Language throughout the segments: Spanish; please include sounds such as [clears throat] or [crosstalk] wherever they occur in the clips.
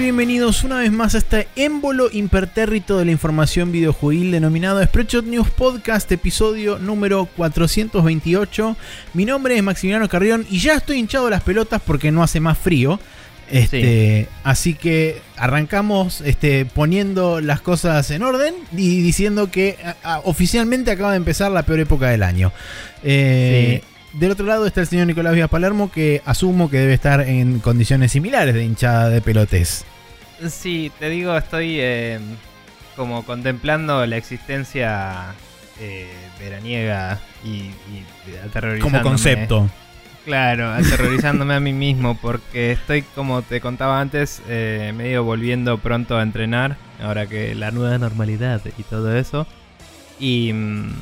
Bienvenidos una vez más a este émbolo impertérrito de la información videojuegil denominado Spreadshot News Podcast, episodio número 428. Mi nombre es Maximiliano Carrión y ya estoy hinchado las pelotas porque no hace más frío. Este, Así que arrancamos este, poniendo las cosas en orden y diciendo que oficialmente acaba de empezar la peor época del año. Eh, del otro lado está el señor Nicolás Vías Palermo, que asumo que debe estar en condiciones similares de hinchada de pelotes. Sí, te digo, estoy eh, como contemplando la existencia eh, veraniega y, y Como concepto. Claro, aterrorizándome a mí mismo porque estoy, como te contaba antes, eh, medio volviendo pronto a entrenar, ahora que la nueva normalidad y todo eso. Y... Mm,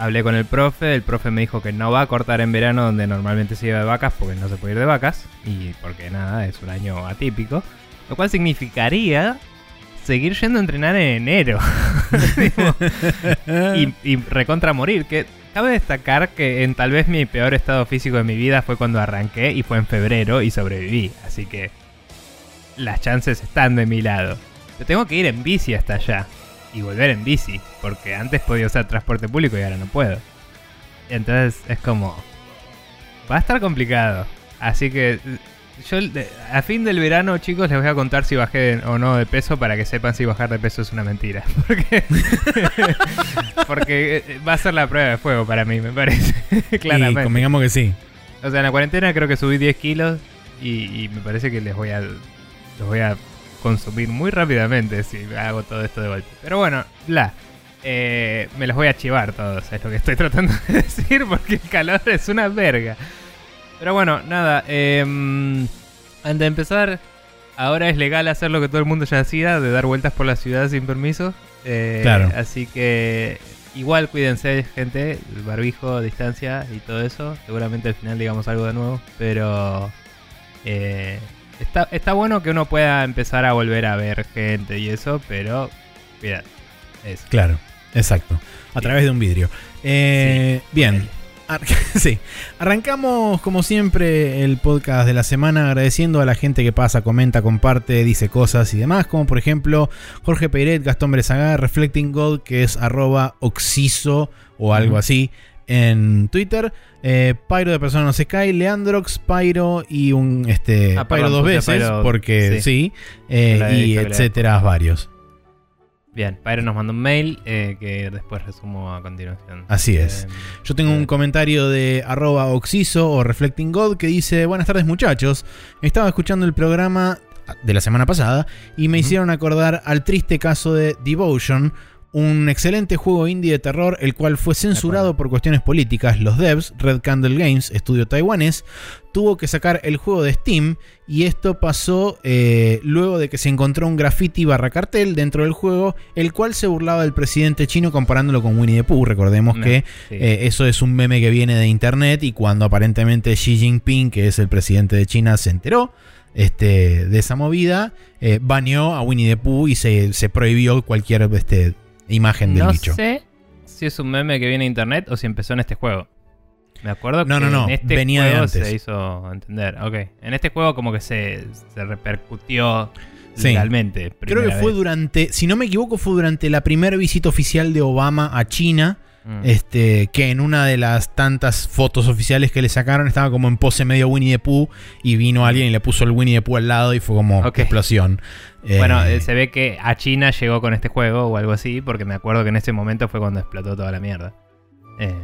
hablé con el profe, el profe me dijo que no va a cortar en verano donde normalmente se iba de vacas porque no se puede ir de vacas y porque nada, es un año atípico, lo cual significaría seguir yendo a entrenar en enero [laughs] y, recontra morir, que cabe destacar que en tal vez mi peor estado físico de mi vida fue cuando arranqué y fue en febrero y sobreviví, así que las chances están de mi lado. Yo tengo que ir en bici hasta allá y volver en bici, porque antes podía usar transporte público y ahora no puedo. Entonces es como... Va a estar complicado. Así que yo a fin del verano, chicos, les voy a contar si bajé o no de peso para que sepan si bajar de peso es una mentira. [laughs] Porque, [laughs] porque eh, va a ser la prueba de fuego para mí, me parece. [laughs] Claramente. Y convengamos que sí. O sea, en la cuarentena creo que subí 10 kilos y, y me parece que les voy a, les voy a consumir muy rápidamente si hago todo esto de vuelta. Pero bueno, bla. Eh, me los voy a chivar todos, es lo que estoy [laughs] tratando de decir, porque el calor es una verga. Pero bueno, nada. Em, antes de empezar, ahora es legal hacer lo que todo el mundo ya hacía, de dar vueltas por la ciudad sin permiso. Eh, claro. Así que igual cuídense, gente. Barbijo, distancia y todo eso. Seguramente al final digamos algo de nuevo. Pero eh, Está, bueno que uno pueda empezar a volver a ver gente y eso, pero cuidado. Claro, exacto. A través de un vidrio. Eh, bien. [laughs] sí. Arrancamos como siempre el podcast de la semana agradeciendo a la gente que pasa, comenta, comparte, dice cosas y demás, como por ejemplo Jorge Peiret, Gastón Brezaga, Reflecting Gold, que es arroba oxiso o algo así en Twitter. Eh, Pyro de Persona No Se Cae, Leandrox, Pyro y un este, ah, Pyro dos veces, porque sí, eh, y etcétera, varios. Bien, Pyro nos mandó un mail eh, que después resumo a continuación. Así es. Yo tengo un comentario de arroba oxiso o reflecting god que dice, buenas tardes muchachos, estaba escuchando el programa de la semana pasada y me hicieron acordar al triste caso de Devotion, un excelente juego indie de terror, el cual fue censurado por cuestiones políticas. Los devs, Red Candle Games, estudio taiwanés, tuvo que sacar el juego de Steam y esto pasó eh, luego de que se encontró un graffiti barra cartel dentro del juego, el cual se burlaba del presidente chino comparándolo con Winnie the Pooh. Recordemos que eh, eso es un meme que viene de internet y cuando aparentemente Xi Jinping, que es el presidente de China, se enteró, este, de esa movida, eh, baneó a Winnie the Pooh y se, se prohibió cualquier este, imagen del bicho. No sé si es un meme que viene de internet o si empezó en este juego. Me acuerdo no, que no, no. en este venía juego de se hizo entender. Ok. En este juego como que se, se repercutió legalmente. Creo que fue durante, si no me equivoco, fue durante la primera visita oficial de Obama a China Mm. Este, que en una de las tantas fotos oficiales que le sacaron estaba como en pose medio Winnie the Pooh y vino alguien y le puso el Winnie the Pooh al lado y fue como explosión. Bueno, eh, eh, se ve que a China llegó con este juego o algo así, porque me acuerdo que en ese momento fue cuando explotó toda la mierda. Eh,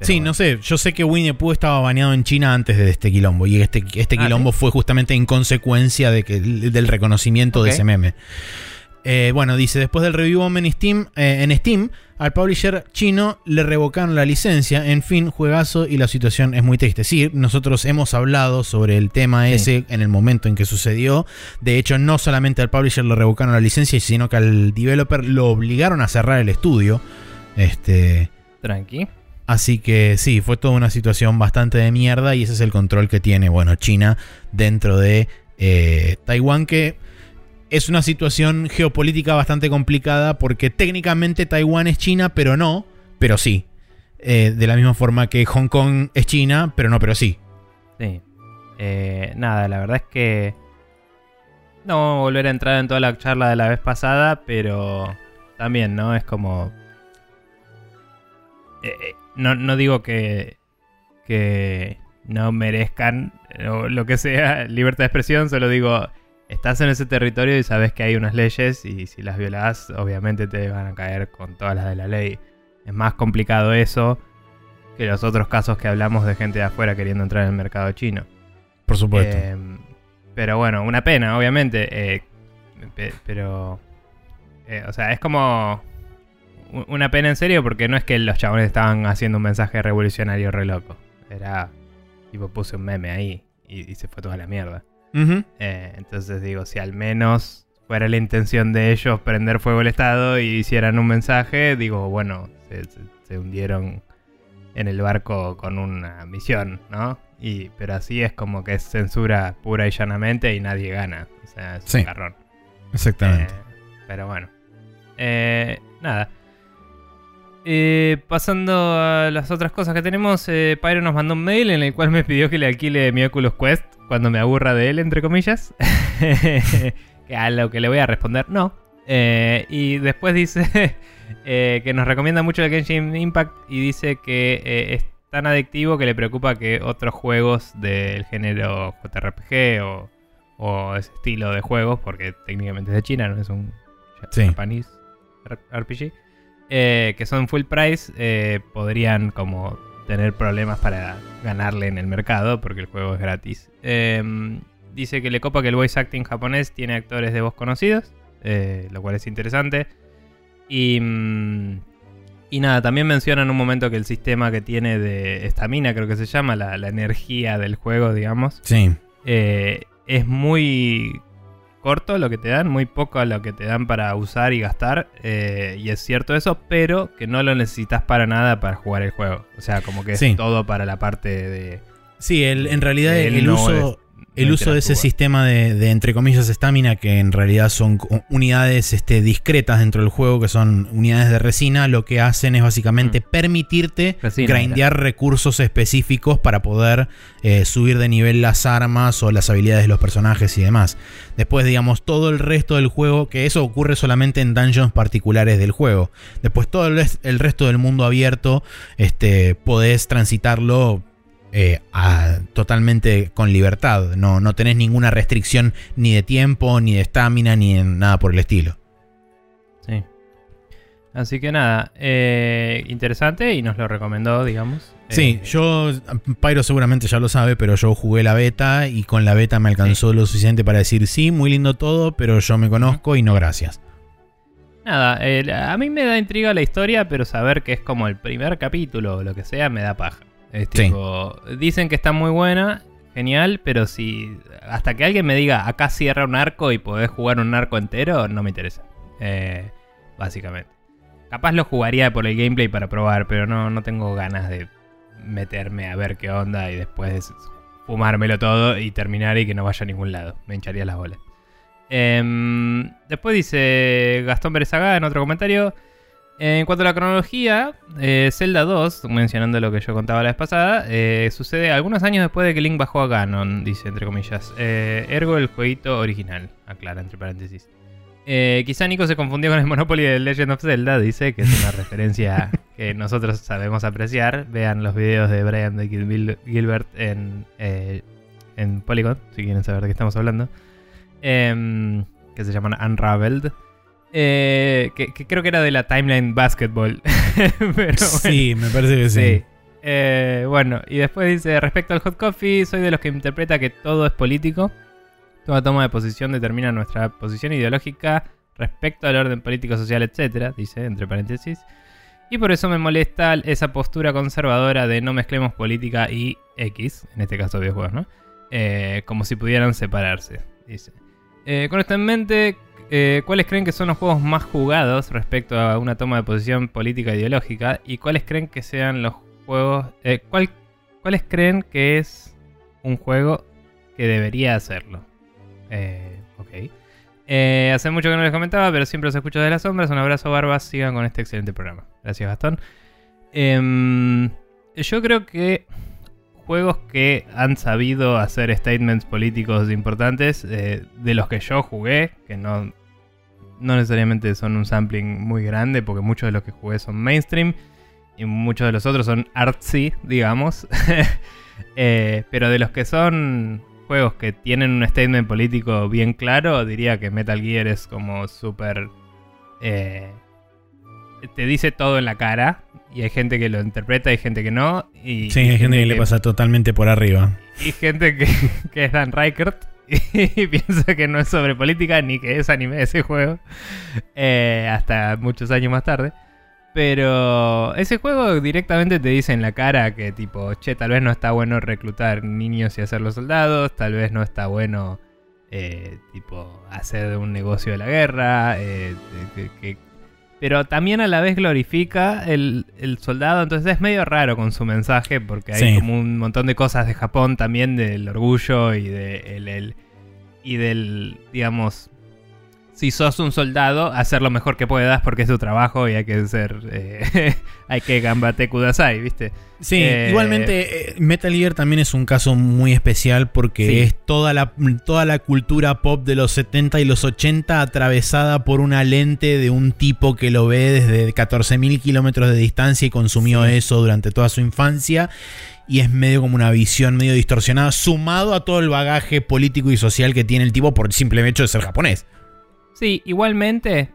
sí, no sé, yo sé que Winnie Pooh estaba baneado en China antes de este quilombo y este, este ah, quilombo fue justamente en consecuencia de que, del reconocimiento de ese meme. Eh, bueno, dice, después del review en Steam, eh, en Steam, al publisher chino le revocaron la licencia. En fin, juegazo y la situación es muy triste. Sí, nosotros hemos hablado sobre el tema ese en el momento en que sucedió. De hecho, no solamente al publisher le revocaron la licencia, sino que al developer lo obligaron a cerrar el estudio. Este... Tranqui. Así que sí, fue toda una situación bastante de mierda y ese es el control que tiene, bueno, China dentro de eh, Taiwán que es una situación geopolítica bastante complicada porque técnicamente Taiwán es China, pero no, pero sí. Eh, de la misma forma que Hong Kong es China, pero no, pero sí. Sí. Eh, nada, la verdad es que no volver a entrar en toda la charla de la vez pasada, pero también, ¿no? Es como... eh, eh, no, no digo que, que no merezcan o lo que sea [laughs] libertad de expresión, solo digo, estás en ese territorio y sabes que hay unas leyes y si las violas, obviamente te van a caer con todas las de la ley. Es más complicado eso que los otros casos que hablamos de gente de afuera queriendo entrar en el mercado chino. Por supuesto. Eh, pero bueno, una pena, obviamente. eh, pe- pero. eh, o sea, es como. Una pena en serio porque no es que los chabones estaban haciendo un mensaje revolucionario re loco. Era. Tipo, puse un meme ahí y, y se fue toda la mierda. Eh, entonces digo, si al menos fuera la intención de ellos prender fuego al Estado y hicieran un mensaje, digo, bueno, se, se- se hundieron en el barco con una misión, ¿no? Y, pero así es como que es censura pura y llanamente y nadie gana. O sea, es Sí. un garrón. Exactamente. Eh, pero bueno. Eh, nada. Eh, pasando a las otras cosas que tenemos, Pyro nos mandó un mail en el cual me pidió que le alquile mi Oculus Quest cuando me aburra de él, entre comillas. [laughs] Que a lo que le voy a responder, no. Eh, y después dice [laughs] eh, que nos recomienda mucho el Genshin Impact y dice que eh, es tan adictivo que le preocupa que otros juegos del género JRPG o, o ese estilo de juegos, porque técnicamente es de China, no es un Sí. Japanese RPG, eh, que son full price, eh, podrían como tener problemas para ganarle en el mercado, porque el juego es gratis. Em, dice que le copa que el voice acting japonés tiene actores de voz conocidos, eh, lo cual es interesante. Y, mm, y nada, también menciona en un momento que el sistema que tiene de estamina, creo que se llama, la, la energía del juego, digamos, Sí. eh, es muy corto lo que te dan, muy poco lo que te dan para usar y gastar. eh, y es cierto eso, pero que no lo necesitas para nada para jugar el juego. O sea, como que es todo para la parte de... Sí, el- en realidad el no uso, el uso de ese sistema de, de, entre comillas, estamina, que en realidad son unidades este, discretas dentro del juego, que son unidades de resina, lo que hacen es básicamente permitirte Mm. Resina, grindear recursos específicos para poder eh, subir de nivel las armas o las habilidades de los personajes y demás. Después, digamos, todo el resto del juego, que eso ocurre solamente en dungeons particulares del juego. Después, todo el, el resto del mundo abierto, este, podés transitarlo eh, a- totalmente con libertad. No, no tenés ninguna restricción ni de tiempo, ni de estamina, ni en nada por el estilo. Sí. Así que nada, eh, interesante y nos lo recomendó, digamos. Sí, Eh, yo, Pyro seguramente ya lo sabe, pero yo jugué la beta y con la beta me alcanzó lo suficiente para decir sí, muy lindo todo, pero yo me conozco y no gracias. Nada, eh, a mí me da intriga la historia, pero saber que es como el primer capítulo o lo que sea me da paja. Es Sí. tipo, dicen que está muy buena, genial, pero si hasta que alguien me diga acá cierra un arco y podés jugar un arco entero, no me interesa. Eh, básicamente. Capaz lo jugaría por el gameplay para probar, pero no, no tengo ganas de meterme a ver qué onda y después fumármelo todo y terminar y que no vaya a ningún lado. Me hincharía las bolas. Em, después dice Gastón Berezaga en otro comentario. En cuanto a la cronología, eh, Zelda 2, mencionando lo que yo contaba la vez pasada, eh, sucede algunos años después de que Link bajó a Ganon, dice entre comillas. Eh, ergo el jueguito original, aclara entre paréntesis. Quizá Nico se confundió con el Monopoly de Legend of Zelda, dice que es una [laughs] referencia que nosotros sabemos apreciar. Vean los videos de Brian de Gil- Gilbert en, en Polygon, si quieren saber de qué estamos hablando. Em, que se llaman Unraveled. Eh, que, que creo que era de la Timeline Basketball. [laughs] Pero bueno. Sí, me parece que sí. Sí. Eh, bueno, y después dice, respecto al hot coffee, soy de los que interpreta que todo es político. Toda toma de posición determina nuestra posición ideológica respecto al orden político, social, etcétera, dice entre paréntesis. Y por eso me molesta esa postura conservadora de no mezclemos política y X, en este caso videojuegos, ¿no? Eh, como si pudieran separarse, dice. Eh, con esto en mente, eh, ¿cuáles creen que son los juegos más jugados respecto a una toma de posición política e ideológica? ¿Y cuáles creen que sean los juegos... eh, cuál- ¿Cuáles creen que es un juego que debería hacerlo? Eh, ok. Eh, hace mucho que no les comentaba, pero siempre os escucho de las sombras. Un abrazo, Barbas. Sigan con este excelente programa. Gracias, Gastón. Em, yo creo que juegos que han sabido hacer statements políticos importantes, eh, de los que yo jugué, que no, no necesariamente son un sampling muy grande, porque muchos de los que jugué son mainstream y muchos de los otros son artsy, digamos. [laughs] Eh, pero de los que son juegos que tienen un statement político bien claro, diría que Metal Gear es como súper... Eh, te dice todo en la cara y hay gente que lo interpreta y gente que no. Y, sí, hay gente que, le pasa totalmente por arriba. Y gente que, [laughs] que es Dan Reichert [laughs] y piensa que no es sobre política ni que es anime ese juego. Eh, hasta muchos años más tarde. Pero ese juego directamente te dice en la cara que tipo, che, tal vez no está bueno reclutar niños y hacerlos soldados, tal vez no está bueno eh, tipo hacer un negocio de la guerra, eh, que, pero también a la vez glorifica el, soldado, entonces es medio raro con su mensaje porque hay como un montón de cosas de Japón también del orgullo y de el, y del digamos si sos un soldado, hacer lo mejor que puedas porque es tu trabajo y hay que ser. Eh, [laughs] hay que gambate kudasai, ¿viste? Sí, eh, igualmente eh, Metal Gear también es un caso muy especial porque es toda la, toda la cultura pop de los 70 y los 80 atravesada por una lente de un tipo que lo ve desde 14.000 kilómetros de distancia y consumió eso durante toda su infancia y es medio como una visión medio distorsionada, sumado a todo el bagaje político y social que tiene el tipo por el simple hecho de ser japonés. Sí, igualmente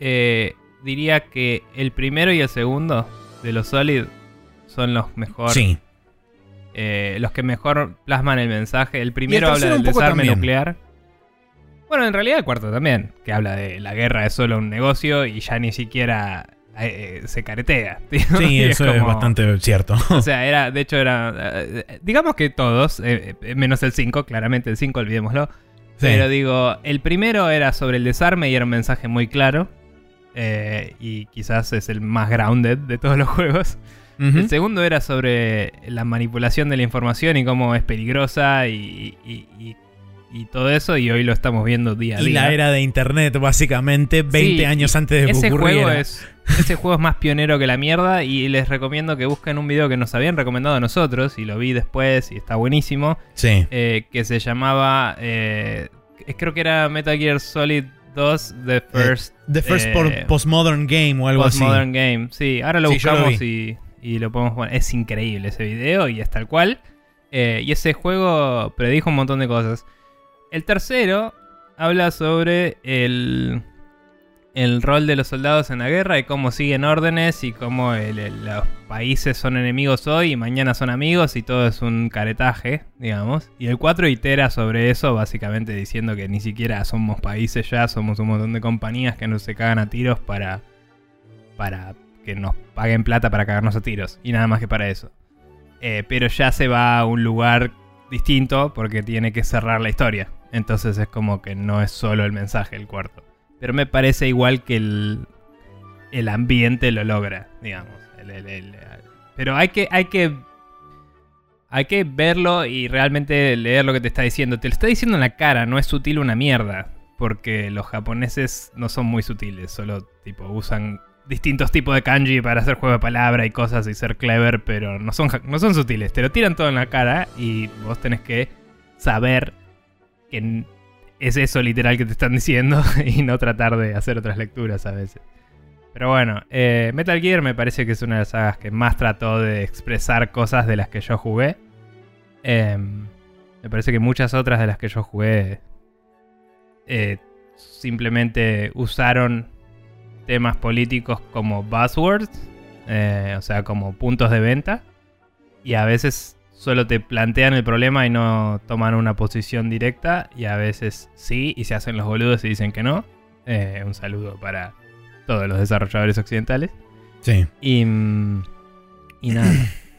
eh, diría que el primero y el segundo de los Solid son los mejores. Sí. Eh, los que mejor plasman el mensaje. El primero habla del desarme nuclear. Bueno, en realidad el cuarto también, que habla de la guerra es solo un negocio y ya ni siquiera eh, se caretea. [laughs] Sí, eso es, bastante cierto. [laughs] O [laughs] sea, era, de hecho era, digamos que todos, menos el 5, claramente el 5, olvidémoslo, pero digo, el primero era sobre el desarme y era un mensaje muy claro. Eh, y quizás es el más grounded de todos los [laughs] juegos. El segundo era sobre la manipulación de la información y cómo es peligrosa y, todo eso. Y hoy lo estamos viendo día a día. Y la era de internet, básicamente, 20 años antes de que ese Juego es, ese juego es más pionero que la mierda. Y les recomiendo que busquen un video que nos habían recomendado a nosotros. Y lo vi después y está buenísimo. Sí. Eh, que se llamaba. Eh, creo que era Metal Gear Solid 2 The eh, First. the First Postmodern Game o algo así. Postmodern Game, sí. Ahora lo buscamos y, lo podemos poner. Es increíble ese video y es tal cual. Y ese juego predijo un montón de cosas. El tercero habla sobre el el rol de los soldados en la guerra y cómo siguen órdenes y cómo los países son enemigos hoy y mañana son amigos y todo es un caretaje, digamos. Y el 4 itera sobre eso, básicamente diciendo que ni siquiera somos países ya, somos un montón de compañías que nos se cagan a tiros para, para que nos paguen plata para cagarnos a tiros. Y nada más que para eso. Eh, pero ya se va a un lugar distinto porque tiene que cerrar la historia. Entonces es como que no es solo el mensaje el cuarto. Pero me parece igual que el, el ambiente lo logra, digamos. pero hay que, hay que. Hay que verlo y realmente leer lo que te está diciendo. Te lo está diciendo en la cara, no es sutil una mierda. Porque los japoneses no son muy sutiles, solo tipo usan distintos tipos de kanji para hacer juego de palabra y cosas y ser clever, pero no son, no son sutiles. Te lo tiran todo en la cara y vos tenés que saber que es eso literal que te están diciendo [laughs] y no tratar de hacer otras lecturas a veces. Pero bueno, eh, Metal Gear me parece que es una de las sagas que más trató de expresar cosas de las que yo jugué. Em, me parece que muchas otras de las que yo jugué eh, simplemente usaron temas políticos como buzzwords, eh, o sea, como puntos de venta. Y a veces solo te plantean el problema y no toman una posición directa y a veces sí y se hacen los boludos y dicen que no. Eh, un saludo para todos los desarrolladores occidentales. Sí. Y, mm, y nada,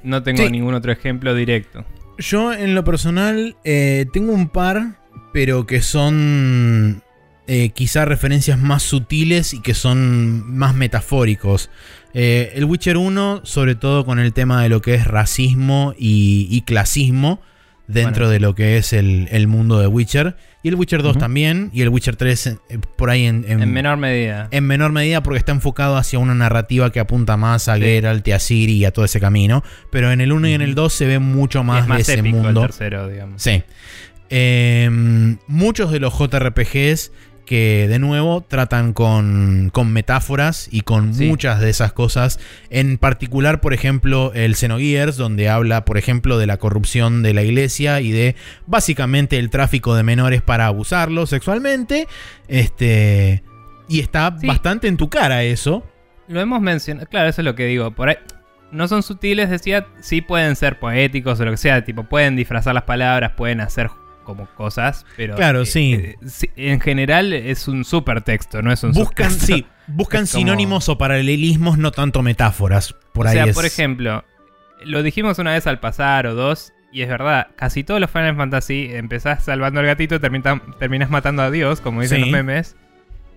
no [coughs] tengo ningún otro ejemplo directo. Yo en lo personal eh, tengo un par, pero que son eh, quizá referencias más sutiles y que son más metafóricos. Eh, el Witcher 1, sobre todo con el tema de lo que es racismo y, clasismo, dentro Bueno. de lo que es el, el mundo de Witcher. Y el Witcher 2 Ujú. también, y el Witcher 3 eh, por ahí en, en- En menor medida. en menor medida porque está enfocado hacia una narrativa que apunta más a Sí. Geralt y a Ciri y a todo ese camino. Pero en el 1 y en el 2 se ve mucho más, es más de ese épico mundo. el tercero, digamos. Sí. Eh, muchos de los JRPGs que de nuevo tratan con, con metáforas y con Sí. muchas de esas cosas. En particular, por ejemplo, el Xenogears, donde habla, por ejemplo, de la corrupción de la iglesia y de básicamente el tráfico de menores para abusarlos sexualmente. Este. Y está Sí. bastante en tu cara eso. Lo hemos mencionado, claro, eso es lo que digo. Por ahí no son sutiles, decía, sí pueden ser poéticos o lo que sea, tipo, pueden disfrazar las palabras, pueden hacer como cosas, pero Claro, eh, sí. eh, sí, en general es un supertexto, no es un Buscan, sí, [laughs] buscan como- sinónimos o paralelismos, no tanto metáforas. Por o ahí sea, es- por ejemplo, lo dijimos una vez al pasar o dos, y es verdad, casi todos los Final Fantasy empezás salvando al gatito y termina- terminás matando a Dios, como dicen Sí. los memes.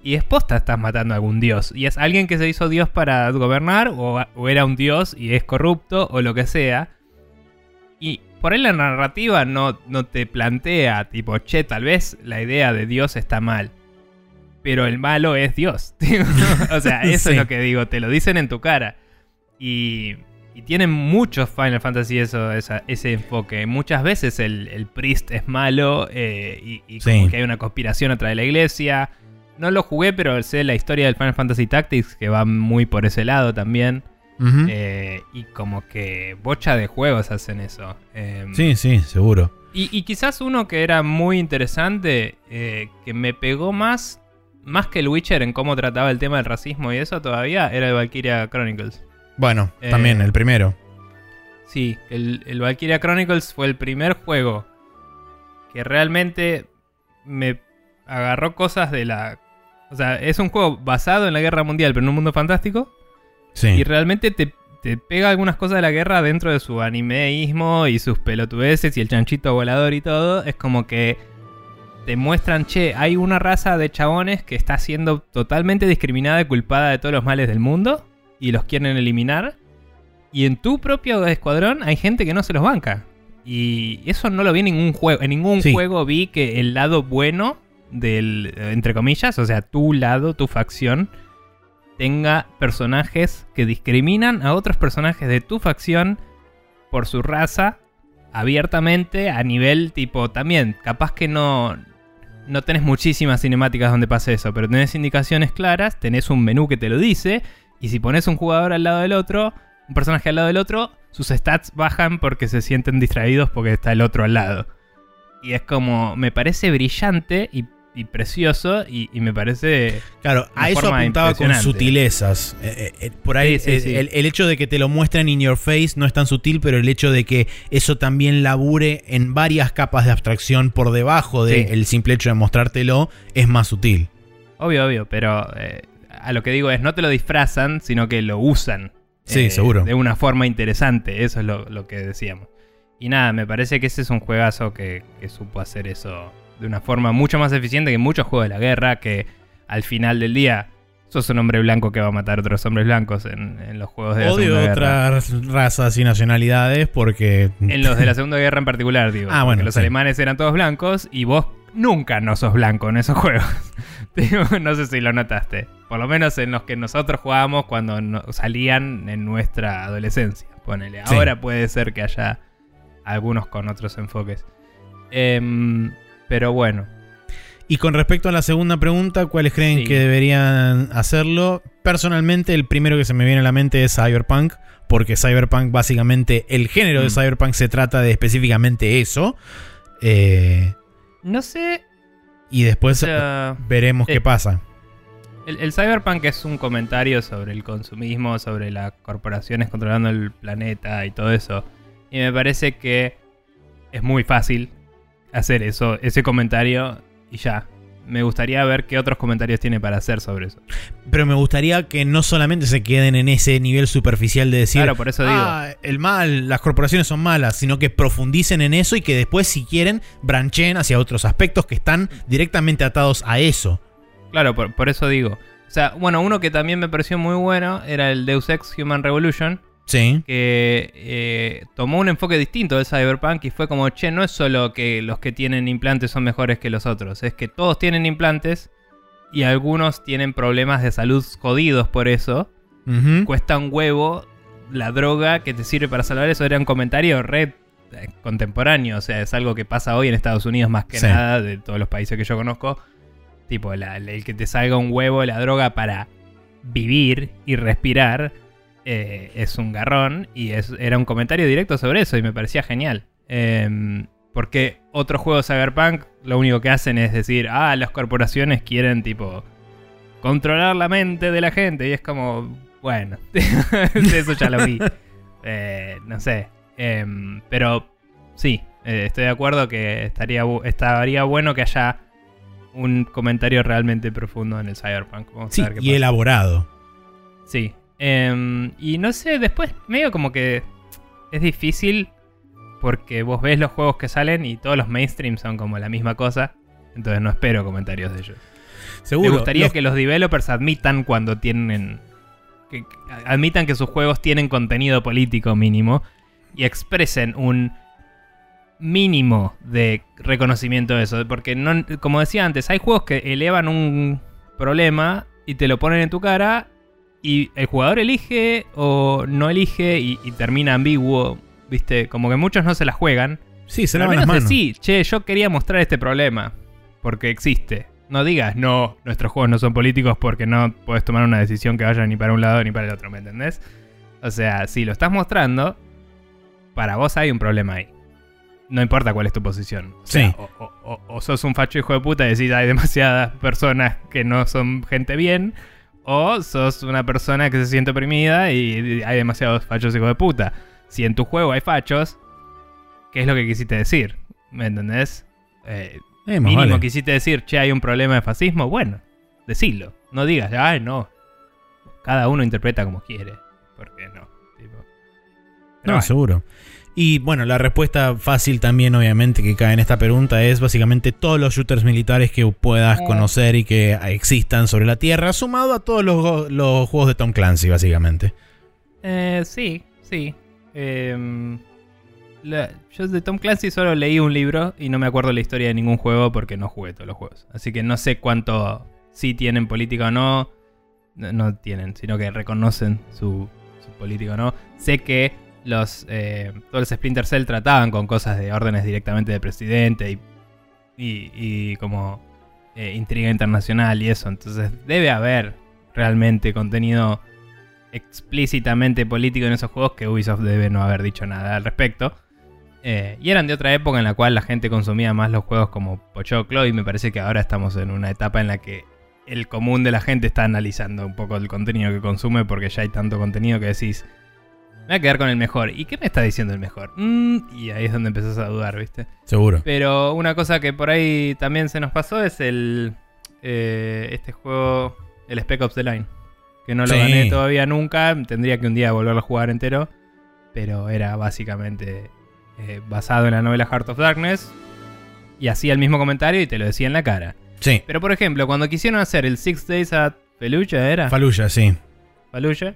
Y es posta estás matando a algún dios. Y es alguien que se hizo dios para gobernar, o, o era un dios y es corrupto, o lo que sea. Y por ahí la narrativa no, no te plantea, tipo, che, tal vez la idea de dios está mal. Pero el malo es Dios. [laughs] o sea, [laughs] eso Sí. es lo que digo, te lo dicen en tu cara. Y, y tienen muchos Final Fantasy eso, esa- ese enfoque. Muchas veces el, el priest es malo eh, y, y como Sí. que hay una conspiración atrás de la iglesia. No lo jugué, pero sé la historia del Final Fantasy Tactics que va muy por ese lado también. Eh, y como que bocha de juegos hacen eso. Eh, Sí, sí, seguro. y, y quizás uno que era muy interesante, eh, que me pegó más, más que el Witcher en cómo trataba el tema del racismo y eso todavía, era el Valkyria Chronicles. Bueno, Eh, también el primero. Sí, el, el Valkyria Chronicles fue el primer juego que realmente me agarró cosas de la... O sea, es un juego basado en la guerra mundial, pero en un mundo fantástico. Sí. Y realmente te, te pega algunas cosas de la guerra dentro de su animeísmo y sus pelotudeces y el chanchito volador y todo. Es como que te muestran, che, hay una raza de chabones que está siendo totalmente discriminada y culpada de todos los males del mundo y los quieren eliminar. Y en tu propio escuadrón hay gente que no se los banca. Y eso no lo vi en ningún juego. En ningún Sí. juego vi que el lado bueno del, entre comillas, o sea, tu lado, tu facción, tenga personajes que discriminan a otros personajes de tu facción por su raza abiertamente a nivel tipo también capaz que no no tenés muchísimas cinemáticas donde pase eso pero tenés indicaciones claras tenés un menú que te lo dice y si pones un jugador al lado del otro un personaje al lado del otro sus stats bajan porque se sienten distraídos porque está el otro al lado. Y es como me parece brillante y, y precioso y, y me parece Claro, a eso apuntaba con sutilezas. Eh, eh, eh, por ahí, Sí, sí, sí. El, el hecho de que te lo muestren in your face no es tan sutil, pero el hecho de que eso también labure en varias capas de abstracción por debajo del Sí. simple hecho de mostrártelo es más sutil. Obvio, obvio, pero eh, a lo que digo es, no te lo disfrazan, sino que lo usan. Sí, seguro. De una forma interesante, eso es lo, lo que decíamos. Y nada, me parece que ese es un juegazo que, que supo hacer eso de una forma mucho más eficiente que muchos juegos de la guerra, que al final del día sos un hombre blanco que va a matar a otros hombres blancos en, en los juegos de la O de Segunda Guerra. otras razas y nacionalidades porque... En los de la Segunda Guerra en particular, digo. [laughs] Ah, bueno, Los sí. alemanes eran todos blancos y vos nunca no sos blanco en esos juegos. [laughs] No sé si lo notaste. Por lo menos en los que nosotros jugábamos cuando no- salían en nuestra adolescencia. Ponele. Sí. Ahora puede ser que haya algunos con otros enfoques. Em, pero bueno. Y con respecto a la segunda pregunta, ¿cuáles creen Sí. que deberían hacerlo? Personalmente, el primero que se me viene a la mente es Cyberpunk, porque Cyberpunk, básicamente, el género de Mm. Cyberpunk se trata de específicamente eso. Eh, No sé. y después o sea, veremos eh, qué pasa. El, el cyberpunk es un comentario sobre el consumismo, sobre las corporaciones controlando el planeta y todo eso. Y me parece que es muy fácil hacer eso, ese comentario y ya. Me gustaría ver qué otros comentarios tiene para hacer sobre eso. Pero me gustaría que no solamente se queden en ese nivel superficial de decir, Claro, por eso digo. "Ah, el mal, las corporaciones son malas, sino que profundicen en eso y que después, si quieren, brancheen hacia otros aspectos que están directamente atados a eso. Claro, por, por eso digo. O sea, bueno, uno que también me pareció muy bueno era el Deus Ex Human Revolution. Sí. que eh, tomó un enfoque distinto del Cyberpunk y fue como, che, no es solo que los que tienen implantes son mejores que los otros, es que todos tienen implantes y algunos tienen problemas de salud jodidos por eso. Cuesta un huevo la droga que te sirve para salvar eso. Era un comentario red contemporáneo, o sea, es algo que pasa hoy en Estados Unidos más que Sí. nada de todos los países que yo conozco. Tipo, la- el que te salga un huevo la droga para vivir y respirar eh, es un garrón y es, era un comentario directo sobre eso y me parecía genial. Em, porque otros juegos Cyberpunk lo único que hacen es decir, ah, las corporaciones quieren tipo controlar la mente de la gente y es como, bueno, [laughs] eso ya lo vi. Eh, no sé. Em, pero sí, eh, estoy de acuerdo que estaría, estaría bueno que haya un comentario realmente profundo en el Cyberpunk. Vamos Sí, a ver qué y pasa. elaborado. Sí. Em, y no sé, después medio como que es difícil porque vos ves los juegos que salen y todos los mainstream son como la misma cosa. Entonces no espero comentarios de ellos. Seguro. Me gustaría los- que los developers admitan cuando tienen. Que admitan que sus juegos tienen contenido político mínimo y expresen un mínimo de reconocimiento de eso. Porque, no, como decía antes, hay juegos que elevan un problema y te lo ponen en tu cara y el jugador elige o no elige y, y termina ambiguo. ¿Viste? Como que muchos no se la juegan. Sí, se lavan las manos. decí, che, yo quería mostrar este problema. Porque existe. No digas, no, nuestros juegos no son políticos porque no puedes tomar una decisión que vaya ni para un lado ni para el otro, ¿me entendés? O sea, si lo estás mostrando, para vos hay un problema ahí. No importa cuál es tu posición. O sea, Sí. o, o- o- o sos un facho hijo de puta y decís hay demasiadas personas que no son gente bien. O sos una persona que se siente oprimida y hay demasiados fachos hijos de puta. Si en tu juego hay fachos, ¿qué es lo que quisiste decir? ¿Me entendés? Eh, Eh, mínimo vale. quisiste decir, che, hay un problema de fascismo. Bueno, decilo. No digas, ay, no. Cada uno interpreta como quiere. Porque no. Tipo. Pero No, seguro. Y bueno, la respuesta fácil también, obviamente, que cae en esta pregunta es básicamente todos los shooters militares que puedas Eh. conocer y que existan sobre la Tierra, sumado a todos los, los juegos de Tom Clancy, básicamente. Eh, sí, sí. Em, la- yo de Tom Clancy solo leí un libro y no me acuerdo la historia de ningún juego porque no jugué todos los juegos. Así que no sé cuánto sí tienen política o no. No, no tienen, sino que reconocen su, su política o no. Sé que los eh, todos los Splinter Cell trataban con cosas de órdenes directamente del presidente y, y, como eh, intriga internacional y eso. Entonces debe haber realmente contenido explícitamente político en esos juegos que Ubisoft debe no haber dicho nada al respecto. Eh, y eran de otra época en la cual la gente consumía más los juegos como Pochoclo y me parece que ahora estamos en una etapa en la que el común de la gente está analizando un poco el contenido que consume porque ya hay tanto contenido que decís, me voy a quedar con el mejor. ¿Y qué me está diciendo el mejor? Mm, y ahí es donde empezás a dudar, ¿viste? Seguro. Pero una cosa que por ahí también se nos pasó es el eh, este juego, el Spec Ops The Line. Que no lo Sí. gané todavía nunca. Tendría que un día volverlo a jugar entero. Pero era básicamente eh, basado en la novela Heart of Darkness. Y hacía el mismo comentario y te lo decía en la cara. Sí. Pero por ejemplo, cuando quisieron hacer el Six Days at Fallujah, ¿era? Fallujah, sí. Fallujah,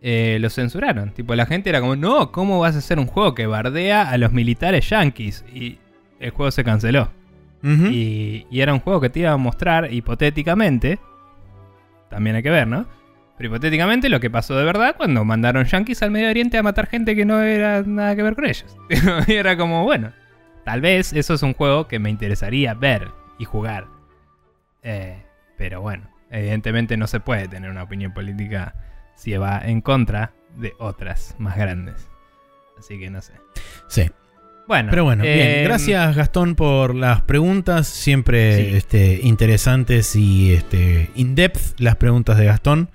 eh, lo censuraron. Tipo, la gente era como, no, ¿cómo vas a hacer un juego que bardea a los militares yankees? Y el juego se canceló. Y, y era un juego que te iba a mostrar hipotéticamente. También hay que ver, ¿no? Pero hipotéticamente lo que pasó de verdad cuando mandaron yankees al Medio Oriente a matar gente que no era nada que ver con ellos. [laughs] y era como, bueno, tal vez eso es un juego que me interesaría ver y jugar. Eh, pero bueno, evidentemente no se puede tener una opinión política si va en contra de otras más grandes. Así que no sé. Sí. Bueno, Pero bueno, bien. eh, Gracias, Gastón, por las preguntas. Siempre Sí. este, interesantes y este, in-depth las preguntas de Gastón.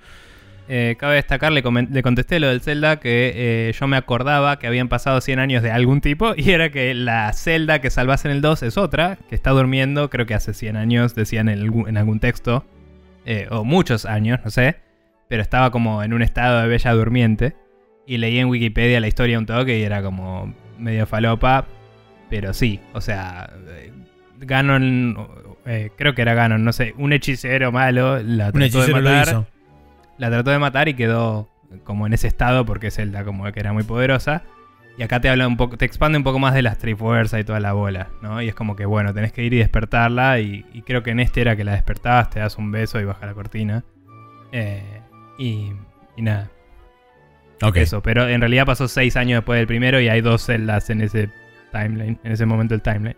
Eh, cabe destacar, le, le contesté lo del Zelda que eh, yo me acordaba que habían pasado 100 años de algún tipo [laughs] y era que la Zelda que salvas en el 2 es otra, que está durmiendo, creo que hace 100 años, decían en algún, en algún texto, eh, o muchos años, no sé, pero estaba como en un estado de bella durmiente y leí en Wikipedia la historia un toque y era como medio falopa, pero sí, o sea, eh, Ganon, eh, creo que era Ganon, no sé, un hechicero malo la trató de matar la trató de matar y quedó como en ese estado porque Zelda como que era muy poderosa. Y acá te habla un poco, te expande un poco más de la Trifuerza y toda la bola, ¿no? Y es como que, bueno, tenés que ir y despertarla. Y, y creo que en este era que la despertabas, te das un beso y baja la cortina. Eh, y, y nada, Ok. eso. Pero en realidad pasó seis años después del primero y hay dos celdas en ese timeline, en ese momento del timeline.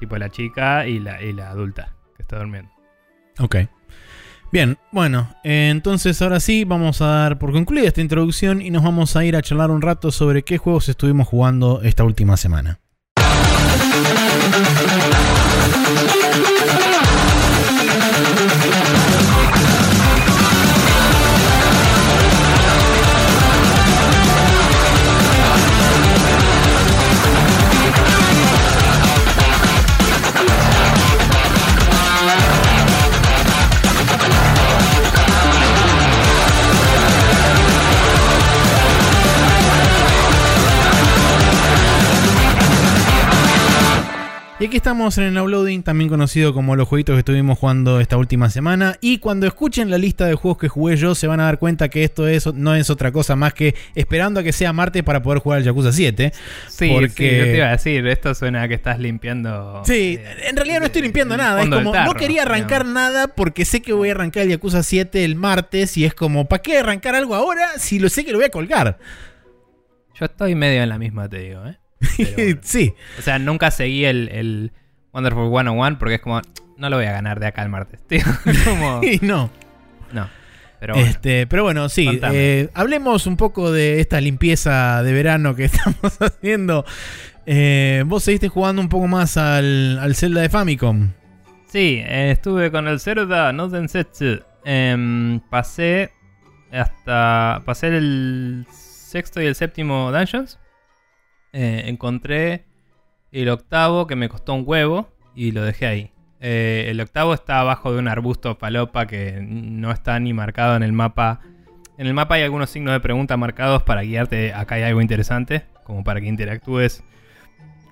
Tipo la chica y la, y la adulta que está durmiendo. Ok. Bien, bueno, eh, entonces ahora sí vamos a dar por concluida esta introducción y nos vamos a ir a charlar un rato sobre qué juegos estuvimos jugando esta última semana. Y aquí estamos en el Uploading, también conocido como los jueguitos que estuvimos jugando esta última semana. Y cuando escuchen la lista de juegos que jugué yo, se van a dar cuenta que esto es, no es otra cosa más que esperando a que sea martes para poder jugar al Yakuza 7. Sí, Porque- sí, yo te iba a decir, esto suena a que estás limpiando. Sí, eh, en realidad no estoy limpiando nada. Es como, no quería arrancar digamos. nada porque sé que voy a arrancar el Yakuza 7 el martes. Y es como, ¿para qué arrancar algo ahora si lo sé que lo voy a colgar? Yo estoy medio en la misma, te digo, ¿eh? Pero [laughs] sí, O sea, nunca seguí el, el Wonderful 101 porque es como, no lo voy a ganar de acá al martes, [laughs] tío. como, [laughs] no. no. Pero bueno. Este, pero bueno, sí. Eh, hablemos un poco de esta limpieza de verano que estamos haciendo. Eh, vos seguiste jugando un poco más al, al Zelda de Famicom. Sí, eh, estuve con el Zelda no Densetsu. Em, pasé hasta. Pasé el sexto y el séptimo dungeons. Eh, encontré el octavo que me costó un huevo y lo dejé ahí. Eh, el octavo está abajo de un arbusto palopa que no está ni marcado en el mapa. En el mapa hay algunos signos de pregunta marcados para guiarte. Acá hay algo interesante, como para que interactúes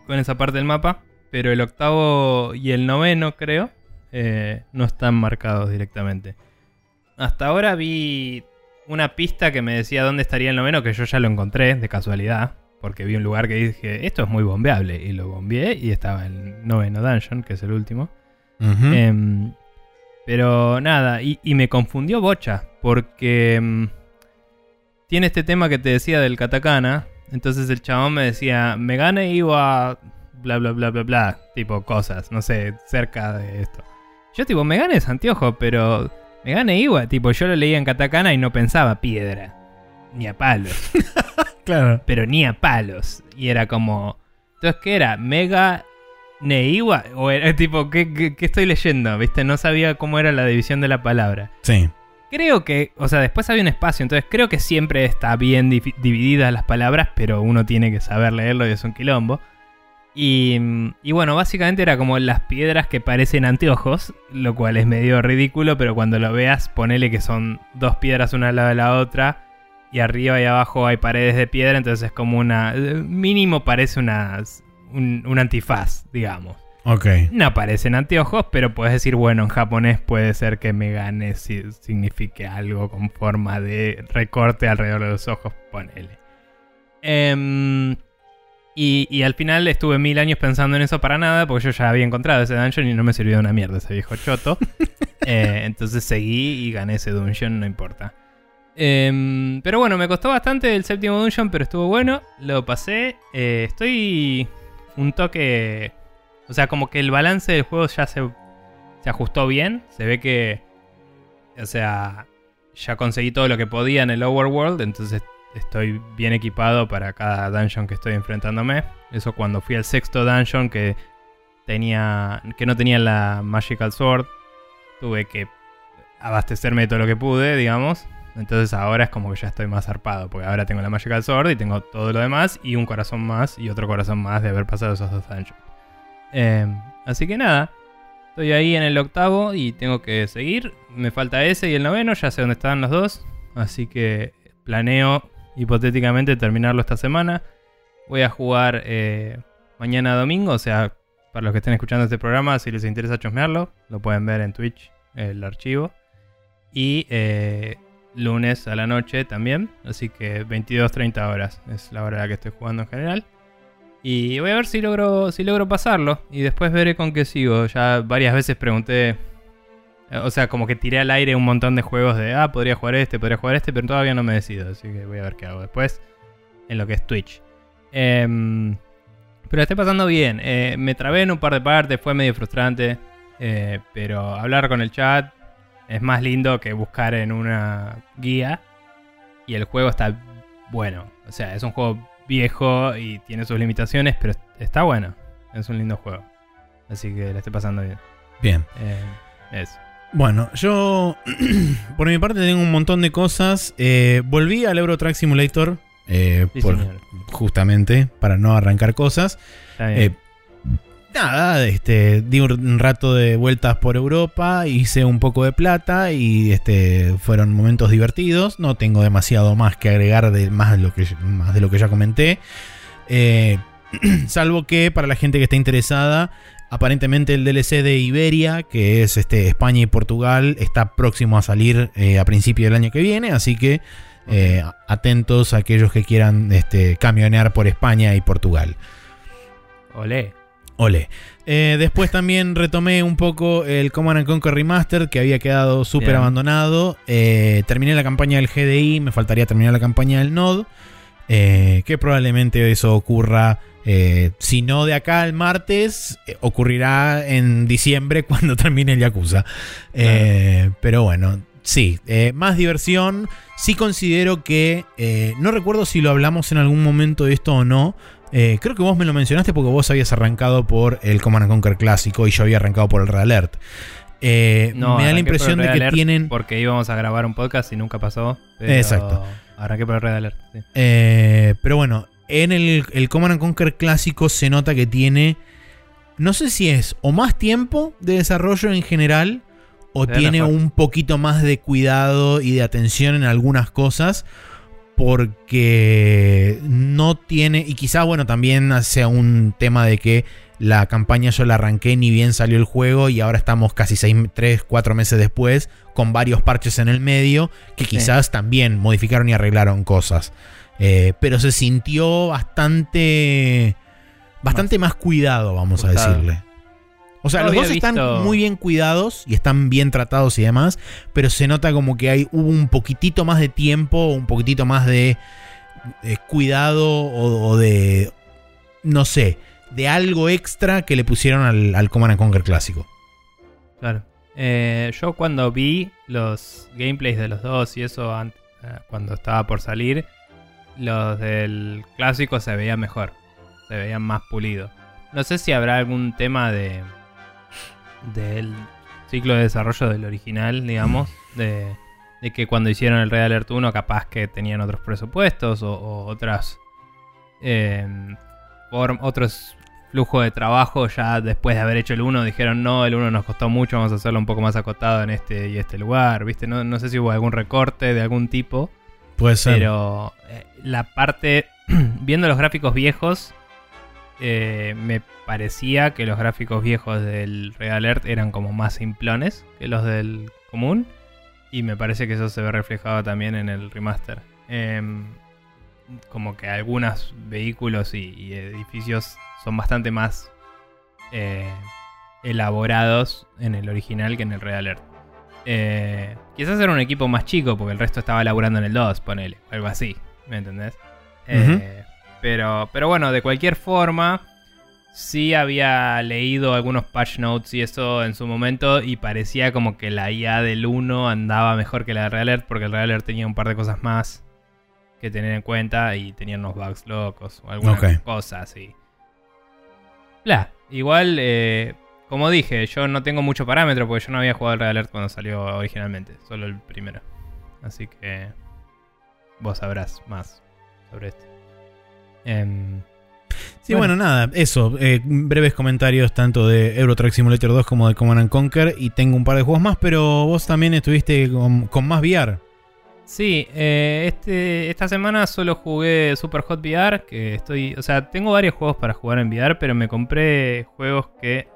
con esa parte del mapa. Pero el octavo y el noveno, creo, eh, no están marcados directamente. Hasta ahora vi una pista que me decía dónde estaría el noveno, que yo ya lo encontré de casualidad. Porque vi un lugar que dije, esto es muy bombeable. Y lo bombeé y estaba el noveno dungeon, que es el último. Em, pero nada, y, y me confundió Bocha, porque em, tiene este tema que te decía del katakana. Entonces el chabón me decía, me gane iba bla bla bla bla bla, tipo cosas, no sé, cerca de esto. Yo tipo, me gane es anteojo, pero me gane iba, tipo, yo lo leía en katakana y no pensaba piedra, ni a palos [laughs] claro. pero ni a palos. Y era como. Entonces, ¿qué era? ¿Mega Neiwa? O era [laughs] tipo, ¿qué, qué, qué estoy leyendo? ¿Viste? No sabía cómo era la división de la palabra. Sí. Creo que, o sea, después había un espacio, entonces creo que siempre está bien divi- divididas las palabras, pero uno tiene que saber leerlo y es un quilombo. Y, mm, y bueno, básicamente era como las piedras que parecen anteojos, lo cual es medio ridículo, pero cuando lo veas, ponele que son dos piedras una al lado de la otra, y arriba y abajo hay paredes de piedra, entonces es como una... eh, Mínimo parece unas, un, un antifaz, digamos. Ok. No parecen anteojos, pero puedes decir, bueno, en japonés puede ser que me gane si signifique algo con forma de recorte alrededor de los ojos, ponele. Em, y, y al final estuve mil años pensando en eso para nada, porque yo ya había encontrado ese dungeon y no me sirvió de una mierda ese viejo choto. [laughs] Eh, entonces seguí y gané ese dungeon, no importa. Em, pero bueno, me costó bastante el séptimo dungeon, pero estuvo bueno. Lo pasé. Eh, estoy un toque... O sea, como que el balance del juego ya se, ajustó bien. Se ve que... O sea, ya conseguí todo lo que podía en el overworld. Entonces estoy bien equipado para cada dungeon que estoy enfrentándome. Eso cuando fui al sexto dungeon que tenía que no tenía la Magical Sword. Tuve que abastecerme de todo lo que pude, digamos. Entonces ahora es como que ya estoy más zarpado. Porque ahora tengo la Magical Sword y tengo todo lo demás. Y un corazón más y otro corazón más de haber pasado esos dos dungeons. Eh, así que nada. Estoy ahí en el octavo y tengo que seguir. Me falta ese y el noveno. Ya sé dónde están los dos. Así que planeo hipotéticamente terminarlo esta semana. Voy a jugar eh, mañana domingo. O sea, para los que estén escuchando este programa, si les interesa chusmearlo, lo pueden ver en Twitch, el archivo. Y eh, lunes a la noche también. Así que 22-30 horas es la hora la que estoy jugando en general. Y voy a ver si logro, si logro pasarlo. Y después veré con qué sigo. Ya varias veces pregunté. eh, O sea, como que tiré al aire un montón de juegos de, ah, podría jugar este, podría jugar este, pero todavía no me decido. Así que voy a ver qué hago después en lo que es Twitch. Em, pero estoy pasando bien. Eh, me trabé en un par de partes, fue medio frustrante. eh, pero hablar con el chat es más lindo que buscar en una guía. Y el juego está bueno. O sea, es un juego viejo y tiene sus limitaciones, pero está bueno. Es un lindo juego. Así que la estoy pasando bien. Bien. Eh, eso. Bueno, yo [clears throat] por mi parte tengo un montón de cosas. Eh, volví al Euro Truck Simulator. eh, Sí, por- justamente para no arrancar cosas. Está bien. Nada, este, di un un rato de vueltas por Europa, hice un poco de plata y este, fueron momentos divertidos. No tengo demasiado más que agregar de más de lo que, más de lo que ya comenté. Eh, [clears throat] salvo que para la gente que está interesada, aparentemente el DLC de Iberia, que es este, España y Portugal, está próximo a salir eh, a principio del año que viene. Así que eh, atentos a aquellos que quieran este, camionear por España y Portugal. Olé. Ole. Eh, después también retomé un poco el Command and Conquer Remastered que había quedado súper abandonado. Eh, terminé la campaña del GDI, me faltaría terminar la campaña del Node. eh, que probablemente eso ocurra, si no de acá al martes, ocurrirá en diciembre [laughs] cuando termine el Yakuza. Pero bueno, sí, eh, más diversión. Sí considero que, eh, no recuerdo si lo hablamos en algún momento de esto o no, eh, creo que vos me lo mencionaste porque vos habías arrancado por el Command and Conquer clásico y yo había arrancado por el Red Alert. Eh, No, me da la impresión de que tienen. Porque íbamos a grabar un podcast y nunca pasó. pero Exacto. Arranqué por el Red Alert. sí. eh, pero bueno, en el, el Command and Conquer clásico se nota que tiene. No sé si es o más tiempo de desarrollo en general o tiene un poquito más de cuidado y de atención en algunas cosas. Porque no tiene. Y quizá, bueno, también sea un tema de que la campaña yo la arranqué ni bien salió el juego y ahora estamos casi 3, 4 meses después con varios parches en el medio que quizás también modificaron y arreglaron cosas. Eh, pero se sintió bastante. Bastante más, cuidado, vamos a decirle. O sea, No los dos están muy bien cuidados y están bien tratados y demás, pero se nota como que hay hubo un poquitito más de tiempo, un poquitito más de, de cuidado o, o de no sé, de algo extra que le pusieron al, al Command and Conquer clásico. Claro. Eh, yo cuando vi los gameplays de los dos y eso an- eh, cuando estaba por salir, los del clásico se veían mejor. Se veían más pulidos. No sé si habrá algún tema de del ciclo de desarrollo del original, digamos, de, de que cuando hicieron el Red Alert 1 capaz que tenían otros presupuestos o, o otras eh, otros flujos de trabajo ya después de haber hecho el 1 dijeron no, el 1 nos costó mucho, vamos a hacerlo un poco más acotado en este y este lugar, ¿viste? No, no sé si hubo algún recorte de algún tipo, Puede ser. pero eh, la parte, [clears throat] viendo los gráficos viejos, eh, me parecía que los gráficos viejos del Red Alert eran como más simplones que los del común. Y me parece que eso se ve reflejado también en el remaster. Em, como que algunos vehículos y, y edificios son bastante más eh, elaborados en el original que en el Red Alert. Eh, quizás era un equipo más chico porque el resto estaba laburando en el 2, ponele, algo así, ¿me entendés? Eh, pero, pero bueno, de cualquier forma, sí había leído algunos patch notes y eso en su momento y parecía como que la IA del 1 andaba mejor que la de Red Alert porque el Red Alert tenía un par de cosas más que tener en cuenta y tenía unos bugs locos o alguna Ok. cosa así. Bla, igual, eh, como dije, yo no tengo mucho parámetro porque yo no había jugado el Red Alert cuando salió originalmente, solo el primero. Así que vos sabrás más sobre esto. Em, Sí, Bueno. bueno, nada, eso. eh, breves comentarios tanto de Euro Truck Simulator 2 como de Command and Conquer. Y tengo un par de juegos más, pero vos también estuviste con, con más VR. Sí, eh, este, esta semana solo jugué Super Hot VR, que estoy, o sea, tengo varios juegos para jugar en VR, pero me compré juegos que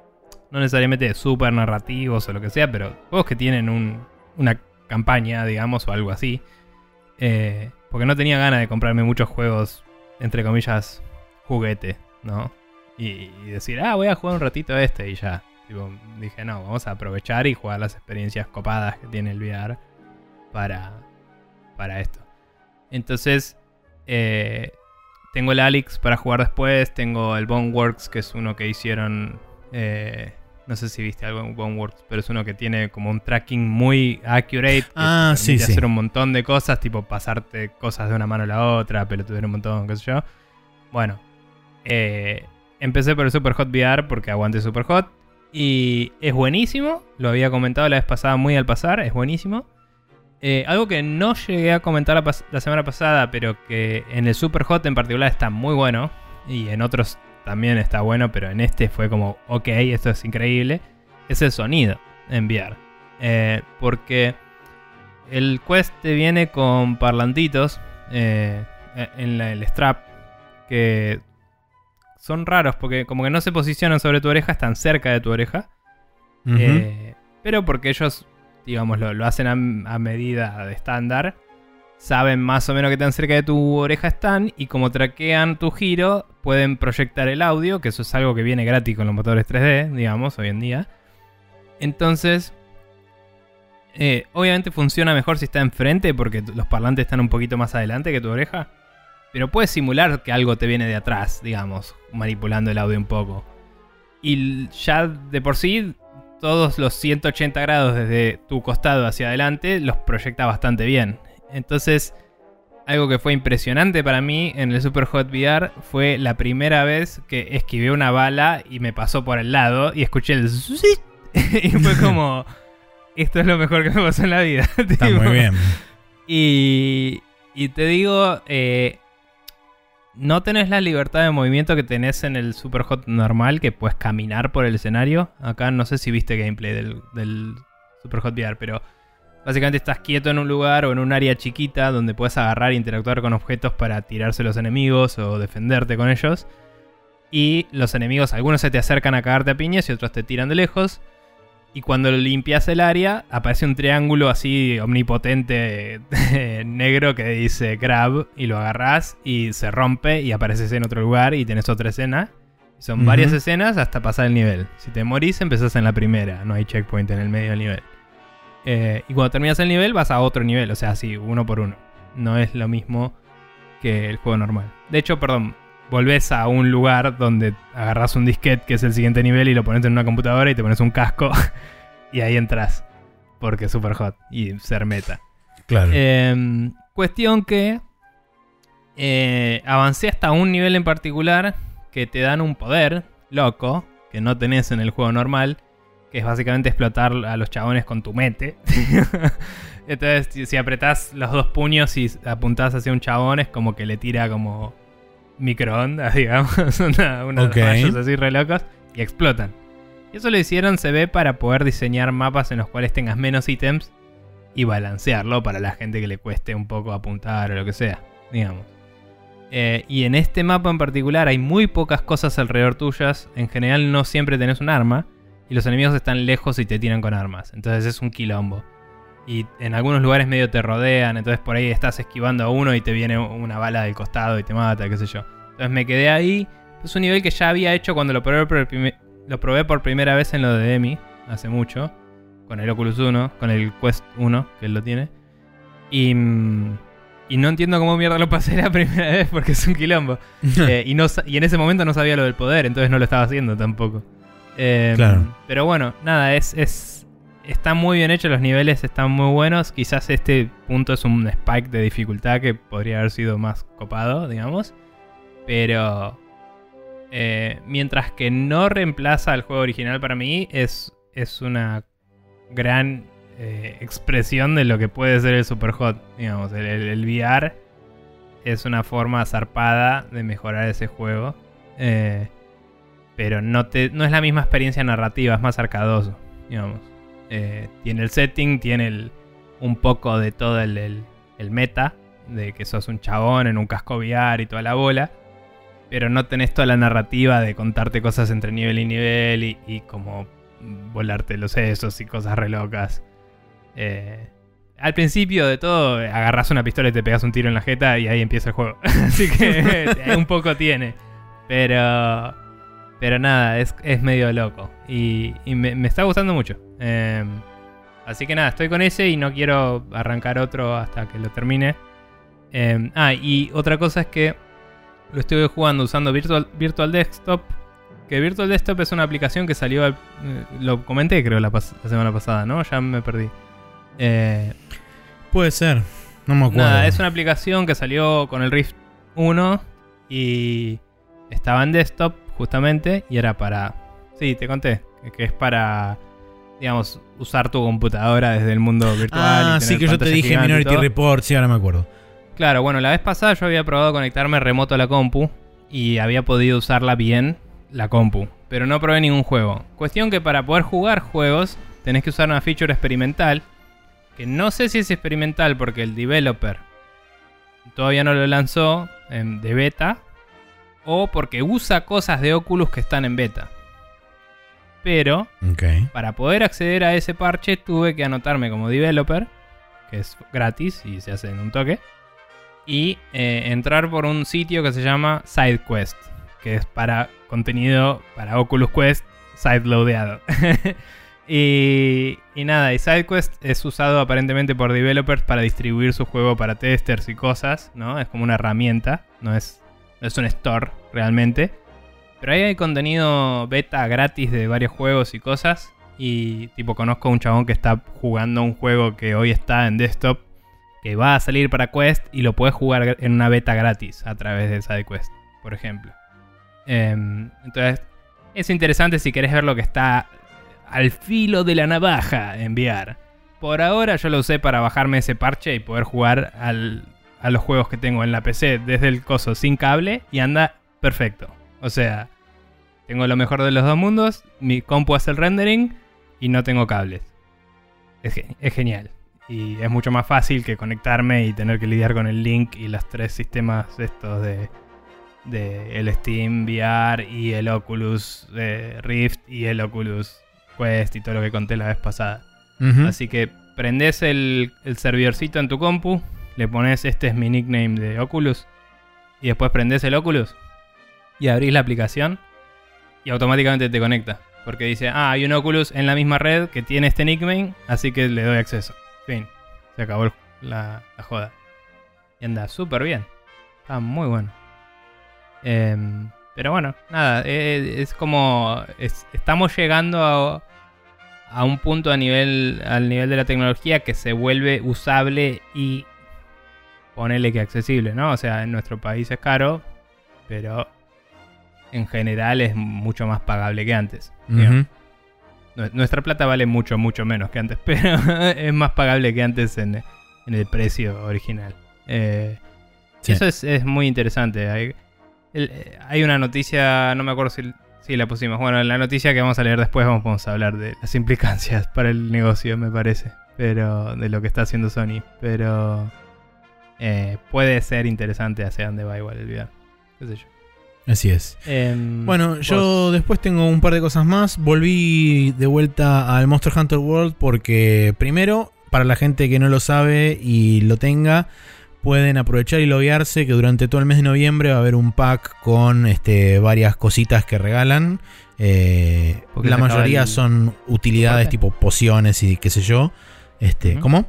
no necesariamente super narrativos o lo que sea, pero juegos que tienen un- una campaña, digamos, o algo así. Eh, porque no tenía ganas de comprarme muchos juegos, entre comillas, juguete, ¿no? Y, decir, ah, voy a jugar un ratito este y ya. Dije, no, vamos a aprovechar y jugar las experiencias copadas que tiene el VR para, para esto. Entonces, eh, tengo el Alex para jugar después, tengo el Boneworks, que es uno que hicieron... eh, no sé si viste algo en Boneworks, pero es uno que tiene como un tracking muy accurate. Que Ah, sí, sí. hacer un montón de cosas, tipo pasarte cosas de una mano a la otra, pelotudear un montón, qué sé yo. Bueno, eh, empecé por el Super Hot VR porque aguante Super Hot. Y es buenísimo, lo había comentado la vez pasada muy al pasar, es buenísimo. Eh, algo que no llegué a comentar la, la semana pasada, pero que en el Super Hot en particular está muy bueno, y en otros también está bueno, pero en este fue como, ok, esto es increíble, es el sonido en VR. Eh, porque el Quest te viene con parlantitos eh, en la- el strap que son raros porque como que no se posicionan sobre tu oreja, están cerca de tu oreja. Eh, pero porque ellos, digamos, lo, lo hacen a, a medida de estándar, saben más o menos que tan cerca de tu oreja están y como traquean tu giro, pueden proyectar el audio, que eso es algo que viene gratis con los motores 3D, digamos, hoy en día. Entonces, eh, obviamente funciona mejor si está enfrente porque los parlantes están un poquito más adelante que tu oreja. Pero puedes simular que algo te viene de atrás, digamos, manipulando el audio un poco. Y ya de por sí, todos los 180 grados desde tu costado hacia adelante los proyecta bastante bien. Entonces, algo que fue impresionante para mí en el Super Hot VR fue la primera vez que esquivé una bala y me pasó por el lado y escuché el... [laughs] y fue [laughs] como... Esto es lo mejor que me pasó en la vida. [laughs] Está muy bien. y, y te digo, eh, no tenés la libertad de movimiento que tenés en el Super Hot normal, que puedes caminar por el escenario. Acá no sé si viste gameplay del, del Super Hot VR, pero básicamente estás quieto en un lugar o en un área chiquita donde puedes agarrar e interactuar con objetos para tirarse a los enemigos o defenderte con ellos. Y los enemigos, algunos se te acercan a cagarte a piñas y otros te tiran de lejos. Y cuando limpias el área, aparece un triángulo así omnipotente [laughs] negro que dice grab y lo agarrás y se rompe y apareces en otro lugar y tenés otra escena. Son varias escenas hasta pasar el nivel. Si te morís, empezás en la primera, no hay checkpoint en el medio del nivel. Eh, y cuando terminas el nivel, vas a otro nivel, o sea, así, uno por uno. No es lo mismo que el juego normal. De hecho, perdón, volvés a un lugar donde agarras un disquete que es el siguiente nivel y lo pones en una computadora y te pones un casco [laughs] y ahí entras. Porque es super hot y ser meta. Claro. Eh, cuestión que eh, avancé hasta un nivel en particular que te dan un poder loco que no tenés en el juego normal, que es básicamente explotar a los chabones con tu mente. [laughs] Entonces, si, apretás los dos puños y apuntás hacia un chabón, es como que le tira como microondas, [laughs] digamos, una, unos Ok. rayos así re locos y explotan. Y eso lo hicieron, se ve, para poder diseñar mapas en los cuales tengas menos ítems y balancearlo para la gente que le cueste un poco apuntar o lo que sea, digamos. Eh, y en este mapa en particular hay muy pocas cosas alrededor tuyas. En general no siempre tenés un arma. Y los enemigos están lejos y te tiran con armas. Entonces es un quilombo. Y en algunos lugares medio te rodean. Entonces por ahí estás esquivando a uno y te viene una bala del costado y te mata, qué sé yo. Entonces me quedé ahí. Es un nivel que ya había hecho cuando lo probé por, lo probé por primera vez en lo de Demi. Hace mucho. Con el Oculus 1. Con el Quest 1, que él lo tiene. Y... mm, y no entiendo cómo mierda lo pasé la [laughs] primera vez porque es un quilombo. [laughs] Eh, y, no, y en ese momento no sabía lo del poder, entonces no lo estaba haciendo tampoco. Eh, Claro. Pero bueno, nada, es, es. Está muy bien hecho, los niveles están muy buenos. Quizás este punto es un spike de dificultad que podría haber sido más copado, digamos. Pero. eh, mientras que no reemplaza al juego original para mí, es, es una gran eh, expresión de lo que puede ser el Super Hot. Digamos, el, el- el VR es una forma zarpada de mejorar ese juego. Eh, pero no, te, no es la misma experiencia narrativa, es más arcadoso, digamos. Eh, tiene el setting, tiene el- un poco de todo el, el- el meta, de que sos un chabón en un casco VR y toda la bola. Pero no tenés toda la narrativa de contarte cosas entre nivel y nivel y, y como volarte los sesos y cosas re locas. Eh, al principio de todo, agarras una pistola y te pegas un tiro en la jeta y ahí empieza el juego. [laughs] Así que [laughs] un poco tiene. Pero. Pero nada, es, es medio loco. Y, y me, me está gustando mucho. Em, así que nada, estoy con ese y no quiero arrancar otro hasta que lo termine. Em, ah, y otra cosa es que lo estuve jugando usando Virtual, Virtual Desktop. Que Virtual Desktop es una aplicación que salió. al- eh, lo comenté, creo, la, pas- la semana pasada, ¿no? Ya me perdí. Eh, Puede ser. No me acuerdo. Nada, es una aplicación que salió con el Rift 1 y estaba en desktop justamente y era para... Sí, te conté, que es para, digamos, usar tu computadora desde el mundo virtual. Ah, sí, que yo te dije Minority. Report, sí, ahora me acuerdo. Claro, bueno, la vez pasada yo había probado conectarme remoto a la compu y había podido usarla bien la compu, pero no probé ningún juego. Cuestión que para poder jugar juegos tenés que usar una feature experimental, que no sé si es experimental porque el developer todavía no lo lanzó en- de beta, o porque usa cosas de Oculus que están en beta. Pero para poder acceder a ese parche tuve que anotarme como developer, que es gratis y se hace en un toque, y eh, entrar por un sitio que se llama SideQuest, que es para contenido para Oculus Quest sideloadeado. [laughs] y, y nada, y SideQuest es usado aparentemente por developers para distribuir su juego para testers y cosas, ¿no? Es como una herramienta, no es, es un store realmente. Pero ahí hay contenido beta gratis de varios juegos y cosas. Y tipo conozco a un chabón que está jugando un juego que hoy está en desktop. Que va a salir para Quest y lo puedes jugar en una beta gratis a través de SideQuest, por ejemplo. Em, entonces, es interesante si querés ver lo que está al filo de la navaja en VR. Por ahora yo lo usé para bajarme ese parche y poder jugar al- a los juegos que tengo en la PC desde el coso sin cable y anda perfecto. O sea, tengo lo mejor de los dos mundos, mi compu hace el rendering y no tengo cables. Es, ge- es genial. Y es mucho más fácil que conectarme y tener que lidiar con el link y los tres sistemas estos de, de el Steam VR y el Oculus eh, Rift y el Oculus Quest y todo lo que conté la vez pasada. Así que prendes el, el servidorcito en tu compu, le pones este es mi nickname de Oculus y después prendes el Oculus y abrís la aplicación y automáticamente te conecta. Porque dice, ah, hay un Oculus en la misma red que tiene este nickname, así que le doy acceso. Fin, se acabó la, la joda. Y anda súper bien. Está muy bueno. Em, pero bueno, nada, eh, es como... es- estamos llegando a, a un punto a nivel, al nivel de la tecnología que se vuelve usable y ponele que accesible, ¿no? O sea, en nuestro país es caro, pero en general es mucho más pagable que antes. Nuestra plata vale mucho, mucho menos que antes, [laughs] pero es más pagable que antes en, en el precio original. Eh, Sí. Eso es, es muy interesante. Hay, el- hay una noticia, no me acuerdo si, si la pusimos. Bueno, en la noticia que vamos a leer después vamos a hablar de las implicancias para el negocio, me parece. Pero de lo que está haciendo Sony. Pero eh, puede ser interesante hacia dónde va igual el VR. ¿Qué sé yo? Así es. Em, Bueno, vos- yo después tengo un par de cosas más. Volví de vuelta al Monster Hunter World porque primero, para la gente que no lo sabe y lo tenga, pueden aprovechar y loguearse que durante todo el mes de noviembre va a haber un pack con este, varias cositas que regalan. Eh, la mayoría el son utilidades tipo pociones y qué sé yo. Este. ¿Cómo?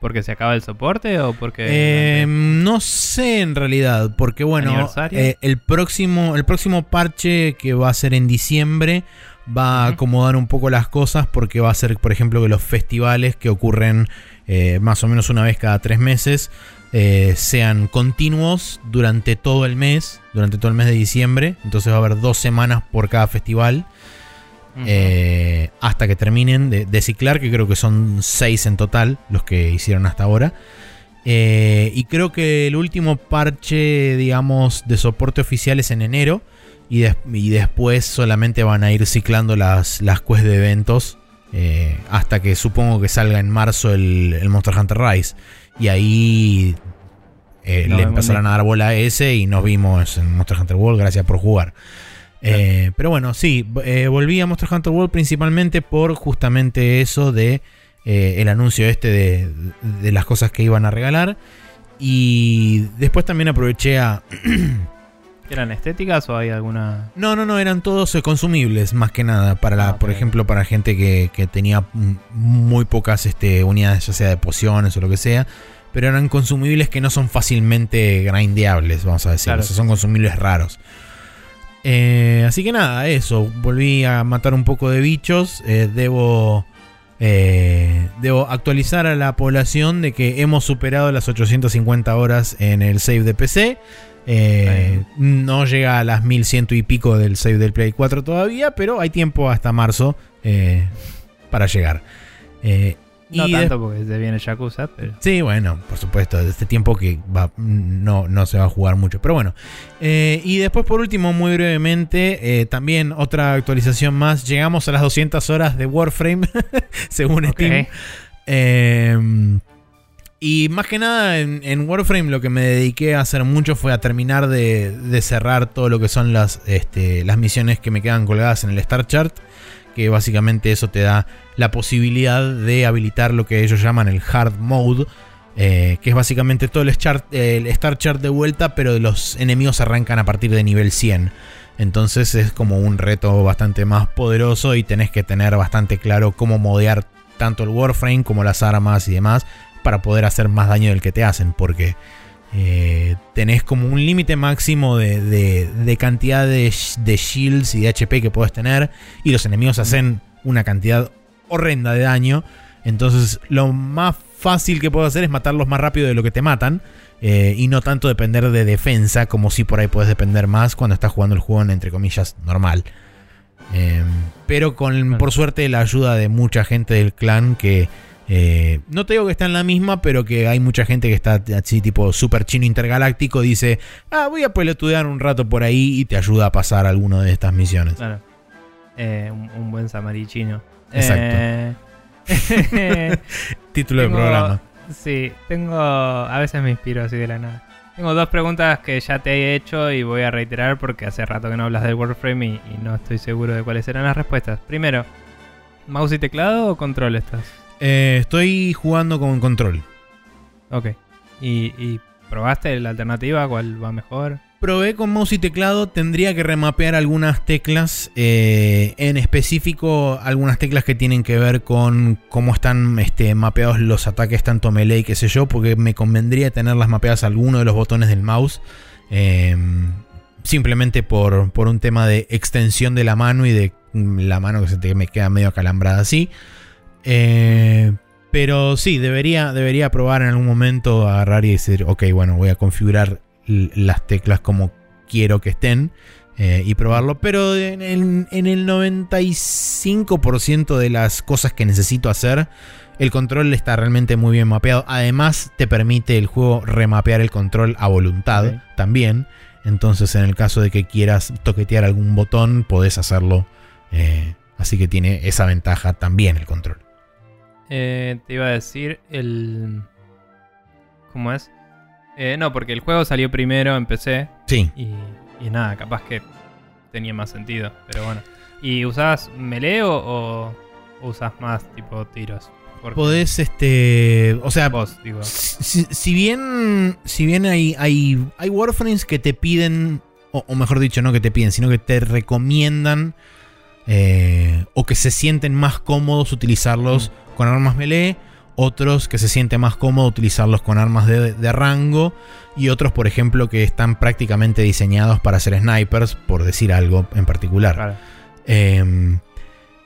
¿Porque se acaba el soporte o porque.? Eh, no sé en realidad, porque bueno, eh, el próximo el próximo parche que va a ser en diciembre va a acomodar un poco las cosas porque va a ser, por ejemplo, que los festivales que ocurren eh, más o menos una vez cada tres meses eh, sean continuos durante todo el mes, durante todo el mes de diciembre. Entonces va a haber dos semanas por cada festival. Eh, hasta que terminen de, de ciclar, que creo que son seis en total los que hicieron hasta ahora. Eh, y creo que el último parche, digamos, de soporte oficial es en enero. Y, des- y después solamente van a ir ciclando las, las quests de eventos. eh, hasta que supongo que salga en marzo el, el Monster Hunter Rise. Y ahí eh, le empezarán a dar bola a ese. Y nos vimos en Monster Hunter World. Gracias por jugar. Eh, pero bueno, sí, eh, volví a Monster Hunter World principalmente por justamente eso de eh, el anuncio este de, de las cosas que iban a regalar. Y después también aproveché a... [clears throat] ¿Eran estéticas o hay alguna.? No, no, no, eran todos eh, consumibles, más que nada. Para la, Ah, por ejemplo, para gente que, que tenía muy pocas este, unidades, ya sea de pociones o lo que sea. Pero eran consumibles que no son fácilmente grindeables, vamos a decir. Claro. O sea, son consumibles raros. Eh, así que nada, eso. Volví a matar un poco de bichos. Eh, debo. eh, debo actualizar a la población de que hemos superado las 850 horas en el save de PC. Eh, no llega a las 1100 y pico del save del Play 4 todavía, pero hay tiempo hasta marzo eh, para llegar. No y tanto porque se viene Yakuza, pero. Sí, bueno, por supuesto, de este tiempo que va, no, no se va a jugar mucho. Pero bueno. Eh, y después, por último, muy brevemente, eh, también otra actualización más. Llegamos a las 200 horas de Warframe, [laughs] según Ok. Steam. Eh, y más que nada en, en Warframe lo que me dediqué a hacer mucho fue a terminar de, de cerrar todo lo que son las, este, las misiones que me quedan colgadas en el Star Chart. Que básicamente eso te da la posibilidad de habilitar lo que ellos llaman el Hard Mode. eh, que es básicamente todo el, el Star Chart de vuelta, pero los enemigos arrancan a partir de nivel 100. Entonces es como un reto bastante más poderoso y tenés que tener bastante claro cómo modear tanto el Warframe como las armas y demás para poder hacer más daño del que te hacen, porque eh, tenés como un límite máximo de, de- de cantidad de, de shields y de HP que puedes tener, y los enemigos hacen una cantidad horrenda de daño. Entonces, lo más fácil que puedo hacer es matarlos más rápido de lo que te matan. eh, y no tanto depender de defensa, como si por ahí puedes depender más cuando estás jugando el juego en, entre comillas, normal. Eh, pero con, por suerte, la ayuda de mucha gente del clan que. Eh, no te digo que está en la misma, pero que hay mucha gente que está así, tipo super chino intergaláctico. Dice: Ah, voy a pelotudear un rato por ahí y te ayuda a pasar alguna de estas misiones. Claro. Eh, un, un buen samarichino. Exacto. Eh, [laughs] [laughs] Título tengo- programa. Sí, tengo. A veces me inspiro así de la nada. Tengo dos preguntas que ya te he hecho y voy a reiterar porque hace rato que no hablas del Warframe y, y no estoy seguro de cuáles serán las respuestas. Primero, ¿mouse y teclado o control estás? Eh, estoy jugando con control. Ok. ¿Y, y probaste la alternativa? ¿Cuál va mejor? Probé con mouse y teclado, tendría que remapear algunas teclas, eh, en específico algunas teclas que tienen que ver con cómo están este, mapeados los ataques tanto melee y qué sé yo, porque me convendría tenerlas mapeadas a alguno de los botones del mouse, eh, simplemente por, por un tema de extensión de la mano y de mm, la mano que se te me queda medio acalambrada así. Eh, pero sí, debería, debería probar en algún momento agarrar y decir, ok, bueno, voy a configurar las teclas como quiero que estén eh, y probarlo. Pero en el, en el 95% de las cosas que necesito hacer, el control está realmente muy bien mapeado. Además, te permite el juego remapear el control a voluntad también. Entonces, en el caso de que quieras toquetear algún botón, podés hacerlo. eh, así que tiene esa ventaja también el control. Eh, te iba a decir el... ¿Cómo es? Eh, no, porque el juego salió primero en PC Sí. y, y nada, capaz que tenía más sentido, pero bueno. ¿Y usabas melee o, o usas más tipo tiros? Porque Podés, este. O sea, vos, digo. si, si bien, si bien hay, hay, hay Warframes que te piden, o, o mejor dicho, no que te piden, sino que te recomiendan eh, o que se sienten más cómodos utilizarlos con armas melee, otros que se sienten más cómodo utilizarlos con armas de, de rango y otros, por ejemplo, que están prácticamente diseñados para ser snipers, por decir algo en particular. Eh,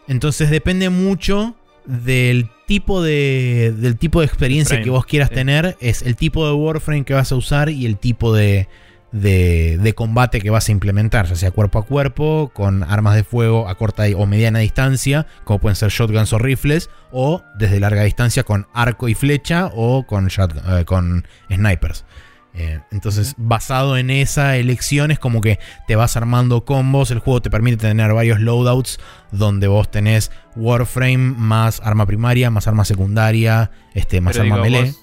entonces depende mucho del tipo de, del tipo de experiencia Frame, que vos quieras sí. tener. Es el tipo de Warframe que vas a usar y el tipo de, de, de combate que vas a implementar, ya sea cuerpo a cuerpo, con armas de fuego a corta o mediana distancia, como pueden ser shotguns o rifles, o desde larga distancia con arco y flecha o con, eh, con snipers. Eh, entonces, basado en esa elección, es como que te vas armando combos. El juego te permite tener varios loadouts donde vos tenés Warframe más arma primaria, más arma secundaria, este, más Pero arma digo, melee. vos,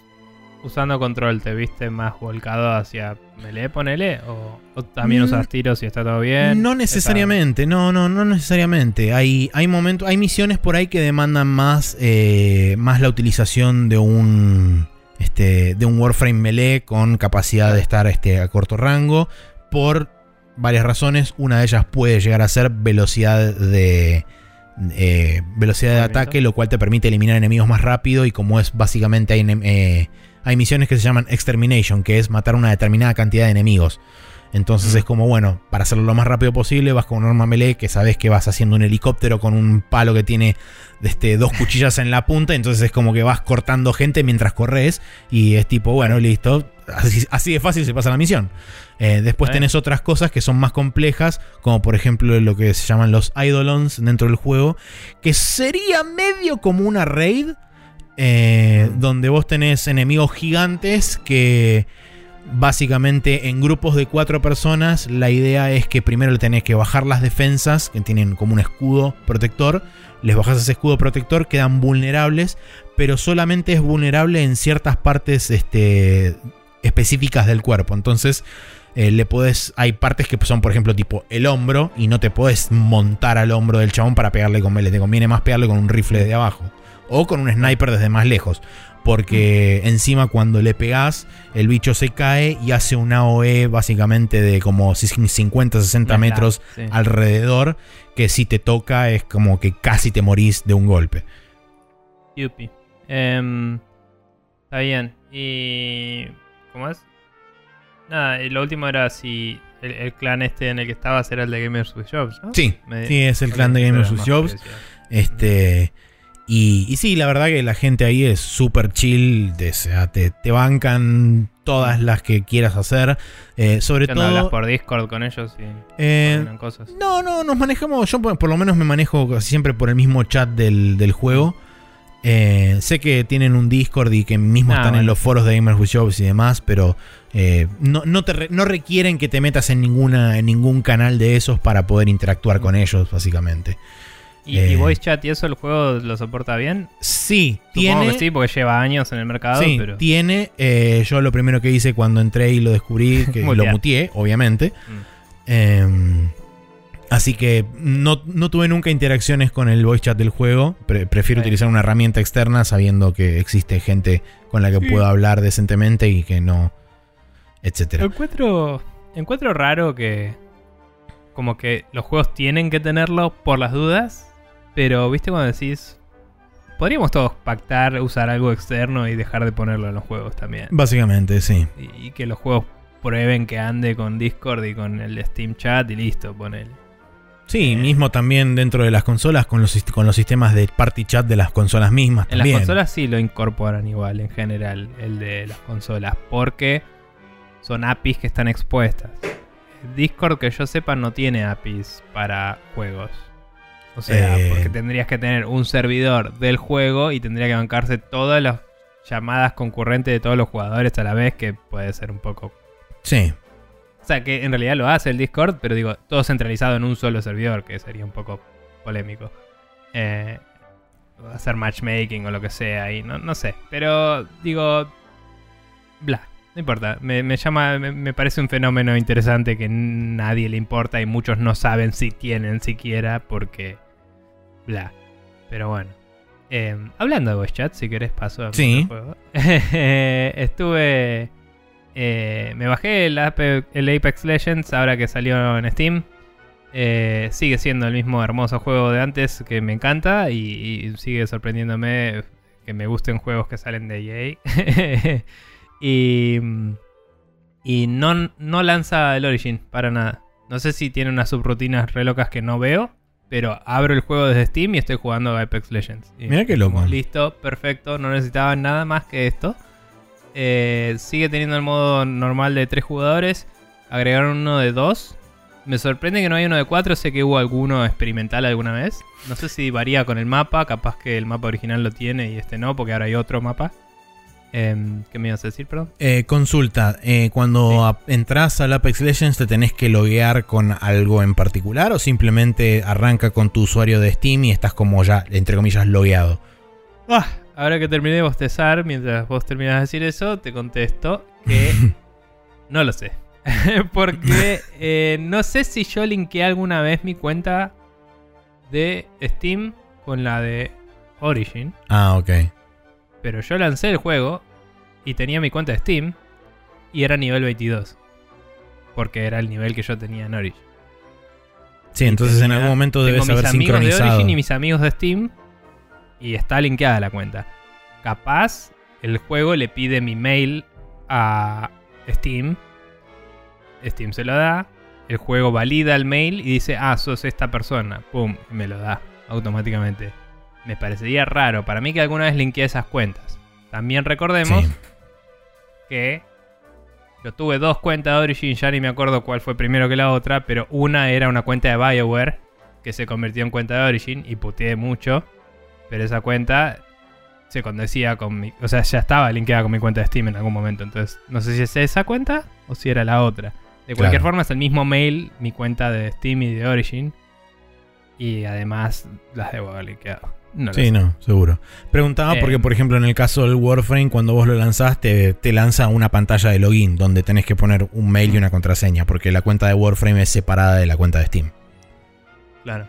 usando control, ¿te viste más volcado hacia melee, ponele? ¿O, o también Mm. usas tiros y está todo bien? No necesariamente, no, no, no necesariamente. Hay, hay momentos, hay misiones por ahí que demandan más, eh, más la utilización de un, este, de un Warframe melee con capacidad de estar este, a corto rango por varias razones. Una de ellas puede llegar a ser velocidad de eh, velocidad de ataque, lo cual te permite eliminar enemigos más rápido y como es básicamente hay, eh, hay misiones que se llaman extermination, que es matar una determinada cantidad de enemigos. Entonces Mm. es como, bueno, para hacerlo lo más rápido posible, vas con un arma melee que sabes que vas haciendo un helicóptero con un palo que tiene este, dos cuchillas en la punta. Entonces es como que vas cortando gente mientras corres. Y es tipo, bueno, listo. Así, así de fácil se pasa la misión. Eh, después Bueno. tenés otras cosas que son más complejas, como por ejemplo lo que se llaman los Eidolons dentro del juego, que sería medio como una raid, eh, donde vos tenés enemigos gigantes que básicamente en grupos de cuatro personas la idea es que primero le tenés que bajar las defensas, que tienen como un escudo protector, les bajas ese escudo protector, quedan vulnerables, pero solamente es vulnerable en ciertas partes este, específicas del cuerpo. Entonces eh, le podés, hay partes que son por ejemplo tipo el hombro y no te podés montar al hombro del chabón para pegarle con melee, te conviene más pegarle con un rifle desde abajo o con un sniper desde más lejos. Porque encima cuando le pegás, el bicho se cae y hace un AOE básicamente de como 50, 60 Más metros sí. alrededor. Que si te toca es como que casi te morís de un golpe. Yupi. Em, está bien. Y. ¿Cómo es? Nada, y lo último era si el, el clan este en el que estabas era el de Gamers with Jobs, ¿no? Sí, Me- sí, es el clan de Gamers with Jobs. Este. Y, y sí, la verdad que la gente ahí es súper chill. de- te, te bancan todas las que quieras hacer. Eh, sobre ¿Qué onda, hablas todo. por Discord con ellos y eh, cosas? no, no, nos manejamos. Yo por, por lo menos me manejo casi siempre por el mismo chat del, del juego. Eh, sé que tienen un Discord y que mismo Ah, están en los foros de Gamers with Jobs y demás, pero no, no, te re- no requieren que te metas en, ninguna, en ningún canal de esos para poder interactuar con ellos, básicamente. ¿Y, eh, y voice chat y eso el juego lo soporta bien? Sí, Supongo tiene. que sí, porque lleva años en el mercado, Sí, pero. tiene. eh, yo lo primero que hice cuando entré y lo descubrí, [laughs] que lo muteé, obviamente. Mm. Eh, así que no, no tuve nunca interacciones con el voice chat del juego. Pre- prefiero Sí. utilizar una herramienta externa sabiendo que existe gente con la que Sí. puedo hablar decentemente y que no. Etcétera. Encuentro, encuentro raro que. Como que los juegos tienen que tenerlo por las dudas. Pero, ¿viste cuando decís. Podríamos todos pactar, usar algo externo y dejar de ponerlo en los juegos también. Básicamente, sí. Y, y que los juegos prueben que ande con Discord y con el Steam Chat y listo, ponele. Sí, Eh. mismo también dentro de las consolas con los, con los sistemas de party chat de las consolas mismas. En también. las consolas sí lo incorporan igual, en general, el de las consolas, porque son APIs que están expuestas. Discord, que yo sepa, no tiene APIs para juegos. O sea, Eh. porque tendrías que tener un servidor del juego y tendría que bancarse todas las llamadas concurrentes de todos los jugadores a la vez, que puede ser un poco... Sí. O sea, que en realidad lo hace el Discord, pero digo, todo centralizado en un solo servidor, que sería un poco polémico. Eh, hacer matchmaking o lo que sea, y no, no sé. Pero digo, bla, no importa. Me, me llama, me, me parece un fenómeno interesante que nadie le importa y muchos no saben si tienen siquiera porque, bla. Pero bueno. Eh, hablando de voice chat, si querés paso a Sí. juego. [laughs] Estuve... eh, me bajé el, Ape- el Apex Legends ahora que salió en Steam. Eh, sigue siendo el mismo hermoso juego de antes que me encanta y, y sigue sorprendiéndome que me gusten juegos que salen de EA. [laughs] y y no, no lanza el Origin para nada. No sé si tiene unas subrutinas re locas que no veo, pero abro el juego desde Steam y estoy jugando a Apex Legends. Y Mirá qué loco. Listo, perfecto, no necesitaba nada más que esto. Eh, sigue teniendo el modo normal de tres jugadores. Agregaron uno de dos. Me sorprende que no hay uno de cuatro. Sé que hubo alguno experimental alguna vez. No sé si varía con el mapa. Capaz que el mapa original lo tiene y este no, porque ahora hay otro mapa. Em, ¿Qué me ibas a decir, perdón? Eh, consulta, eh, cuando Sí. entras al Apex Legends te tenés que loguear con algo en particular o simplemente arranca con tu usuario de Steam y estás como ya, entre comillas, logueado. Ah, ahora que terminé de bostezar, mientras vos terminás de decir eso, te contesto que [laughs] no lo sé. [laughs] Porque eh, no sé si yo linké alguna vez mi cuenta de Steam con la de Origin. Ah, ok. Pero yo lancé el juego y tenía mi cuenta de Steam y era nivel 22. Porque era el nivel que yo tenía en Origin. Sí, entonces en algún momento debes haber mis amigos de sincronizado. Origin y mis amigos de Steam y está linkeada la cuenta. Capaz el juego le pide mi mail a Steam. Steam se lo da. El juego valida el mail y dice, ah, sos esta persona. Pum, me lo da automáticamente. Me parecería raro para mí que alguna vez linkeé esas cuentas. También recordemos Sí. Que yo tuve dos cuentas de Origin, ya ni me acuerdo cuál fue primero que la otra, pero una era una cuenta de BioWare que se convirtió en cuenta de Origin y puteé mucho, pero esa cuenta se condecía con mi, o sea, ya estaba linkeada con mi cuenta de Steam en algún momento, entonces no sé si es esa cuenta o si era la otra. De cualquier Claro. forma es el mismo mail, mi cuenta de Steam y de Origin y además las debo haber linkeado. No Sí, sé. no, seguro. Preguntaba Eh, porque, por ejemplo, en el caso del Warframe, cuando vos lo lanzaste, te lanza una pantalla de login donde tenés que poner un mail y una contraseña, porque la cuenta de Warframe es separada de la cuenta de Steam. Claro.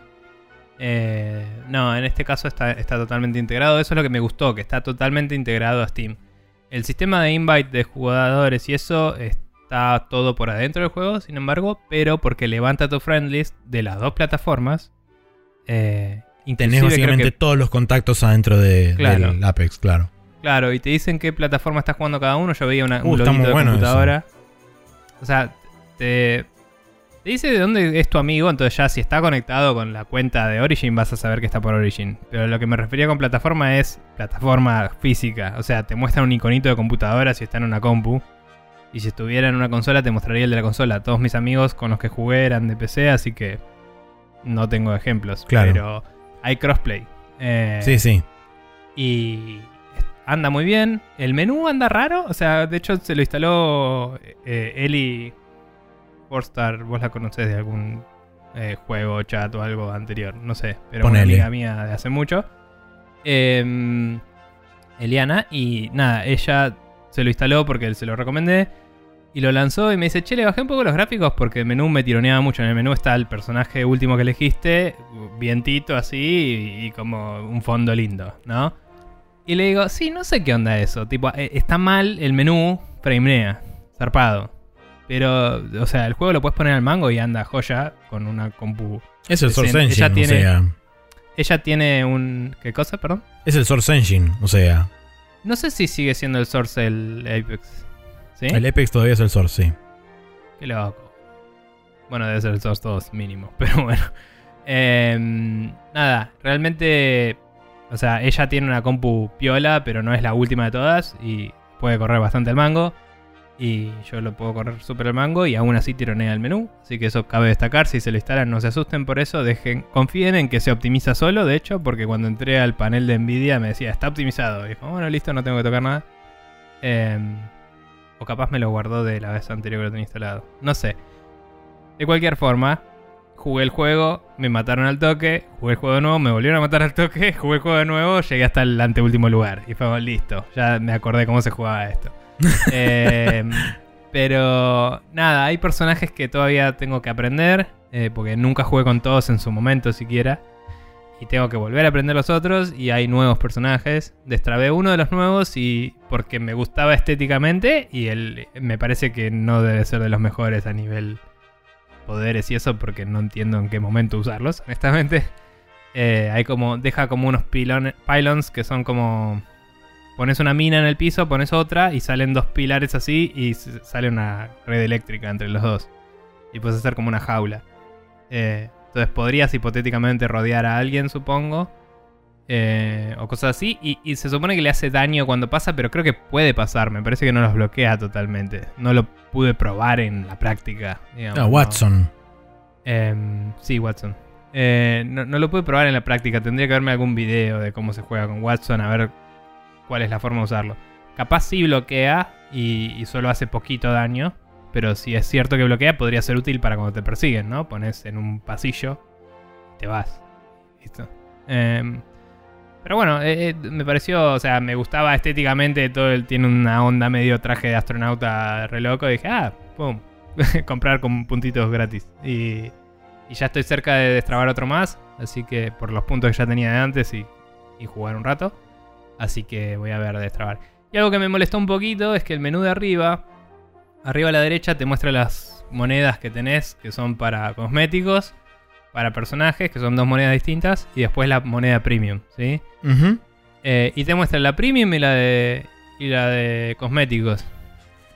Eh, no, en este caso está, está totalmente integrado. Eso es lo que me gustó, que está totalmente integrado a Steam. El sistema de invite de jugadores y eso está todo por adentro del juego, sin embargo, pero porque levanta tu friend list de las dos plataformas. Eh, Tenés inclusive creo básicamente que- todos los contactos adentro de, Claro. del Apex, claro. Claro, y te dicen qué plataforma está jugando cada uno. Yo veía una, Uh, un está loguito muy de bueno computadora. O sea, te, te dice de dónde es tu amigo. Entonces, ya si está conectado con la cuenta de Origin, vas a saber que está por Origin. Pero lo que me refería con plataforma es plataforma física. O sea, te muestra un iconito de computadora si está en una compu. Y si estuviera en una consola, te mostraría el de la consola. Todos mis amigos con los que jugué eran de PC, así que no tengo ejemplos. Claro. Pero hay crossplay. Eh, Sí, sí. y anda muy bien. El menú anda raro. O sea, de hecho se lo instaló eh, Eli Forstar. Vos la conocés de algún eh, juego, chat o algo anterior. No sé. Pero una amiga mía de hace mucho. Em, Eliana. Y nada, ella se lo instaló porque se lo recomendé. Y lo lanzó y me dice, che, le bajé un poco los gráficos porque el menú me tironeaba mucho. En el menú está el personaje último que elegiste, vientito así y, y como un fondo lindo, ¿no? Y le digo, sí, no sé qué onda eso. Tipo, eh, está mal el menú, framea, zarpado. Pero, o sea, el juego lo puedes poner al mango y anda joya con una compu. Es el Source ella Engine, tiene- o sea. Ella tiene un... ¿Qué cosa, perdón? Es el Source Engine, o sea. No sé si sigue siendo el Source el Apex. ¿Sí? El Apex todavía es el Source, sí. Qué loco. Bueno, debe ser el Source 2 mínimo, [laughs] pero bueno. Em, nada, realmente... O sea, ella tiene una compu piola, pero no es la última de todas y puede correr bastante el mango. Y yo lo puedo correr súper el mango y aún así tironea el menú. Así que eso cabe destacar. Si se lo instalan, no se asusten por eso. Dejen, confíen en que se optimiza solo, de hecho, porque cuando entré al panel de Nvidia me decía, está optimizado. Y dijo, bueno, listo, no tengo que tocar nada. Em, o capaz me lo guardó de la vez anterior que lo tenía instalado. No sé. De cualquier forma, jugué el juego, me mataron al toque, jugué el juego de nuevo, me volvieron a matar al toque, [laughs] jugué el juego de nuevo, llegué hasta el anteúltimo lugar. Y fue listo, ya me acordé cómo se jugaba esto. [laughs] Eh, pero nada, hay personajes que todavía tengo que aprender, eh, porque nunca jugué con todos en su momento siquiera. Y tengo que volver a aprender los otros y hay nuevos personajes. Destrabé uno de los nuevos y porque me gustaba estéticamente y él me parece que no debe ser de los mejores a nivel poderes y eso porque no entiendo en qué momento usarlos, honestamente. [laughs] Eh, hay como, deja como unos pilon- pylons que son como... Pones una mina en el piso, pones otra y salen dos pilares así y sale una red eléctrica entre los dos. Y puedes hacer como una jaula. Eh, entonces podrías hipotéticamente rodear a alguien, supongo. eh, o cosas así. Y, y se supone que le hace daño cuando pasa, pero creo que puede pasar. Me parece que no los bloquea totalmente. No lo pude probar en la práctica. digamos, Ah, no. Watson. Em, sí, Watson. Eh, no, no lo pude probar en la práctica. Tendría que verme algún video de cómo se juega con Watson a ver cuál es la forma de usarlo. Capaz sí bloquea y, y solo hace poquito daño. Pero si es cierto que bloquea, podría ser útil para cuando te persiguen, ¿no? Pones en un pasillo, te vas. Listo. Em, pero bueno, eh, eh, me pareció, o sea, me gustaba estéticamente, todo el, tiene una onda medio traje de astronauta re loco. Y dije, ah, pum, [laughs] comprar con puntitos gratis. Y, y, ya estoy cerca de destrabar otro más, así que por los puntos que ya tenía de antes y, y jugar un rato. Así que voy a ver de destrabar. Y algo que me molestó un poquito es que el menú de arriba, arriba a la derecha, te muestra las monedas que tenés, que son para cosméticos para personajes, que son dos monedas distintas, y después la moneda premium, ¿sí? Eh, y te muestra la premium y la de, y la de cosméticos.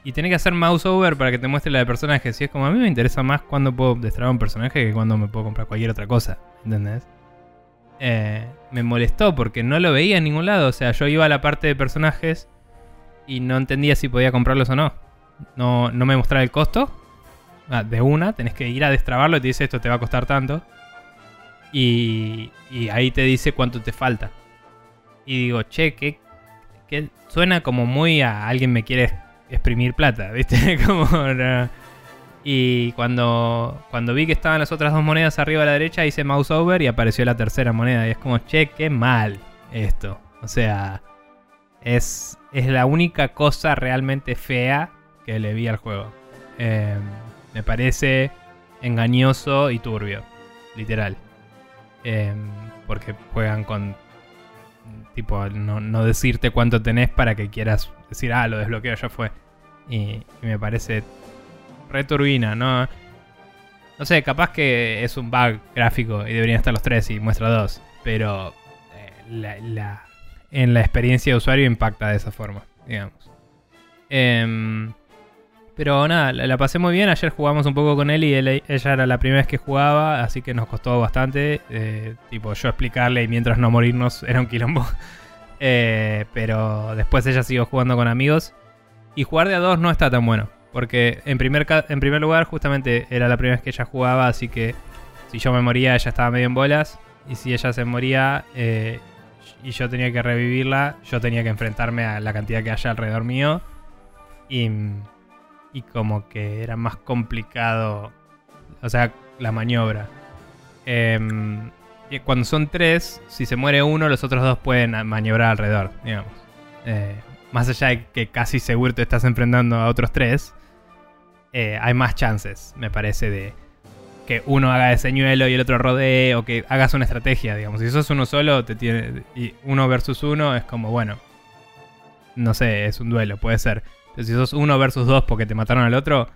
Y tenés que hacer mouse over para que te muestre la de personajes. Y es como a mí me interesa más cuando puedo destrabar un personaje que cuando me puedo comprar cualquier otra cosa. ¿Entendés? Eh, me molestó porque no lo veía en ningún lado. O sea, yo iba a la parte de personajes y no entendía si podía comprarlos o no. No, no me mostraba el costo. Ah, de una, tenés que ir a destrabarlo y te dice esto te va a costar tanto. Y, y ahí te dice cuánto te falta. Y digo, che, que, suena como muy a alguien me quiere exprimir plata, [laughs] ¿viste? [laughs] como... Y cuando, cuando vi que estaban las otras dos monedas arriba a la derecha, hice mouse over y apareció la tercera moneda. Y es como, che, qué mal esto. O sea, es, es la única cosa realmente fea que le vi al juego. Eh, me parece engañoso y turbio, literal. Em, porque juegan con tipo no, decirte cuánto tenés para que quieras decir, ah, lo desbloqueo, ya fue. Y, me parece returbina, ¿no? No sé, capaz que es un bug gráfico y deberían estar los tres y muestra dos. Pero eh, en la experiencia de usuario impacta de esa forma, digamos. Eh, pero nada, la, pasé muy bien. Ayer jugamos un poco con él y ella era la primera vez que jugaba, así que nos costó bastante. Eh, tipo, yo explicarle y mientras no morirnos [laughs] era un quilombo. [laughs] Eh, pero después ella siguió jugando con amigos. Y jugar de a dos no está tan bueno. Porque en primer, en primer lugar, justamente era la primera vez que ella jugaba, así que si yo me moría, ella estaba medio en bolas. Y si ella se moría eh, y yo tenía que revivirla, yo tenía que enfrentarme a la cantidad que haya alrededor mío. Y y como que era más complicado, o sea, la maniobra. Em, cuando son tres, si se muere uno, los otros dos pueden maniobrar alrededor, digamos. Eh, más allá de que casi seguro te estás enfrentando a otros tres, eh, hay más chances, me parece, de que uno haga de señuelo y el otro rodee, o que hagas una estrategia, digamos. Si sos uno solo, te tiene, y uno versus uno es como, bueno, no sé, es un duelo, puede ser. Pero si sos uno versus dos porque te mataron al otro,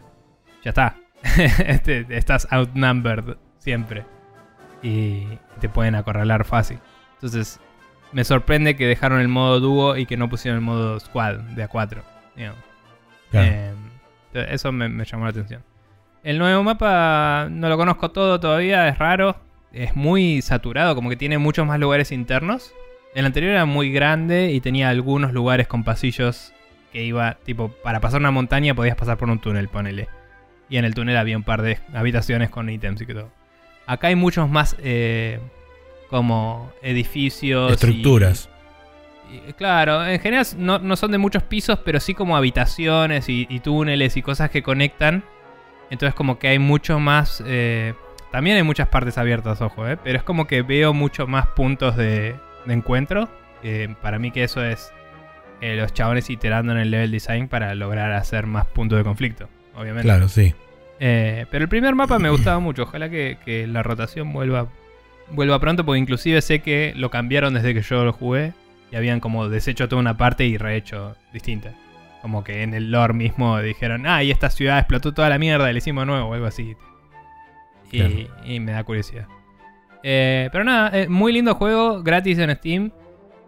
ya está. [laughs] Este, estás outnumbered siempre. Y te pueden acorralar fácil. Entonces, me sorprende que dejaron el modo dúo y que no pusieron el modo squad de A4. Eh, eso me, me, llamó la atención. El nuevo mapa no lo conozco todo todavía, es raro. Es muy saturado, como que tiene muchos más lugares internos. El anterior era muy grande y tenía algunos lugares con pasillos que iba, tipo, para pasar una montaña podías pasar por un túnel, ponele. Y en el túnel había un par de habitaciones con ítems y que todo. Acá hay muchos más eh, como edificios. Estructuras. Y, claro, en general no, son de muchos pisos, pero sí como habitaciones y, túneles y cosas que conectan. Entonces como que hay mucho más... Eh, también hay muchas partes abiertas, ojo, eh, pero es como que veo mucho más puntos de, encuentro. para mí que eso es eh, los chabones iterando en el level design para lograr hacer más puntos de conflicto, obviamente. Claro, sí. Eh, pero el primer mapa me gustaba mucho. Ojalá que, la rotación vuelva, vuelva pronto, porque inclusive sé que lo cambiaron desde que yo lo jugué y habían como deshecho toda una parte y rehecho distinta. Como que en el lore mismo dijeron, ah, y esta ciudad explotó toda la mierda y le hicimos nuevo o algo así. Y, me da curiosidad. Eh, pero nada, muy lindo juego, gratis en Steam.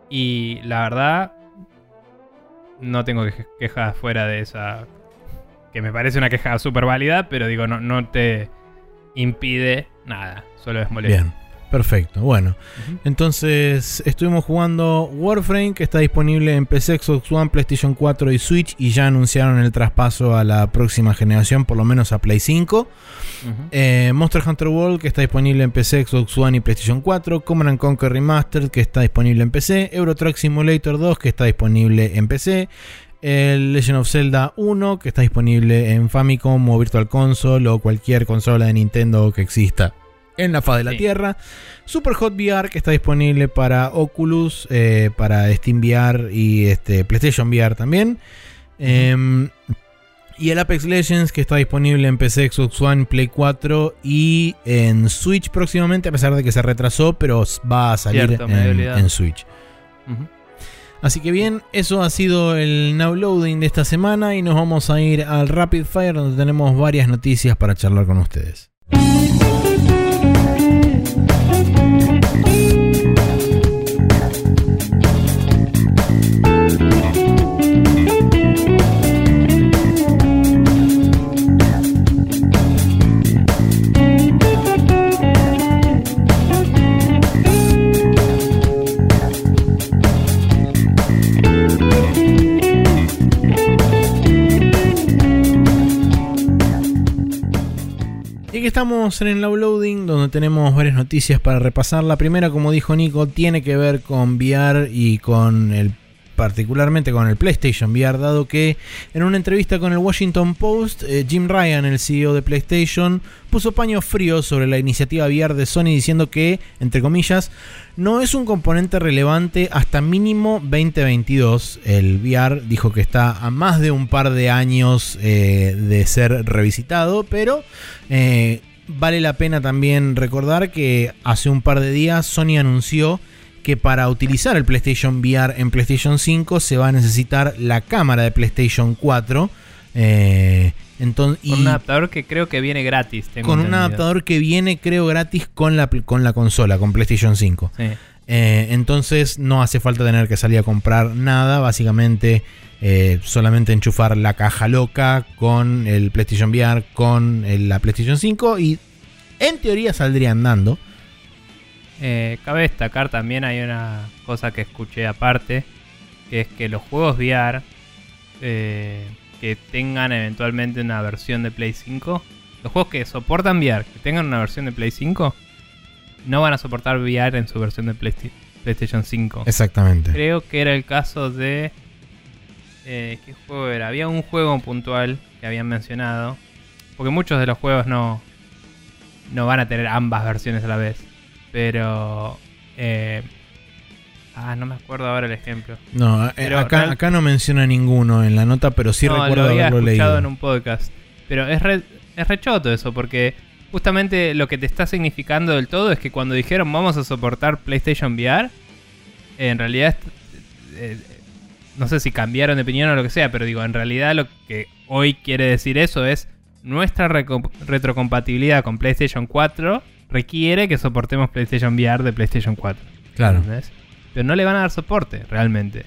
Y la verdad, no tengo quejas fuera de esa. Que me parece una queja súper válida, pero digo, no, no te impide nada, solo es molesto. Bien. Perfecto, bueno. Entonces estuvimos jugando Warframe que está disponible en PC, Xbox One, PlayStation 4 y Switch y ya anunciaron el traspaso a la próxima generación, por lo menos a Play 5. Eh, Monster Hunter World que está disponible en PC, Xbox One y PlayStation 4. Command Conquer Remastered que está disponible en PC. Euro Truck Simulator 2 que está disponible en PC. El Legend of Zelda 1 que está disponible en Famicom o Virtual Console o cualquier consola de Nintendo que exista en la faz de la Sí. Tierra. Super Hot VR que está disponible para Oculus, eh, para Steam VR y este, PlayStation VR también. Em, y el Apex Legends que está disponible en PC, Xbox One, Play 4 y en Switch próximamente, a pesar de que se retrasó, pero va a salir Cierto, en, Switch. Así que bien, eso ha sido el now loading de esta semana y nos vamos a ir al Rapid Fire donde tenemos varias noticias para charlar con ustedes. Estamos en el now loading donde tenemos varias noticias para repasar. La primera, como dijo Nico, tiene que ver con VR y con el particularmente con el PlayStation VR, dado que en una entrevista con el Washington Post, eh, Jim Ryan, el CEO de PlayStation, puso paño frío sobre la iniciativa VR de Sony diciendo que, entre comillas, no es un componente relevante hasta mínimo 2022. El VR dijo que está a más de un par de años eh, de ser revisitado, pero eh, vale la pena también recordar que hace un par de días Sony anunció que para utilizar el PlayStation VR en PlayStation 5 se va a necesitar la cámara de PlayStation 4. eh, entonces, Con y un adaptador que creo que viene gratis. tengo con un adaptador que viene, creo, gratis con la, con la consola, con PlayStation 5. Sí. Eh, entonces no hace falta tener que salir a comprar nada, básicamente eh, solamente enchufar la caja loca con el PlayStation VR, con el- la PlayStation 5 y en teoría saldría andando. Eh, cabe destacar también hay una cosa que escuché aparte, que es que los juegos VR eh, que tengan eventualmente una versión de Play 5, los juegos que soportan VR, que tengan una versión de Play 5, no van a soportar VR en su versión de Playsti- PlayStation 5. Exactamente. Creo que era el caso de... eh, ¿Qué juego era? Había un juego puntual que habían mencionado. Porque muchos de los juegos no, no van a tener ambas versiones a la vez. Pero... eh, ah, no me acuerdo ahora el ejemplo. No, eh, Pero acá, real- acá no menciona ninguno en la nota, pero sí no, recuerdo lo había haberlo escuchado leído. en un podcast. Pero es re, es re choto eso, porque justamente lo que te está significando del todo es que cuando dijeron vamos a soportar PlayStation VR, en realidad, eh, no sé si cambiaron de opinión o lo que sea, pero digo, en realidad lo que hoy quiere decir eso es nuestra retrocompatibilidad con PlayStation 4 requiere que soportemos PlayStation VR de PlayStation 4. Claro. ¿entendés? Pero no le van a dar soporte, realmente.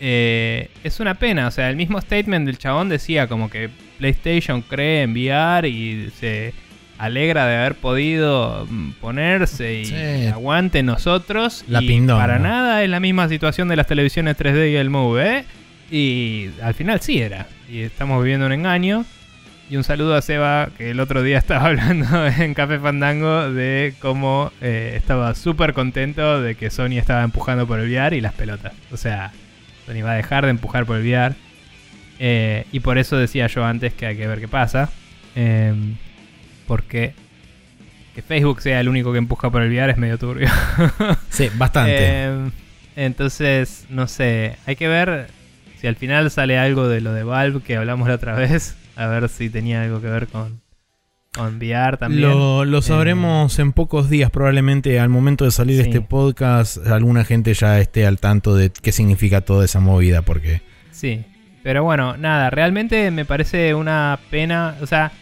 Eh, es una pena, o sea, el mismo statement del chabón decía como que PlayStation cree en VR y se alegra de haber podido mm, ponerse y Sí. aguante nosotros. La y pindonga. para nada es la misma situación de las televisiones 3D y el Move, ¿eh? Y al final sí era. Y estamos viviendo un engaño. Y un saludo a Seba, que el otro día [laughs] estaba hablando en Café Fandango de cómo eh, estaba súper contento de que Sony estaba empujando por el VR y las pelotas. O sea, Sony va a dejar de empujar por el VR. Eh, y por eso decía yo antes que hay que ver qué pasa. Eh, porque que Facebook sea el único que empuja por el VR es medio turbio. [laughs] Sí, bastante. Eh, entonces, no sé, hay que ver si al final sale algo de lo de Valve que hablamos la otra vez. A ver si tenía algo que ver con, con VR también. Lo, lo sabremos en pocos días, probablemente al momento de salir Sí. este podcast, alguna gente ya esté al tanto de qué significa toda esa movida, porque Sí, pero bueno, nada, realmente me parece una pena. O sea,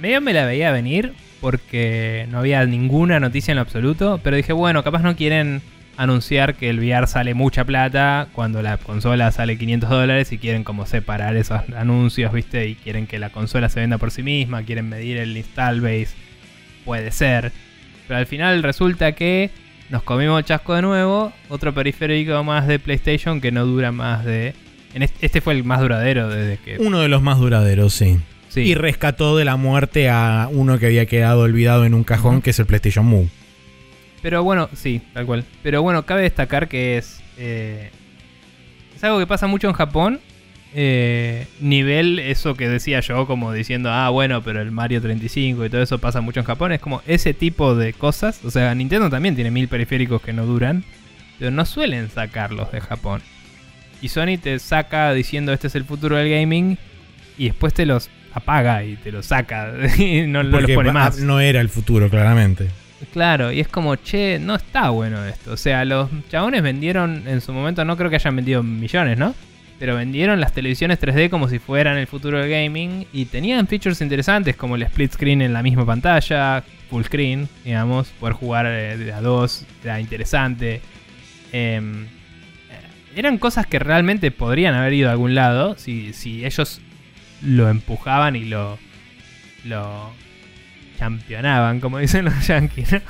medio me la veía venir porque no había ninguna noticia en lo absoluto. Pero dije, bueno, capaz no quieren anunciar que el VR sale mucha plata cuando la consola sale 500 dólares y quieren como separar esos anuncios, ¿viste? Y quieren que la consola se venda por sí misma, quieren medir el install base. Puede ser. Pero al final resulta que nos comimos el chasco de nuevo. Otro periférico más de PlayStation que no dura más de. En este, este fue el más duradero desde que. uno de los más duraderos, sí. Sí. Y rescató de la muerte a uno que había quedado olvidado en un cajón, que es el PlayStation Move. Pero bueno, sí, tal cual. Pero bueno, cabe destacar que es. eh, es algo que pasa mucho en Japón. eh, nivel eso que decía yo, como diciendo, ah, bueno, pero el Mario 35 y todo eso pasa mucho en Japón. Es como ese tipo de cosas. O sea, Nintendo también tiene mil periféricos que no duran, pero no suelen sacarlos de Japón. Y Sony te saca diciendo este es el futuro del gaming y después te los apaga y te los saca [laughs] y no, no los pone más. no era el futuro, claramente. Claro, y es como, che, no está bueno esto. O sea, los chabones vendieron en su momento, no creo que hayan vendido millones, ¿no? Pero vendieron las televisiones 3D como si fueran el futuro del gaming y tenían features interesantes como el split screen en la misma pantalla, full screen, digamos, poder jugar eh, de a dos, era interesante. Em, eh, eran cosas que realmente podrían haber ido a algún lado si, si ellos lo empujaban y lo, lo championaban, como dicen los [laughs] yankees, ¿no?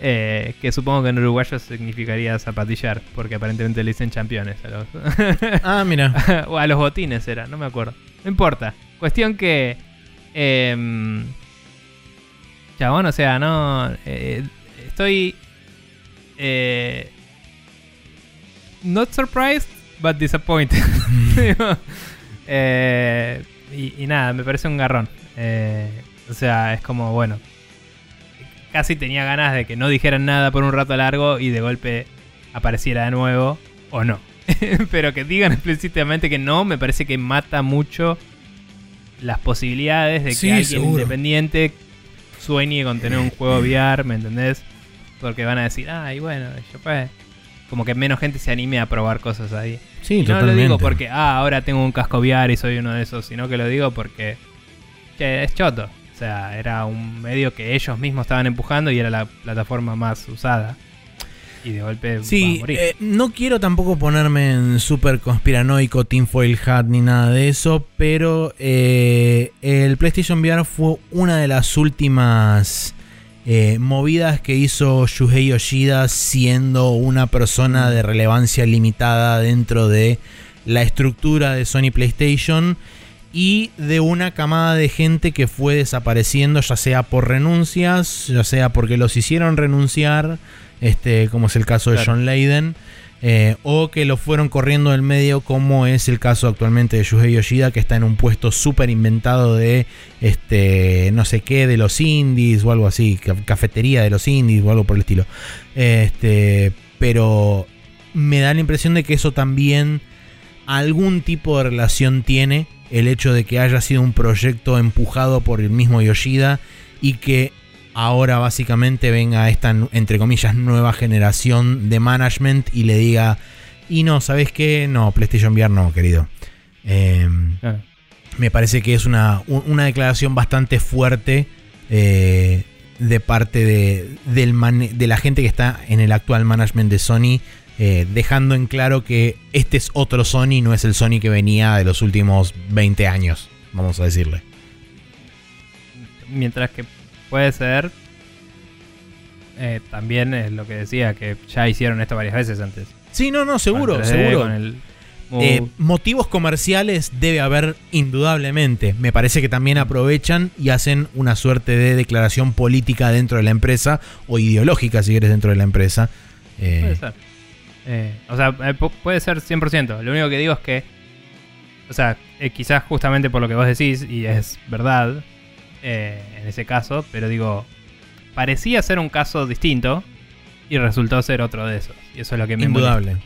Eh, que supongo que en uruguayo significaría zapatillar, porque aparentemente le dicen championes a los, [laughs] Ah, mira. o a los botines era, no me acuerdo. No importa. Cuestión que. em, chabón, o sea, no. eh, estoy. eh, not surprised, but disappointed. [laughs] Digo, eh, y, y nada, me parece un garrón. Eh, o sea, es como, bueno. Casi tenía ganas de que no dijeran nada por un rato largo y de golpe apareciera de nuevo, o no. [laughs] Pero que digan explícitamente que no, me parece que mata mucho las posibilidades de que Sí, alguien seguro. independiente sueñe con tener un juego VR, ¿me entendés? Porque van a decir, ay, bueno, yo pues. Como que menos gente se anime a probar cosas ahí. Sí, Y no totalmente. lo digo porque, ah, ahora tengo un casco VR y soy uno de esos, sino que lo digo porque che, es choto. O sea, era un medio que ellos mismos estaban empujando y era la plataforma más usada. Y de golpe va a Sí, morir. eh, no quiero tampoco ponerme en súper conspiranoico, tinfoil hat ni nada de eso, pero eh, el PlayStation VR fue una de las últimas eh, movidas que hizo Shuhei Yoshida siendo una persona de relevancia limitada dentro de la estructura de Sony PlayStation y de una camada de gente que fue desapareciendo, ya sea por renuncias, ya sea porque los hicieron renunciar, este, como es el caso de. John Layden, eh, o que lo fueron corriendo del medio, como es el caso actualmente de Shuhei Yoshida, que está en un puesto súper inventado de este, no sé qué, de los indies o algo así, ca- cafetería de los indies o algo por el estilo. Este, pero me da la impresión de que eso también algún tipo de relación tiene el hecho de que haya sido un proyecto empujado por el mismo Yoshida y que ahora básicamente venga esta, entre comillas, nueva generación de management y le diga, y no, ¿sabes qué? No, PlayStation VR no, querido. Em, Claro. me parece que es una, un- una declaración bastante fuerte eh, de parte de, del de la gente que está en el actual management de Sony, eh, dejando en claro que este es otro Sony, no es el Sony que venía de los últimos 20 años, vamos a decirle. Mientras que puede ser. eh, también es lo que decía, que ya hicieron esto varias veces antes. Sí, no, no, seguro, el 3D, seguro. Con el Move. Eh, motivos comerciales debe haber indudablemente. Me parece que también aprovechan y hacen una suerte de declaración política dentro de la empresa o ideológica, si quieres, dentro de la empresa. Eh, Puede ser. Eh, o sea, eh, pu- puede ser 100%. Lo único que digo es que, o sea, eh, quizás justamente por lo que vos decís, y es verdad eh, en ese caso, pero digo, parecía ser un caso distinto y resultó ser otro de esos. Y eso es lo que me indudable.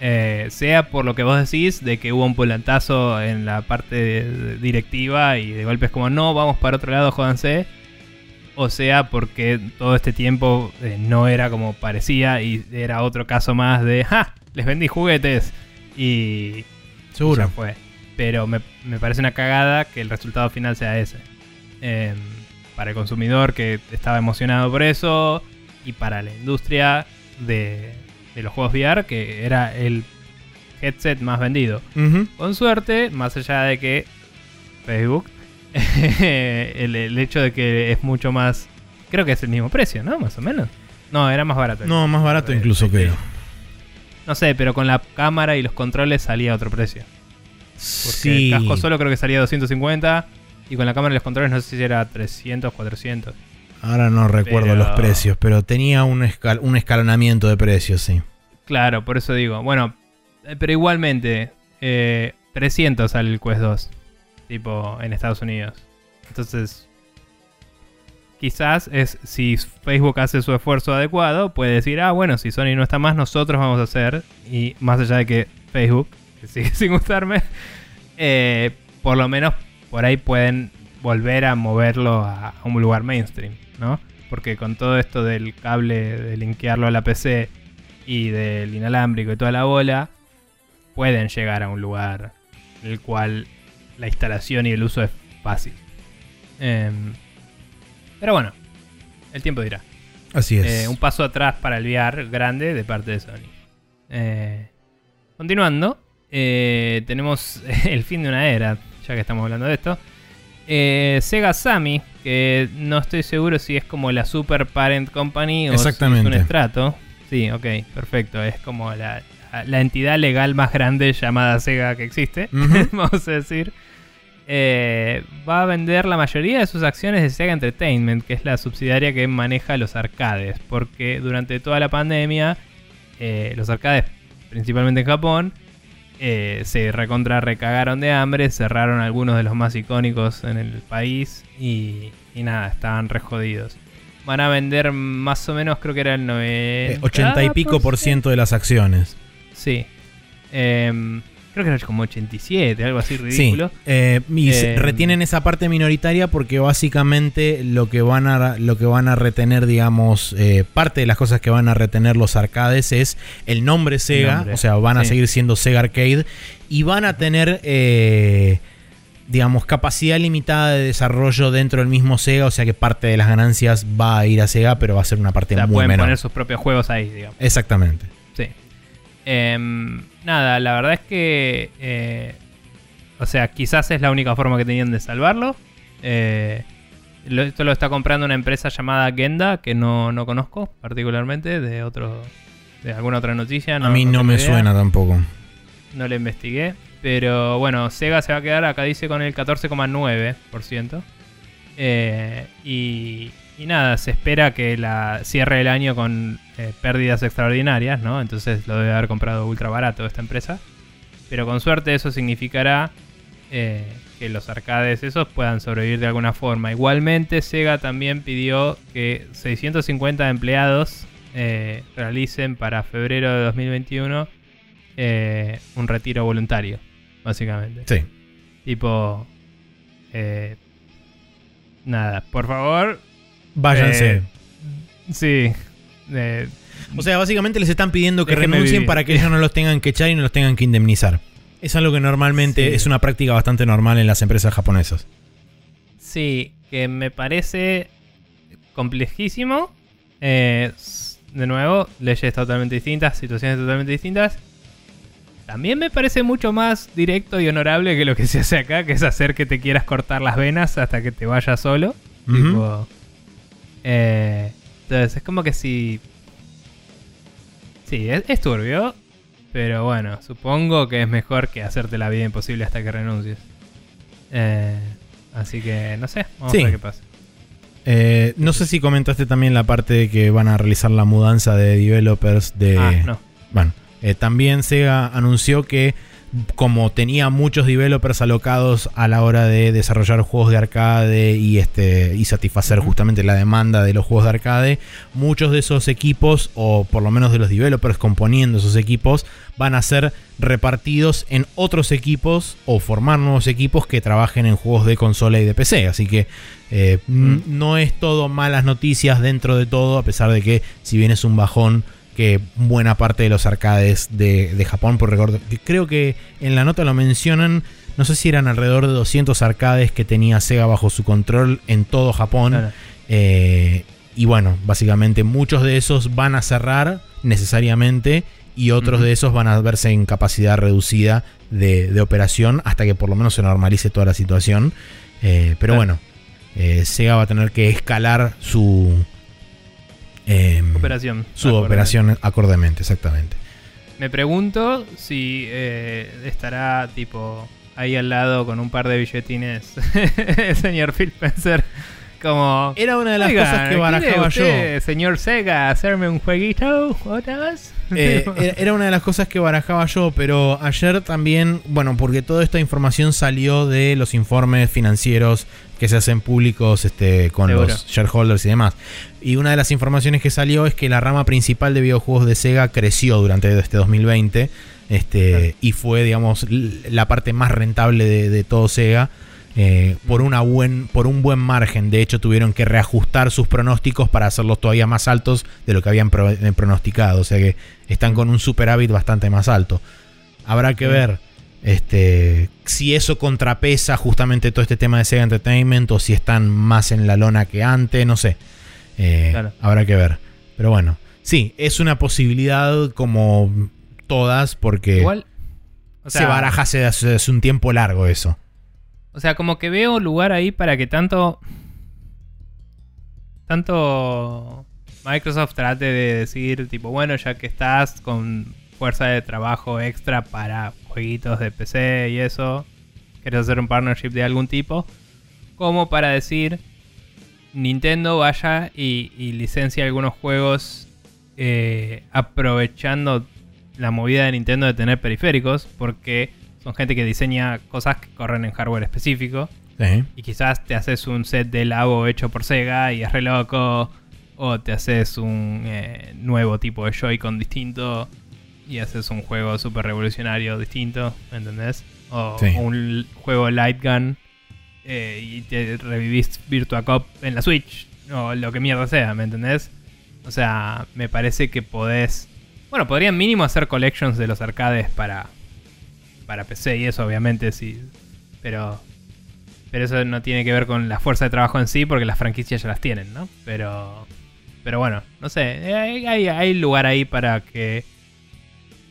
Eh, sea por lo que vos decís, de que hubo un volantazo en la parte directiva y de golpe es como, no, vamos para otro lado, jódanse. O sea, porque todo este tiempo eh, no era como parecía y era otro caso más de, ¡ja! Les vendí juguetes y ya Seguro. fue. Pero me, me parece una cagada que el resultado final sea ese. Eh, para el consumidor que estaba emocionado por eso y para la industria de, de los juegos VR que era el headset más vendido. Con suerte, más allá de que Facebook, [laughs] el, el hecho de que es mucho más... Creo que es el mismo precio, ¿no? Más o menos. No, era más barato. No, más barato Eh, incluso creo. No sé, pero con la cámara y los controles salía otro precio. Porque Sí. el casco solo creo que salía 250 y con la cámara y los controles no sé si era 300, 400. Ahora no recuerdo Pero- los precios, pero tenía un, escal- un escalonamiento de precios, sí. Claro, por eso digo. Bueno, eh, pero igualmente, eh, 300 sale el Quest 2. Tipo, en Estados Unidos. Entonces, quizás es si Facebook hace su esfuerzo adecuado, puede decir, ah, bueno, si Sony no está más, nosotros vamos a hacer. Y más allá de que Facebook, que [laughs] sigue sin gustarme, eh, por lo menos por ahí pueden volver a moverlo a, a un lugar mainstream, ¿no? Porque con todo esto del cable, de linkearlo a la PC y del inalámbrico y toda la bola, pueden llegar a un lugar en el cual la instalación y el uso es fácil. Em, pero bueno, el tiempo dirá. Así es. Eh, un paso atrás para el VR grande de parte de Sony. Eh, continuando, eh, tenemos [laughs] el fin de una era, ya que estamos hablando de esto. Sega Sammy, que no estoy seguro si es como la Super Parent Company o si es Exactamente. un estrato. Sí, ok, perfecto. Es como la, la entidad legal más grande llamada Sega que existe, [laughs] vamos a decir. Eh, va a vender la mayoría de sus acciones de Sega Entertainment, que es la subsidiaria que maneja los arcades, porque durante toda la pandemia eh, los arcades, principalmente en Japón, eh, se recontra recagaron de hambre, cerraron algunos de los más icónicos en el país y, y nada, estaban re jodidos. Van a vender más o menos, creo que era el 90... Eh, 80 y pico por ciento de las acciones. Sí. Em, creo que era como 87, algo así Sí, ridículo. eh, y Eh, retienen esa parte minoritaria porque básicamente lo que van a, lo que van a retener, digamos, eh, parte de las cosas que van a retener los arcades es el nombre Sega, nombre, o sea, van a sí. seguir siendo Sega Arcade y van a tener, eh, digamos, capacidad limitada de desarrollo dentro del mismo Sega, o sea que parte de las ganancias va a ir a Sega, pero va a ser una O parte sea, muy pueden menor. poner sus propios juegos ahí, digamos. Exactamente. Em, nada, la verdad es que. eh, o sea, quizás es la única forma que tenían de salvarlo. Eh, lo- esto lo está comprando una empresa llamada Genda, que no, no conozco particularmente, de otro. de alguna otra noticia. a mí no me idea. suena tampoco. No le investigué. Pero bueno, Sega se va a quedar, acá dice, con el 14,9%. Eh, y, y nada, se espera que la cierre el año con eh, pérdidas extraordinarias, ¿no? Entonces lo debe haber comprado ultra barato esta empresa. Pero con suerte eso significará eh, que los arcades esos puedan sobrevivir de alguna forma. Igualmente Sega también pidió que 650 empleados eh, realicen para febrero de 2021 eh, un retiro voluntario, básicamente. Sí. Tipo, nada, por favor, Váyanse. Eh, sí. eh, O sea, básicamente les están pidiendo que renuncien vivir. para que ellos no los tengan que echar y no los tengan que indemnizar. Es algo que normalmente Sí. es una práctica bastante normal en las empresas japonesas. sí, que me parece complejísimo. Eh, de nuevo, leyes totalmente distintas, situaciones totalmente distintas. También me parece mucho más directo y honorable que lo que se hace acá, que es hacer que te quieras cortar las venas hasta que te vayas solo. Tipo, eh, entonces es como que si... Sí, es, es turbio, pero bueno, supongo que es mejor que hacerte la vida imposible hasta que renuncies. Eh, así que no sé, vamos Sí. a ver qué pasa. Eh, no sé si comentaste también la parte de que van a realizar la mudanza de developers de... ah, no. Bueno, eh, también Sega anunció que como tenía muchos developers alocados a la hora de desarrollar juegos de arcade y este y satisfacer justamente la demanda de los juegos de arcade, muchos de esos equipos o por lo menos de los developers componiendo esos equipos van a ser repartidos en otros equipos o formar nuevos equipos que trabajen en juegos de consola y de PC, así que eh, Mm. no es todo malas noticias dentro de todo, a pesar de que si bien es un bajón que buena parte de los arcades de, de Japón, por recuerdo, creo que en la nota lo mencionan, no sé si eran alrededor de 200 arcades que tenía Sega bajo su control en todo Japón. Claro. Eh, y bueno, básicamente muchos de esos van a cerrar necesariamente y otros de esos van a verse en capacidad reducida de, de operación hasta que por lo menos se normalice toda la situación. Eh, pero Claro. bueno, eh, Sega va a tener que escalar su... em, Operación. su Acorde. operación acordemente, exactamente. Me pregunto si eh, estará tipo ahí al lado con un par de billetines [laughs] el señor Phil Spencer como. Era una de las "Oiga, cosas que ¿quiere barajaba yo. Señor Sega, hacerme un jueguito otra vez. Eh, [laughs] era una de las cosas que barajaba yo, pero ayer también, bueno, porque toda esta información salió de los informes financieros que se hacen públicos este, con Seguro. los shareholders y demás. Y una de las informaciones que salió es que la rama principal de videojuegos de Sega creció durante este 2020 este, Claro. y fue, digamos, la parte más rentable de, de todo Sega. eh, por, una buen, por un buen margen. De hecho, tuvieron que reajustar sus pronósticos para hacerlos todavía más altos de lo que habían pro- eh, pronosticado. O sea que están con un superávit bastante más alto. Habrá que ver este, si eso contrapesa justamente todo este tema de Sega Entertainment o si están más en la lona que antes, no sé. Eh, Claro. Habrá que ver. Pero bueno, sí, es una posibilidad como todas porque Igual. O sea, se baraja hace, hace- hace un tiempo largo eso. O sea, como que veo lugar ahí para que tanto. Tanto. Microsoft trate de decir, tipo, bueno, ya que estás con fuerza de trabajo extra para jueguitos de PC y eso, quieres hacer un partnership de algún tipo, como para decir, Nintendo vaya y, y licencia algunos juegos eh, aprovechando la movida de Nintendo de tener periféricos, porque son gente que diseña cosas que corren en hardware específico. Sí. Y quizás te haces un set de Labo hecho por Sega y es re loco. O te haces un eh, nuevo tipo de Joy-Con distinto y haces un juego súper revolucionario distinto, ¿me entendés? O Sí. un juego Light Gun eh, y te revivís Virtua Cop en la Switch. O lo que mierda sea, ¿me entendés? O sea, me parece que podés... Bueno, podrían mínimo hacer collections de los arcades para, para PC y eso, obviamente, sí. Pero pero eso no tiene que ver con la fuerza de trabajo en sí, porque las franquicias ya las tienen, ¿no? Pero, pero bueno, no sé, eh, hay, hay- hay lugar ahí para que...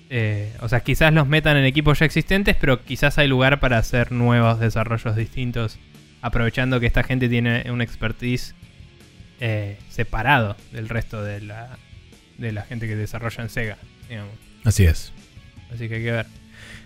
eh, o sea, quizás los metan en equipos ya existentes, pero quizás hay lugar para hacer nuevos desarrollos distintos, aprovechando que esta gente tiene un expertise eh, separado del resto de la, de la gente que desarrolla en Sega, digamos. Así es. Así que hay que ver.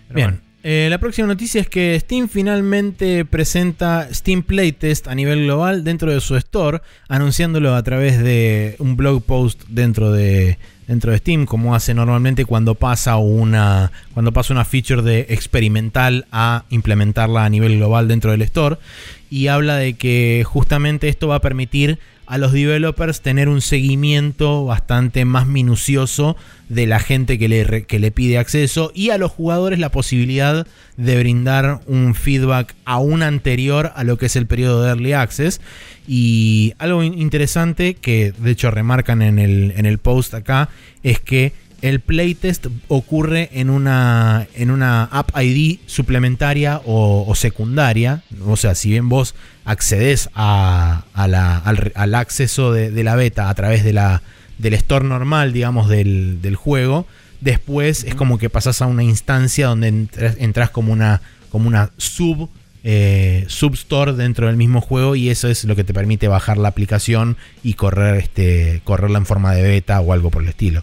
Pero Bien. bueno. Eh, la próxima noticia es que Steam finalmente presenta Steam Playtest a nivel global dentro de su store, anunciándolo a través de un blog post dentro de, dentro de Steam, como hace normalmente cuando pasa una, cuando pasa una feature de experimental a implementarla a nivel global dentro del store. Y habla de que justamente esto va a permitir a los developers tener un seguimiento bastante más minucioso de la gente que le, que le pide acceso y a los jugadores la posibilidad de brindar un feedback aún anterior a lo que es el periodo de Early Access. Y algo in- interesante que de hecho remarcan en el, en el post acá es que el playtest ocurre en una, en una app ID suplementaria o, secundaria. O sea, si bien vos accedes a, la- al, acceso de, la beta a través de la, del store normal, digamos, del, del juego, después es como que pasas a una instancia donde entras, entras como una, como una sub. eh, substore dentro del mismo juego y eso es lo que te permite bajar la aplicación y correr este correrla en forma de beta o algo por el estilo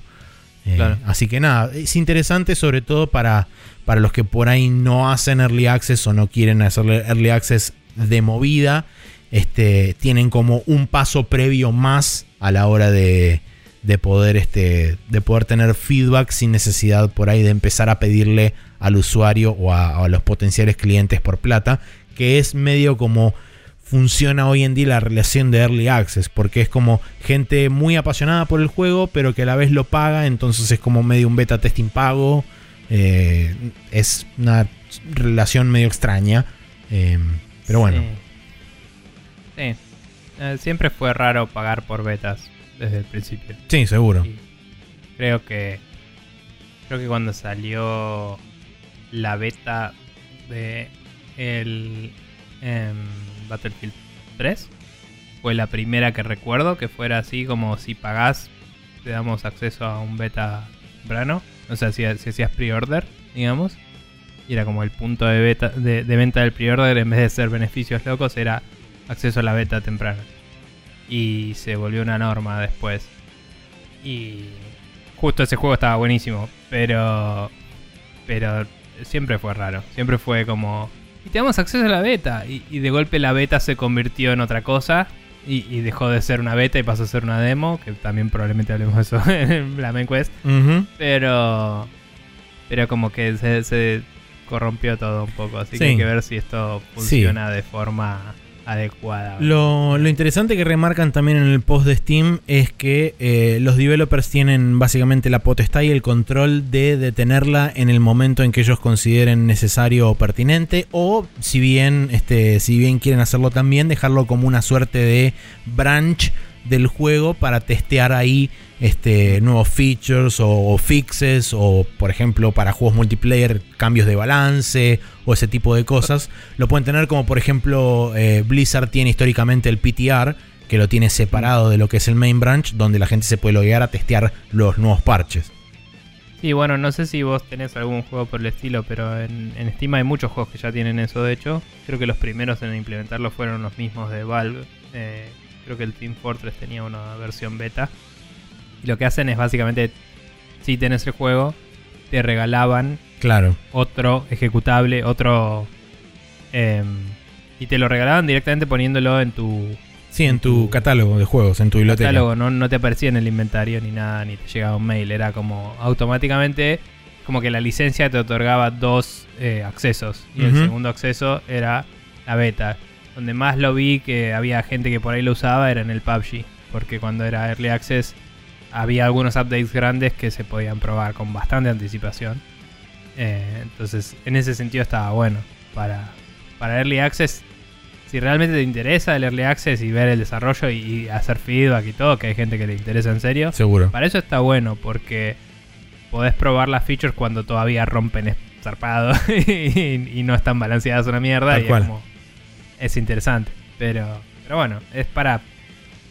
Eh. Así que nada, es interesante sobre todo para, para los que por ahí no hacen early access o no quieren hacerle early access de movida. Este, tienen como un paso previo más a la hora de, de poder, este, de poder tener feedback sin necesidad por ahí de empezar a pedirle al usuario o a, a los potenciales clientes por plata, que es medio como funciona hoy en día la relación de Early Access, porque es como gente muy apasionada por el juego, pero que a la vez lo paga, entonces es como medio un beta testing pago. eh, es una relación medio extraña. eh, pero bueno, Sí. Eh, siempre fue raro pagar por betas desde el principio. sí, seguro. Y creo que. Creo que cuando salió la beta de el em, Battlefield 3 fue la primera que recuerdo que fuera así como si pagás te damos acceso a un beta temprano. O sea, si, si hacías pre-order, digamos. Y era como el punto de, beta, de, venta del pre-order en vez de ser beneficios locos era acceso a la beta temprana. Y se volvió una norma después. Y justo ese juego estaba buenísimo, pero pero siempre fue raro, siempre fue como y te damos acceso a la beta y, y de golpe la beta se convirtió en otra cosa y, y dejó de ser una beta y pasó a ser una demo, que también probablemente hablemos de eso [laughs] en la main quest. Pero. Pero como que se, se corrompió todo un poco. Así Sí. que hay que ver si esto funciona de forma adecuada. Lo, lo interesante que remarcan también en el post de Steam es que eh, los developers tienen básicamente la potestad y el control de detenerla en el momento en que ellos consideren necesario o pertinente o si bien este si bien quieren hacerlo también dejarlo como una suerte de branch del juego para testear ahí este, nuevos features o, fixes o por ejemplo para juegos multiplayer cambios de balance o ese tipo de cosas lo pueden tener como por ejemplo eh, Blizzard tiene históricamente el PTR que lo tiene separado de lo que es el main branch donde la gente se puede loguear a testear los nuevos parches Sí, bueno, no sé si vos tenés algún juego por el estilo, pero en, en Steam hay muchos juegos que ya tienen eso. De hecho, creo que los primeros en implementarlo fueron los mismos de Valve. Eh, creo que el Team Fortress tenía una versión beta. Y lo que hacen es básicamente, si tenés el juego, te regalaban claro otro ejecutable, otro... em, y te lo regalaban directamente poniéndolo en tu sí en tu catálogo de juegos en tu biblioteca catálogo, no, no te aparecía en el inventario ni nada, ni te llegaba un mail, era como automáticamente, como que la licencia te otorgaba dos eh, accesos y el segundo acceso era la beta. Donde más lo vi que había gente que por ahí lo usaba era en el PUBG, porque cuando era Early Access había algunos updates grandes que se podían probar con bastante anticipación. Eh, entonces, en ese sentido estaba bueno. Para, para Early Access, si realmente te interesa el Early Access y ver el desarrollo y, y hacer feedback y todo, que hay gente que le interesa en serio, seguro para eso está bueno, porque podés probar las features cuando todavía rompen zarpado [laughs] y, y no están balanceadas una mierda. Tal y es como- Es, interesante. Pero, pero bueno, es para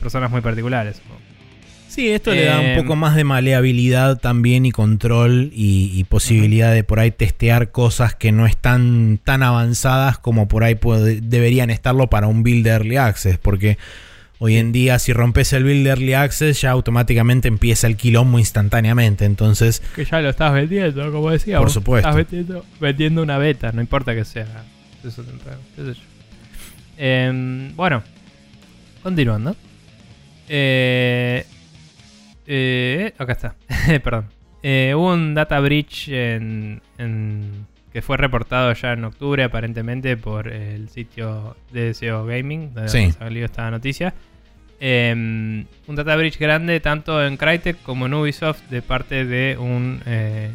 personas muy particulares. Sí, esto le da un Eh, poco más de maleabilidad también y control y, y posibilidad de por ahí testear cosas que no están tan avanzadas como por ahí puede- deberían estarlo para un build de Early Access. Porque hoy en día si rompes el build de Early Access ya automáticamente empieza el quilombo instantáneamente. Entonces, Que ya lo estás vendiendo, como decíamos. Por supuesto. Estás vendiendo, vendiendo una beta, no importa que sea. Eso qué sé yo. Em, bueno, continuando. Eh, eh, acá está. [laughs] Perdón. Eh, hubo un data breach en, en- que fue reportado ya en octubre, aparentemente, por el sitio de SEO Gaming, donde Sí. salió esta noticia. Em, un data breach grande tanto en Crytek como en Ubisoft de parte de un, eh,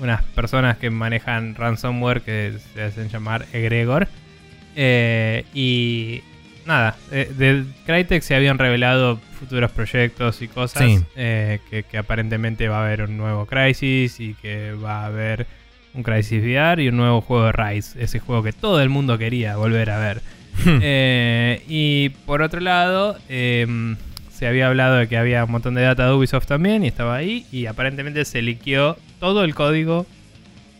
unas personas que manejan ransomware que se hacen llamar egregor. Eh, y nada, eh, de Crytek se habían revelado futuros proyectos y cosas Sí. eh, que, que aparentemente va a haber un nuevo Crisis y que va a haber un Crisis VR y un nuevo juego de Rise, ese juego que todo el mundo quería volver a ver. Eh, y por otro lado, em, se había hablado de que había un montón de data de Ubisoft también y estaba ahí. Y aparentemente se liqueó todo el código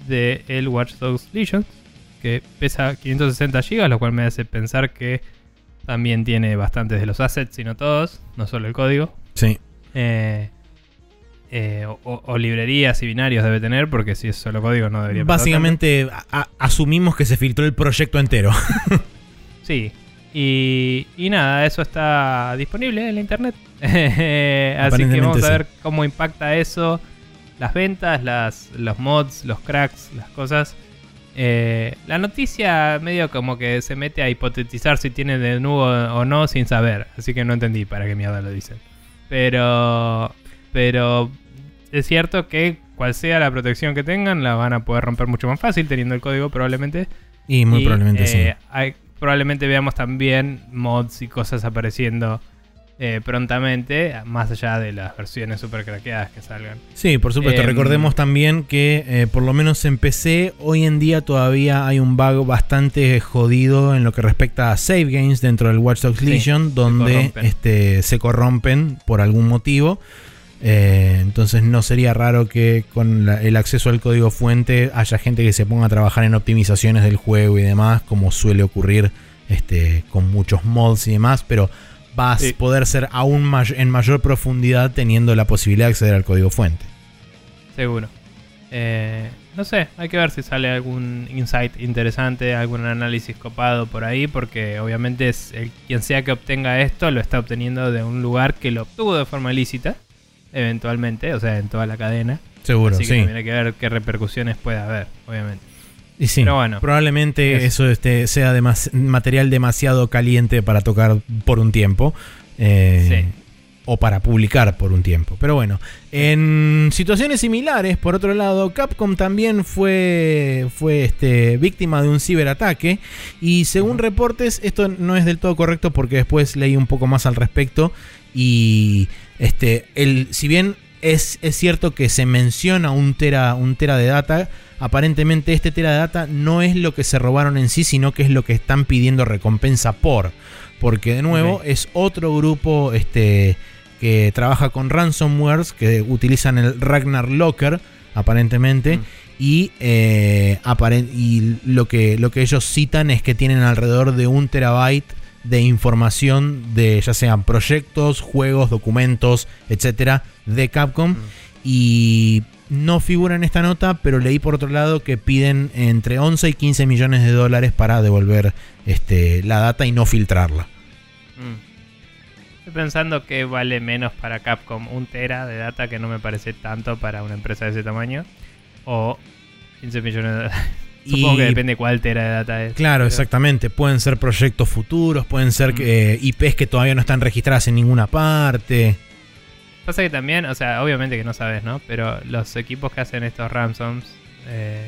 de el Watch Dogs Legion, que pesa 560 GB, lo cual me hace pensar que también tiene bastantes de los assets, sino todos, no solo el código. sí. Eh, eh, o, librerías y binarios debe tener, porque si es solo código no debería. Básicamente a- asumimos que se filtró el proyecto entero. [laughs] Sí. Y, y nada, eso está disponible en la internet. [laughs] Así que vamos a sí. ver cómo impacta eso. Las ventas, las, los mods, los cracks, las cosas. Eh, la noticia medio como que se mete a hipotetizar si tiene de nuevo o no sin saber. Así que no entendí para qué mierda lo dicen. Pero, pero es cierto que cual sea la protección que tengan, la van a poder romper mucho más fácil teniendo el código probablemente. Y muy Y, probablemente sí. eh, hay- probablemente veamos también mods y cosas apareciendo eh, prontamente, más allá de las versiones super craqueadas que salgan. Sí, por supuesto. Em, Recordemos también que eh, por lo menos en PC hoy en día todavía hay un bug bastante jodido en lo que respecta a save games dentro del Watch Dogs Sí, Legion se donde corrompen. este, se corrompen por algún motivo. Eh, entonces no sería raro que con la- el acceso al código fuente haya gente que se ponga a trabajar en optimizaciones del juego y demás, como suele ocurrir este, con muchos mods y demás, pero va a Sí. poder ser aún may- en mayor profundidad teniendo la posibilidad de acceder al código fuente. Seguro. Eh, no sé, hay que ver si sale algún insight interesante, algún análisis copado por ahí, porque obviamente es el, quien sea que obtenga esto lo está obteniendo de un lugar que lo obtuvo de forma ilícita, eventualmente, o sea, en toda la cadena. Seguro, Así que sí. también hay que ver qué repercusiones puede haber, obviamente. Y sí, Pero bueno, probablemente es- eso este, sea demas- material demasiado caliente para tocar por un tiempo. eh, Sí. O para publicar por un tiempo. Pero bueno, en situaciones similares, por otro lado, Capcom también fue, fue este, víctima de un ciberataque. Y según reportes, esto no es del todo correcto porque después leí un poco más al respecto. Y este, el, si bien es, es cierto que se menciona un tera, un tera de data, aparentemente este tera de data no es lo que se robaron en sí, sino que es lo que están pidiendo recompensa por. Porque de nuevo es otro grupo este, que trabaja con ransomwares, que utilizan el Ragnar Locker, aparentemente. Mm. Y, eh, aparen- y lo, que, lo que ellos citan es que tienen alrededor de un terabyte de información de ya sean proyectos, juegos, documentos, etcétera, de Capcom. Mm. Y no figura en esta nota, pero leí por otro lado que piden entre 11 y 15 millones de dólares para devolver este, la data y no filtrarla. Mm. Estoy pensando que vale menos para Capcom un tera de data que no me parece tanto para una empresa de ese tamaño. O 15 millones de dólares. [laughs] Supongo Y- que depende cuál tera de data es. Claro, pero- exactamente. Pueden ser proyectos futuros, pueden ser Mm. que, eh, IPs que todavía no están registradas en ninguna parte. Pasa que también, o sea, obviamente que no sabes, ¿no? Pero los equipos que hacen estos ransoms eh,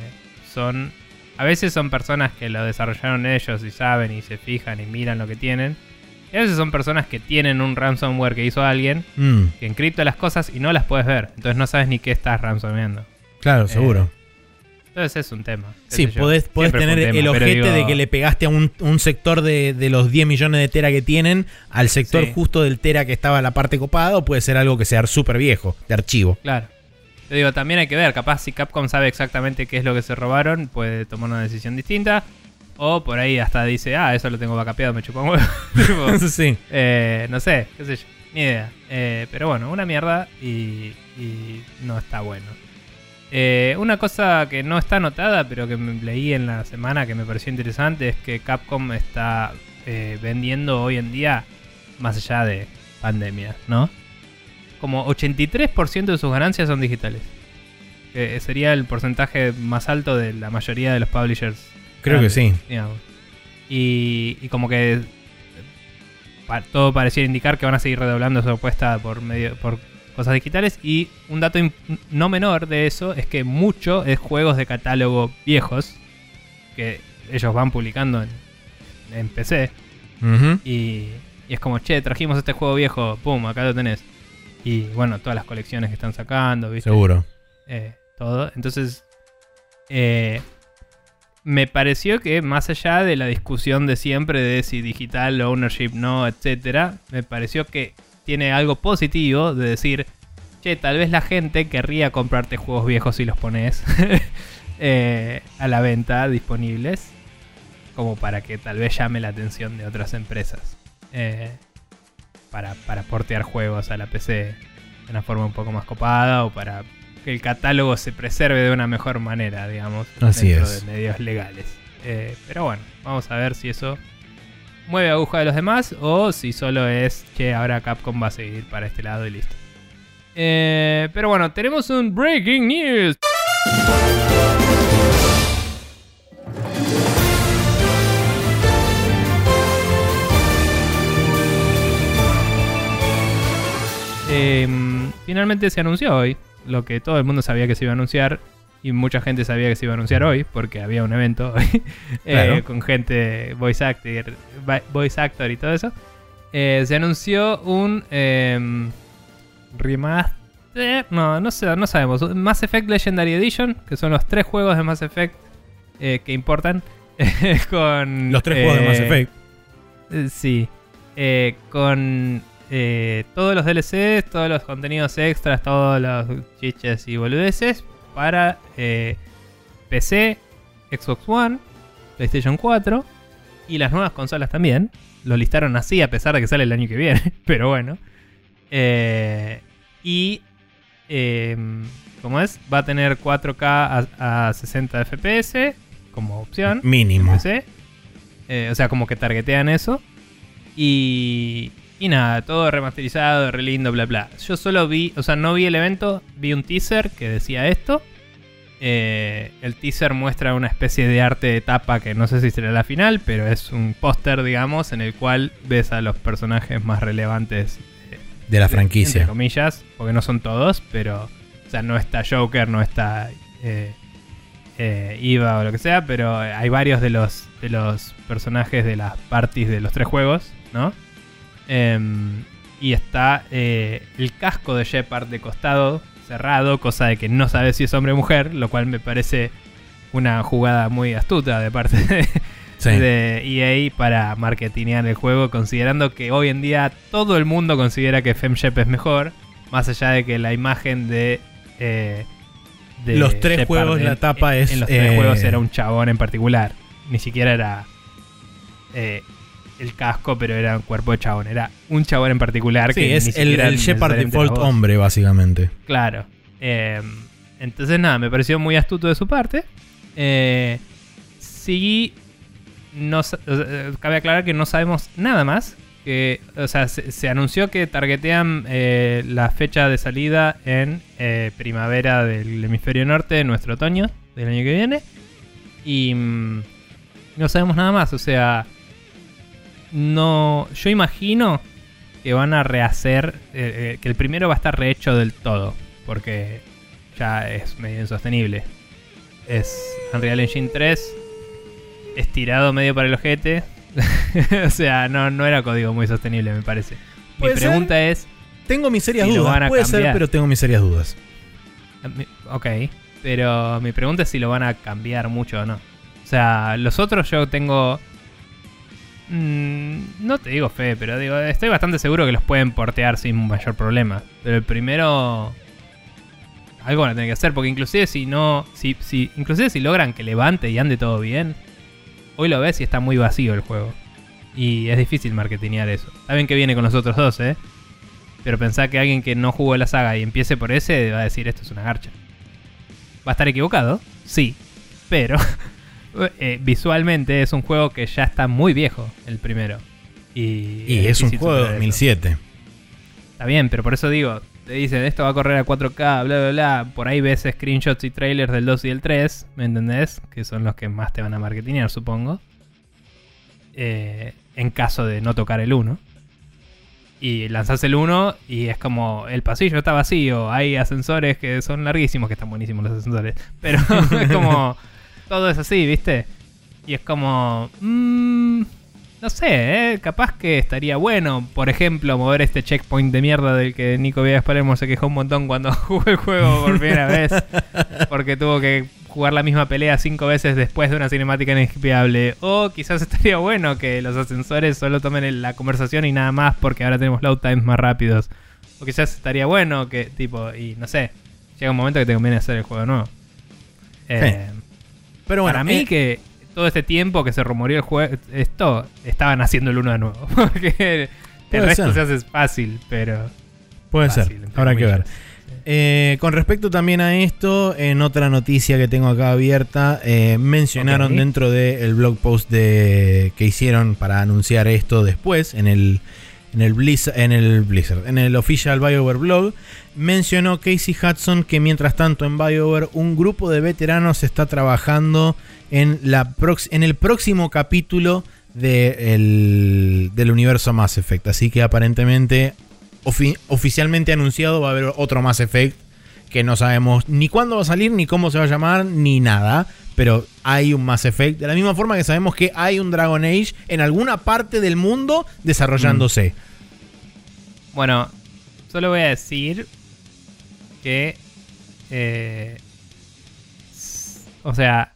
son. A veces son personas que lo desarrollaron ellos y saben y se fijan y miran lo que tienen. Y a veces son personas que tienen un ransomware que hizo alguien, Mm, que encripta las cosas y no las puedes ver. Entonces no sabes ni qué estás ransomeando. claro, seguro. Entonces es un tema. Sí, podés, podés tener tema, el digo, de que le pegaste a un, un sector de, de los 10 millones de tera que tienen al sector Sí. justo del tera que estaba la parte copada o puede ser algo que sea súper viejo, de archivo. Claro. Te digo, también hay que ver, capaz si Capcom sabe exactamente qué es lo que se robaron, puede tomar una decisión distinta. O por ahí hasta dice, ah, eso lo tengo vacapeado, me chupa un huevo. [laughs] [laughs] Sí. eh, no sé, qué sé yo, ni idea. Eh, pero bueno, una mierda y, y no está bueno. Eh, una cosa que no está anotada, pero que me leí en la semana que me pareció interesante, es que Capcom está eh, vendiendo hoy en día, más allá de pandemia, ¿no? Como 83% de sus ganancias son digitales. Que sería el porcentaje más alto de la mayoría de los publishers. Creo que sí. digamos. Y, y como que pa- todo parecía indicar que van a seguir redoblando su apuesta por medio por cosas digitales y un dato no menor de eso es que mucho es juegos de catálogo viejos que ellos van publicando en, en PC y es como, che, trajimos este juego viejo, pum, acá lo tenés. Y bueno, todas las colecciones que están sacando, ¿viste? Seguro. eh, todo. Entonces, eh, me pareció que más allá de la discusión de siempre de si digital ownership no, etcétera, me pareció que tiene algo positivo de decir, che, tal vez la gente querría comprarte juegos viejos si los pones [laughs] eh, a la venta disponibles, como para que tal vez llame la atención de otras empresas. eh, para, para portear juegos a la PC de una forma un poco más copada o para que el catálogo se preserve de una mejor manera, digamos, Así dentro es. de medios legales. Eh, pero bueno, vamos a ver si eso mueve aguja de los demás o si solo es que ahora Capcom va a seguir para este lado y listo. Eh, pero bueno, tenemos un breaking news. Em, finalmente se anunció hoy lo que todo el mundo sabía que se iba a anunciar y mucha gente sabía que se iba a anunciar hoy porque había un evento hoy [laughs] eh, con gente voice actor, voice actor y todo eso. Eh, se anunció un em, remaster, no, no sé, no sabemos, Mass Effect Legendary Edition, que son los tres juegos de Mass Effect eh, que importan [laughs] con Los tres juegos de Mass Effect. Sí. Con eh, todos los DLCs, todos los contenidos extras, todos los chiches y boludeces para eh, PC, Xbox One, PlayStation 4 y las nuevas consolas también. Lo listaron así a pesar de que sale el año que viene, [laughs] pero bueno. Eh, y eh, ¿cómo es? Va a tener 4K a, a 60 FPS como opción. Mínimo. PC. Eh, o sea, como que targetean eso. Y, y nada, todo remasterizado, re lindo, bla, bla. Yo solo vi, o sea, no vi el evento, vi un teaser que decía esto. Eh, el teaser muestra una especie de arte de tapa que no sé si será la final, pero es un póster, digamos, en el cual ves a los personajes más relevantes De la entre franquicia. comillas, porque no son todos, pero, o sea, no está Joker, no está eh, eh, Eva o lo que sea, pero hay varios de los, de los personajes de las parties de los tres juegos, ¿no? Em, y está eh, el casco de Shepard de costado cerrado, cosa de que no sabes si es hombre o mujer, lo cual me parece una jugada muy astuta de parte de, Sí. de EA para marketinear el juego, considerando que hoy en día todo el mundo considera que FemShep es mejor, más allá de que la imagen de... eh, de Los tres Shepard juegos, en- la tapa en- es, En los tres eh, juegos era un chabón en particular, ni siquiera era... el casco, pero era un cuerpo de chabón. Era un chabón en particular Sí, que es ni el, el Shepard default hombre, básicamente. Claro. Eh, entonces, nada, me pareció muy astuto de su parte. Eh, sí, no, eh, cabe aclarar que no sabemos nada más. Que, o sea, se, se anunció que targetean eh, la fecha de salida en eh, primavera del hemisferio norte, nuestro otoño del año que viene. Y mm, no sabemos nada más. O sea, no. Yo imagino que van a rehacer. eh, eh, que el primero va a estar rehecho del todo. Porque ya es medio insostenible. Es Unreal Engine 3 estirado medio para el ojete. [laughs] o sea, no, no era código muy sostenible, me parece. Mi pregunta es. Tengo mis serias Si dudas. Puede ser, pero tengo mis serias dudas. mi- Ok, pero mi pregunta es si lo van a cambiar mucho o no. O sea, los otros yo tengo. Mm, no te digo fe, pero digo, estoy bastante seguro que los pueden portear sin mayor problema. Pero el primero. Algo van a tener que hacer, porque inclusive si no. Si, si, inclusive si logran que levante y ande todo bien. Hoy lo ves y está muy vacío el juego. Y es difícil marketinear eso. Está bien que viene con los otros dos, eh. Pero pensá que alguien que no jugó la saga y empiece por ese va a decir esto es una garcha. ¿Va a estar equivocado? Sí. Pero [laughs] eh, visualmente es un juego que ya está muy viejo, el primero. Y, Y es un juego de superar eso. 2007. Está bien, pero por eso digo, te dicen esto va a correr a 4K, bla, bla, bla. Por ahí ves screenshots y trailers del 2 y del 3, ¿me entendés? Que son los que más te van a marketinear, supongo. Eh, en caso de no tocar el 1. Y lanzás el 1 y es como el pasillo está vacío. Hay ascensores que son larguísimos, que están buenísimos los ascensores. Pero [laughs] es como. Todo es así, ¿viste? Y es como. mm, no sé, ¿eh? capaz que estaría bueno, por ejemplo, mover este checkpoint de mierda del que Nico Villas Palermo se quejó un montón cuando [laughs] jugó el juego por primera vez. Porque tuvo que jugar la misma pelea cinco veces después de una cinemática inesquiable. O quizás estaría bueno que los ascensores solo tomen la conversación y nada más porque ahora tenemos load times más rápidos. O quizás estaría bueno que, tipo, y no sé, llega un momento que te conviene hacer el juego nuevo. Eh, Pero bueno, para mí eh, que todo este tiempo que se rumoreó el juego, esto, estaban haciendo el uno de nuevo. [laughs] Porque el resto ser. se hace fácil, pero... puede fácil, ser. Habrá que ver. Eh, con respecto también a esto, en otra noticia que tengo acá abierta, eh, mencionaron dentro del blog post de, que hicieron para anunciar esto después en el, en el Blizzard, en el Blizzard, en el official BioWare blog, mencionó Casey Hudson que mientras tanto en BioWare un grupo de veteranos está trabajando en, la en el próximo capítulo de el- del universo Mass Effect. Así que aparentemente ofi- oficialmente anunciado va a haber otro Mass Effect que no sabemos ni cuándo va a salir, ni cómo se va a llamar, ni nada. Pero hay un Mass Effect. De la misma forma que sabemos que hay un Dragon Age en alguna parte del mundo desarrollándose. Bueno, solo voy a decir que... eh, o sea,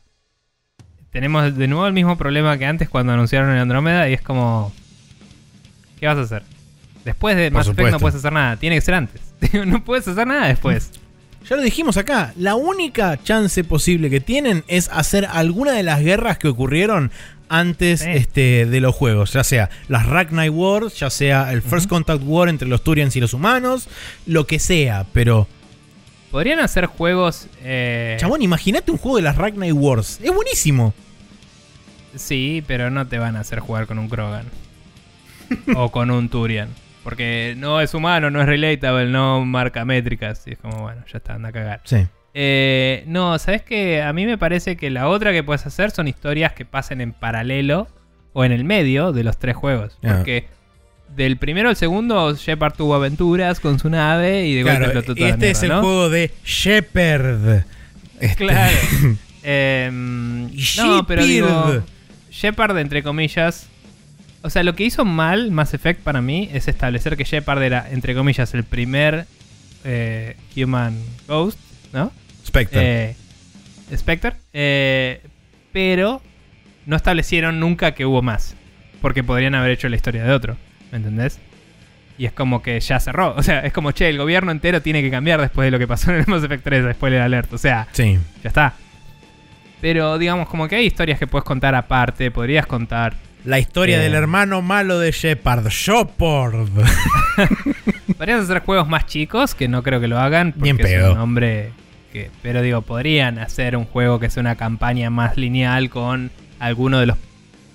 tenemos de nuevo el mismo problema que antes cuando anunciaron el Andrómeda y es como... ¿Qué vas a hacer? Después de Por Mass Effect no puedes hacer nada, tiene que ser antes. [laughs] no puedes hacer nada después. Ya lo dijimos acá, la única chance posible que tienen es hacer alguna de las guerras que ocurrieron antes Sí. este, de los juegos, ya sea las Ragnar Wars, ya sea el First Contact War entre los Turians y los humanos, lo que sea, pero Podrían hacer juegos. eh, Chabón, imagínate un juego de las Ragnar Wars. Es buenísimo. Sí, pero no te van a hacer jugar con un Krogan. [laughs] o con un Turian. Porque no es humano, no es relatable, no marca métricas. Y es como, bueno, ya está, anda a cagar. Sí. Eh, no, ¿sabes qué? A mí me parece que la otra que puedes hacer son historias que pasen en paralelo o en el medio de los tres juegos. Ah. Porque del primero al segundo, Shepard tuvo aventuras con su nave y de golpe Claro, explotó toda este es el juego de Shepard. Este- Claro. [laughs] Em, no, pero digo, Shepard, entre comillas. O sea, lo que hizo mal Mass Effect para mí es establecer que Shepard era, entre comillas, el primer eh, Human Ghost, ¿no? Spectre. Eh, Spectre. Eh, pero no establecieron nunca que hubo más. Porque podrían haber hecho la historia de otro. ¿Me entendés? Y es como que ya cerró. O sea, es como, che, el gobierno entero tiene que cambiar después de lo que pasó en el Mass Effect 3, spoiler alert. O sea, sí. ya está. Pero digamos, como que hay historias que puedes contar aparte, podrías contar. La historia Eh. del hermano malo de Shepard, Shepard. [laughs] Podrías hacer juegos más chicos, que no creo que lo hagan, porque Bien es pedo. un nombre que. Pero digo, podrían hacer un juego que sea una campaña más lineal con alguno de los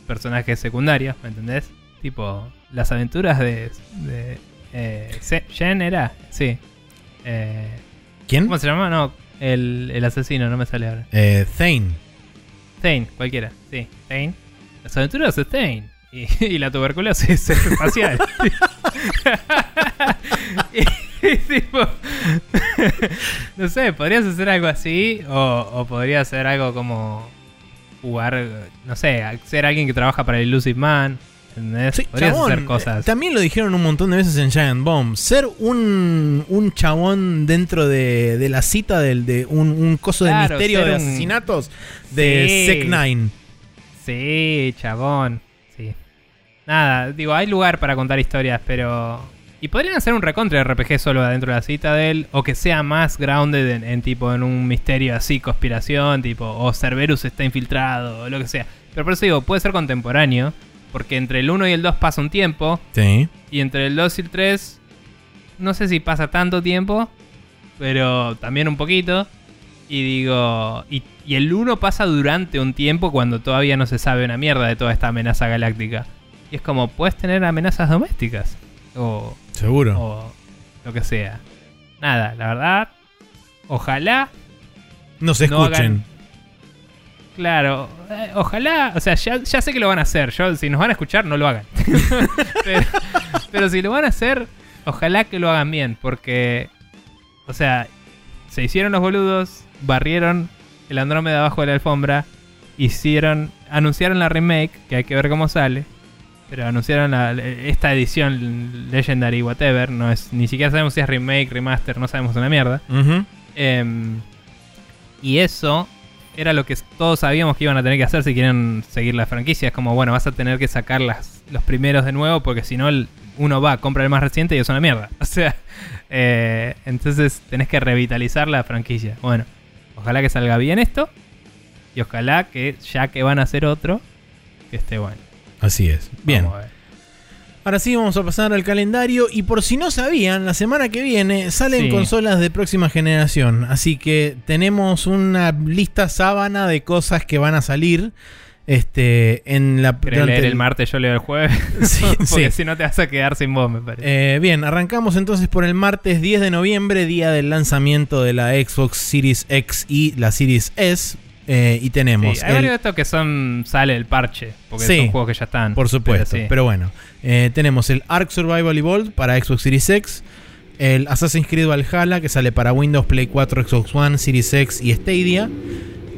personajes secundarios, ¿me entendés? Tipo, las aventuras de. de eh, Jen era, sí. Eh, ¿Quién? ¿Cómo se llama? No, el, el asesino, no me sale ahora. Eh, Thane. Thane, cualquiera, sí, Thane. Las aventuras de Thane. Y, y la tuberculosis [laughs] espacial. [laughs] tipo. [laughs] no sé, podrías hacer algo así. O, o podría hacer algo como. Jugar, no sé, ser alguien que trabaja para el Illusive Man. Sí, podrías chabón, hacer eh, cosas. También lo dijeron un montón de veces en Giant Bomb. Ser un, un chabón dentro de, de la cita del, de un, un coso de misterio de un- asesinatos de Sí. Sec 9. Sí, chabón. Sí. Nada, digo, hay lugar para contar historias, pero. Y podrían hacer un recontra RPG solo adentro de la Citadel, o que sea más grounded en, en tipo en un misterio así, conspiración, tipo, o Cerberus está infiltrado, o lo que sea. Pero por eso digo, puede ser contemporáneo, porque entre el 1 y el 2 pasa un tiempo, Sí. y entre el 2 y el 3, no sé si pasa tanto tiempo, pero también un poquito. Y digo, y, y el 1 pasa durante un tiempo cuando todavía no se sabe una mierda de toda esta amenaza galáctica. Y es como, puedes tener amenazas domésticas. O, Seguro. o lo que sea. Nada, la verdad, ojalá no se no escuchen. hagan- Claro, eh, ojalá, o sea, ya, ya sé que lo van a hacer. Yo, si nos van a escuchar, no lo hagan. [laughs] pero, pero si lo van a hacer, ojalá que lo hagan bien, porque, o sea, se hicieron los boludos, barrieron el Andrómeda abajo de la alfombra, hicieron, anunciaron la remake, que hay que ver cómo sale, pero anunciaron la- esta edición Legendary Whatever, no es, ni siquiera sabemos si es remake, remaster, no sabemos una mierda. Em, y eso era lo que todos sabíamos que iban a tener que hacer si quieren seguir la franquicia. Es como, bueno, vas a tener que sacar las, los primeros de nuevo porque si no uno va, compra el más reciente y es una mierda. [laughs] O sea, eh, entonces tenés que revitalizar la franquicia. Bueno, ojalá que salga bien esto y ojalá que ya que van a hacer otro, que esté bueno. Así es. Bien. Vamos a ver. Ahora sí vamos a pasar al calendario y por si no sabían, la semana que viene salen Sí. consolas de próxima generación, así que tenemos una lista sábana de cosas que van a salir este en la ¿Querés durante leer el martes, yo leo el jueves? [laughs] Sí, [laughs] Porque sí. si no te vas a quedar sin voz, me parece. Eh, bien, arrancamos entonces por el martes 10 de noviembre, día del lanzamiento de la Xbox Series X y la Series S. eh, y tenemos, Sí, hay el- varios de estos que son sale el parche, porque Sí, son juegos que ya están. por supuesto, Pero bueno, eh, tenemos el Ark Survival Evolved para Xbox Series X, el Assassin's Creed Valhalla que sale para Windows, Play 4, Xbox One, Series X y Stadia,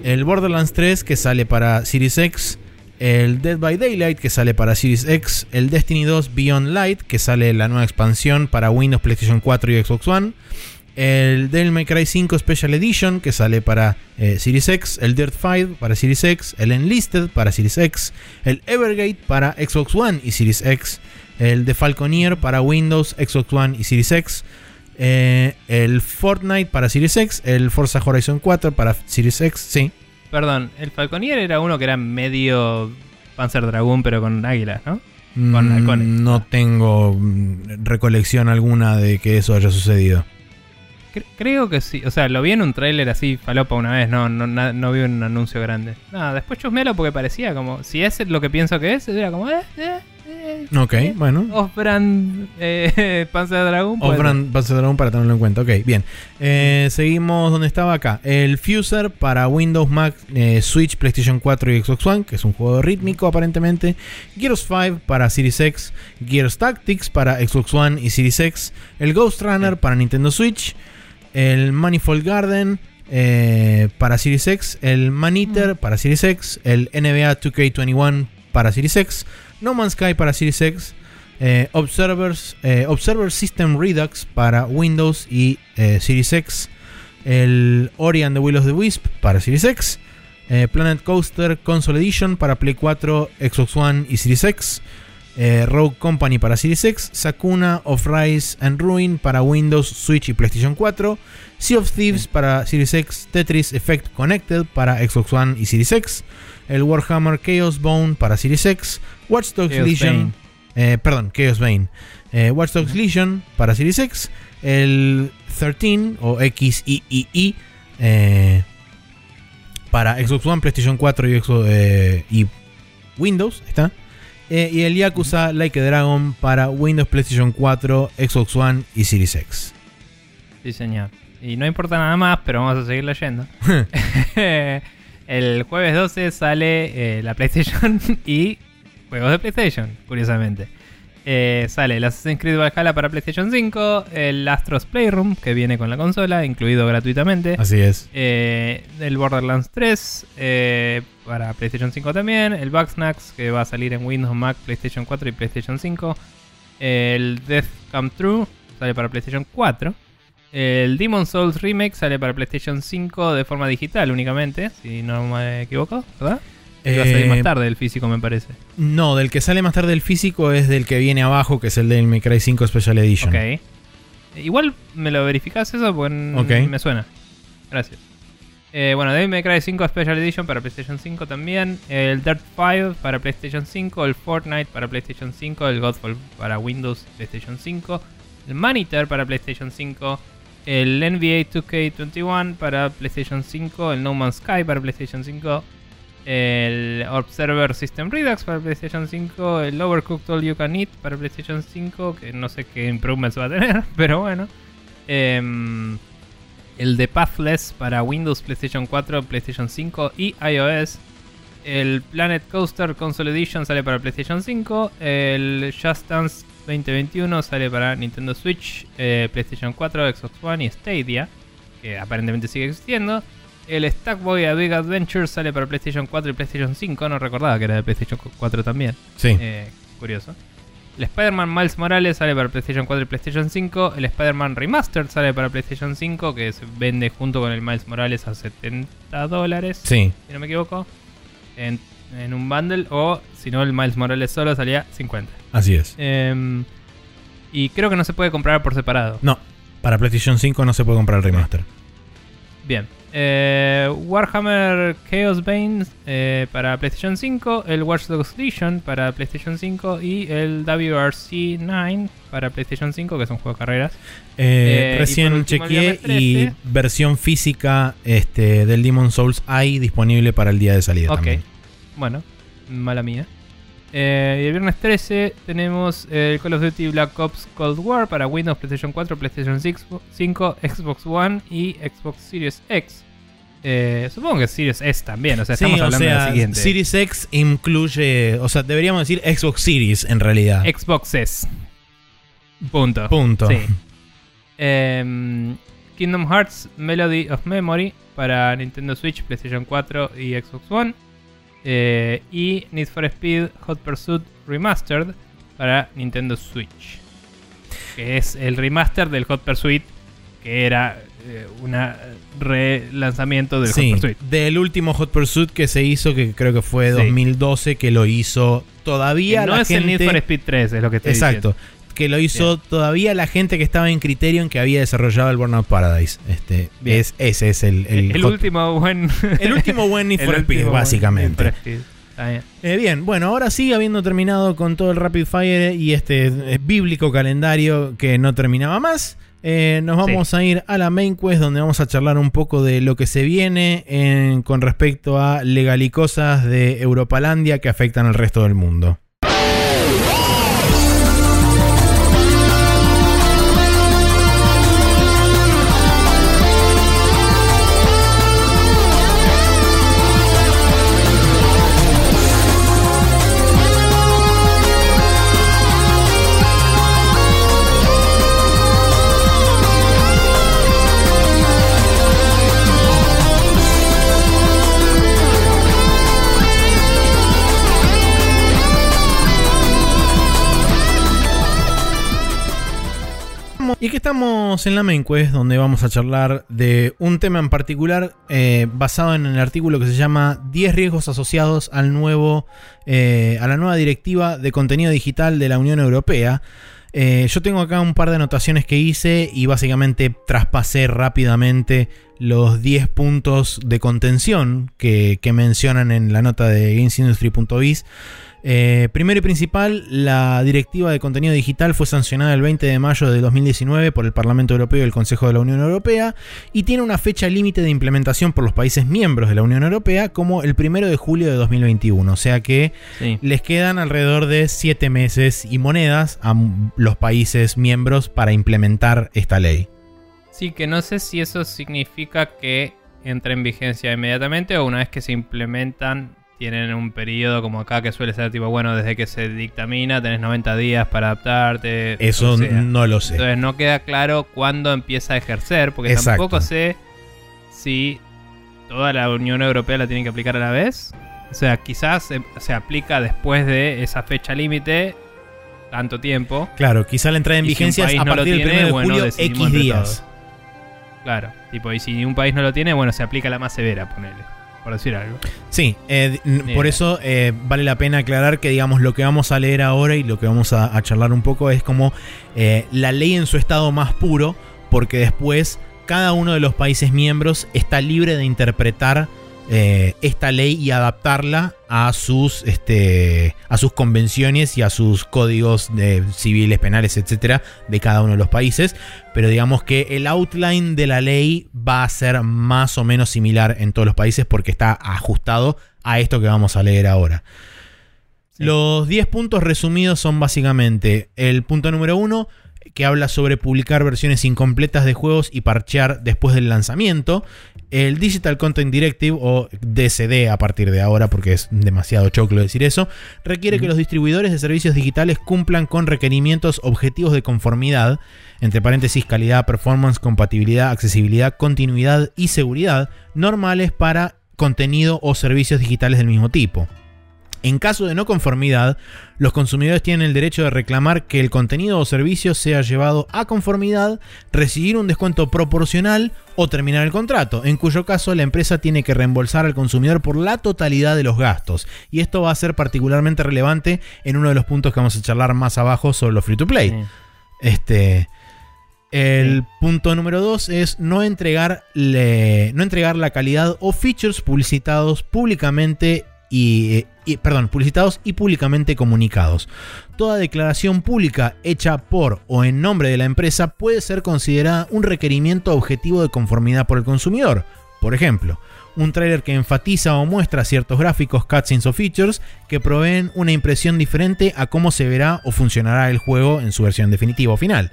el Borderlands 3 que sale para Series X, el Dead by Daylight que sale para Series X, el Destiny 2 Beyond Light que sale la nueva expansión para Windows, PlayStation 4 y Xbox One, el Devil May Cry 5 Special Edition que sale para eh, Series X, el Dirt 5 para Series X, el Enlisted para Series X, el Evergate para Xbox One y Series X, el The Falconeer para Windows, Xbox One y Series X, eh, el Fortnite para Series X, el Forza Horizon 4 para Series X, sí. Perdón, el Falconier era uno que era medio Panzer Dragoon, pero con águilas, ¿no? Con Mm, halcones. No tengo mm, recolección alguna de que eso haya sucedido. cre- creo que sí. O sea, lo vi en un tráiler así, falopa una vez. No, no, na- no vi un anuncio grande. No, después chusmealo porque parecía como. Si es lo que pienso que es, era como. Eh, eh, eh, Ok, bueno. Off-brand eh, [laughs] Panzer Dragon. puede Off-brand Panzer Dragoon para tenerlo en cuenta. Ok, bien. Eh, seguimos donde estaba acá. El Fuser para Windows, Mac, eh, Switch, PlayStation 4 y Xbox One, que es un juego rítmico aparentemente. Gears 5 para Series X. Gears Tactics para Xbox One y Series X. El Ghost Runner para Nintendo Switch. El Manifold Garden eh, para Series X. El Man Eater para Series X. El NBA 2K21 para Series X. No Man's Sky para Series X. Eh, Observers, eh, Observer System Redux para Windows y eh, Series X. El Ori and the Will of the Wisp para Series X. Planet Coaster Console Edition para Play 4, Xbox One y Series X. Rogue Company para Series X. Sakuna of Rise and Ruin para Windows, Switch y PlayStation 4. Sea of Thieves para Series X. Tetris Effect Connected para Xbox One y Series X. El Warhammer Chaos Bone para Series X. Watch Dogs Chaos Legion. Eh, perdón, Chaos Bane. Eh, Watch Dogs Legion para Series X. El 13 o XIII eh, para Xbox One, PlayStation 4 y, Xbox- eh, y Windows. Está. Y el Yakuza Like a Dragon para Windows, PlayStation 4, Xbox One y Series X. Sí, señor. Y no importa nada más, pero vamos a seguir leyendo. [laughs] [laughs] el jueves 12 sale eh, la PlayStation [laughs] y juegos de PlayStation, curiosamente. Eh, sale el Assassin's Creed Valhalla para PlayStation 5, el Astros Playroom, que viene con la consola, incluido gratuitamente. Así es. Eh, el Borderlands 3 eh, para PlayStation 5 también. El Bugsnax que va a salir en Windows, Mac, PlayStation 4 y PlayStation 5. El Death Come True sale para PlayStation 4. El Demon Souls Remake sale para PlayStation 5 de forma digital únicamente, si no me equivoco, ¿verdad? Que va a salir Eh, más tarde el físico, me parece. No, del que sale más tarde el físico es del que viene abajo, que es el del Cry 5 Special Edition. Ok. Igual me lo verificás eso porque me suena. Gracias. Eh, bueno, Devil May Cry 5 Special Edition para PlayStation 5 también. El Dirt 5 para PlayStation 5. El Fortnite para PlayStation 5. El Godfall para Windows, PlayStation 5. El Monitor para PlayStation 5. El NBA 2K21 para PlayStation 5. El No Man's Sky para PlayStation 5. El Observer System Redux para PlayStation 5. El Overcooked All You Can Eat para PlayStation 5. Que no sé qué improvements va a tener, [laughs] pero bueno. Em, el The Pathless para Windows, PlayStation 4, PlayStation 5 y iOS. El Planet Coaster Console Edition sale para PlayStation 5. El Just Dance 2021 sale para Nintendo Switch, eh, PlayStation 4, Xbox One y Stadia, que aparentemente sigue existiendo. El Stackboy A Big Adventure sale para PlayStation 4 y PlayStation 5. No recordaba que era de PlayStation 4 también. Sí. Eh, curioso. El Spider-Man Miles Morales sale para PlayStation 4 y PlayStation 5. El Spider-Man Remastered sale para PlayStation 5, que se vende junto con el Miles Morales a 70 dólares, Sí. si no me equivoco, en, en un bundle. O si no, el Miles Morales solo salía 50. Así es. Em, y creo que no se puede comprar por separado. No, para PlayStation 5 no se puede comprar el remaster. Bien. Eh, Warhammer Chaos Bane eh, para PlayStation 5, el Watch Dogs Legion para PlayStation 5 y el WRC 9 para PlayStation 5, que es un juego de carreras. Eh, y recién por último, chequeé y 13. versión física este, del Demon Souls hay disponible para el día de salida Ok. también. Bueno, mala mía. Eh, y el viernes 13 tenemos el Call of Duty Black Ops Cold War para Windows, PlayStation 4, PlayStation 5, Xbox One y Xbox Series X. Eh, supongo que Series S también, o sea, Sí, estamos o hablando de la siguiente. Series X incluye, o sea, deberíamos decir Xbox Series en realidad. Xbox S. Punto. Punto. Sí. Em, Kingdom Hearts Melody of Memory para Nintendo Switch, PlayStation 4 y Xbox One. Eh, y Need for Speed Hot Pursuit Remastered para Nintendo Switch. Que es el remaster del Hot Pursuit, que era eh, un relanzamiento del Sí, Hot Pursuit. del último Hot Pursuit que se hizo, que creo que fue Sí. 2012, que lo hizo todavía Que no la es gente... el Need for Speed 3, es lo que estoy Exacto. Que lo hizo todavía la gente que estaba en Criterion que había desarrollado el Burnout Paradise. Este, Bien. es, ese es el, el, último buen. el último buen [laughs] Need el for Speed, básicamente. Eh, bien, bueno, ahora sí, habiendo terminado con todo el Rapid Fire y este eh, bíblico calendario que no terminaba más, Eh, nos vamos a ir a la main quest donde vamos a charlar un poco de lo que se viene en- con respecto a legalicosas de Europalandia que afectan al resto del mundo. Y que estamos en la main quest donde vamos a charlar de un tema en particular eh, basado en el artículo que se llama 10 riesgos asociados al nuevo, eh, a la nueva directiva de contenido digital de la Unión Europea. Eh, yo tengo acá un par de anotaciones que hice y básicamente traspasé rápidamente los 10 puntos de contención que, que mencionan en la nota de GamesIndustry.biz. Eh, primero y principal, la directiva de contenido digital fue sancionada el 20 de mayo de 2019 por el Parlamento Europeo y el Consejo de la Unión Europea y tiene una fecha límite de implementación por los países miembros de la Unión Europea como el 1 de julio de 2021. O sea que Sí. les quedan alrededor de 7 meses y monedas a los países miembros para implementar esta ley. Sí, que no sé si eso significa que entre en vigencia inmediatamente o una vez que se implementan tienen un periodo como acá que suele ser tipo, bueno, desde que se dictamina tenés 90 días para adaptarte. Eso o sea. no lo sé. Entonces no queda claro cuándo empieza a ejercer, porque Exacto. tampoco sé si toda la Unión Europea la tiene que aplicar a la vez. O sea, quizás se, se aplica después de esa fecha límite, tanto tiempo. Claro, quizá la entrada en si vigencia es país a no partir del tiene, 1 de bueno, julio X días. Claro, tipo, y si un país no lo tiene, bueno, se aplica la más severa, ponele, por decir algo. Sí, eh, por eso eh, vale la pena aclarar que, digamos, lo que vamos a leer ahora y lo que vamos a, a charlar un poco es como eh, la ley en su estado más puro, porque después cada uno de los países miembros está libre de interpretar eh, esta ley y adaptarla a sus, este, a sus convenciones y a sus códigos de civiles, penales, etcétera, de cada uno de los países. Pero digamos que el outline de la ley va a ser más o menos similar en todos los países porque está ajustado a esto que vamos a leer ahora. Sí. Los 10 puntos resumidos son básicamente el punto número 1, que habla sobre publicar versiones incompletas de juegos y parchear después del lanzamiento. El Digital Content Directive, o DCD a partir de ahora, porque es demasiado choclo decir eso, requiere que los distribuidores de servicios digitales cumplan con requerimientos objetivos de conformidad, entre paréntesis calidad, performance, compatibilidad, accesibilidad, continuidad y seguridad, normales para contenido o servicios digitales del mismo tipo. En caso de no conformidad, los consumidores tienen el derecho de reclamar que el contenido o servicio sea llevado a conformidad, recibir un descuento proporcional o terminar el contrato, en cuyo caso la empresa tiene que reembolsar al consumidor por la totalidad de los gastos. Y esto va a ser particularmente relevante en uno de los puntos que vamos a charlar más abajo sobre los free to play. Sí. Este. El Sí. punto número 2 es no entregar, no entregar la calidad o features publicitados públicamente y, y- perdón, publicitados y públicamente comunicados. Toda declaración pública hecha por o en nombre de la empresa puede ser considerada un requerimiento objetivo de conformidad por el consumidor. Por ejemplo, un tráiler que enfatiza o muestra ciertos gráficos, cutscenes o features que proveen una impresión diferente a cómo se verá o funcionará el juego en su versión definitiva o final.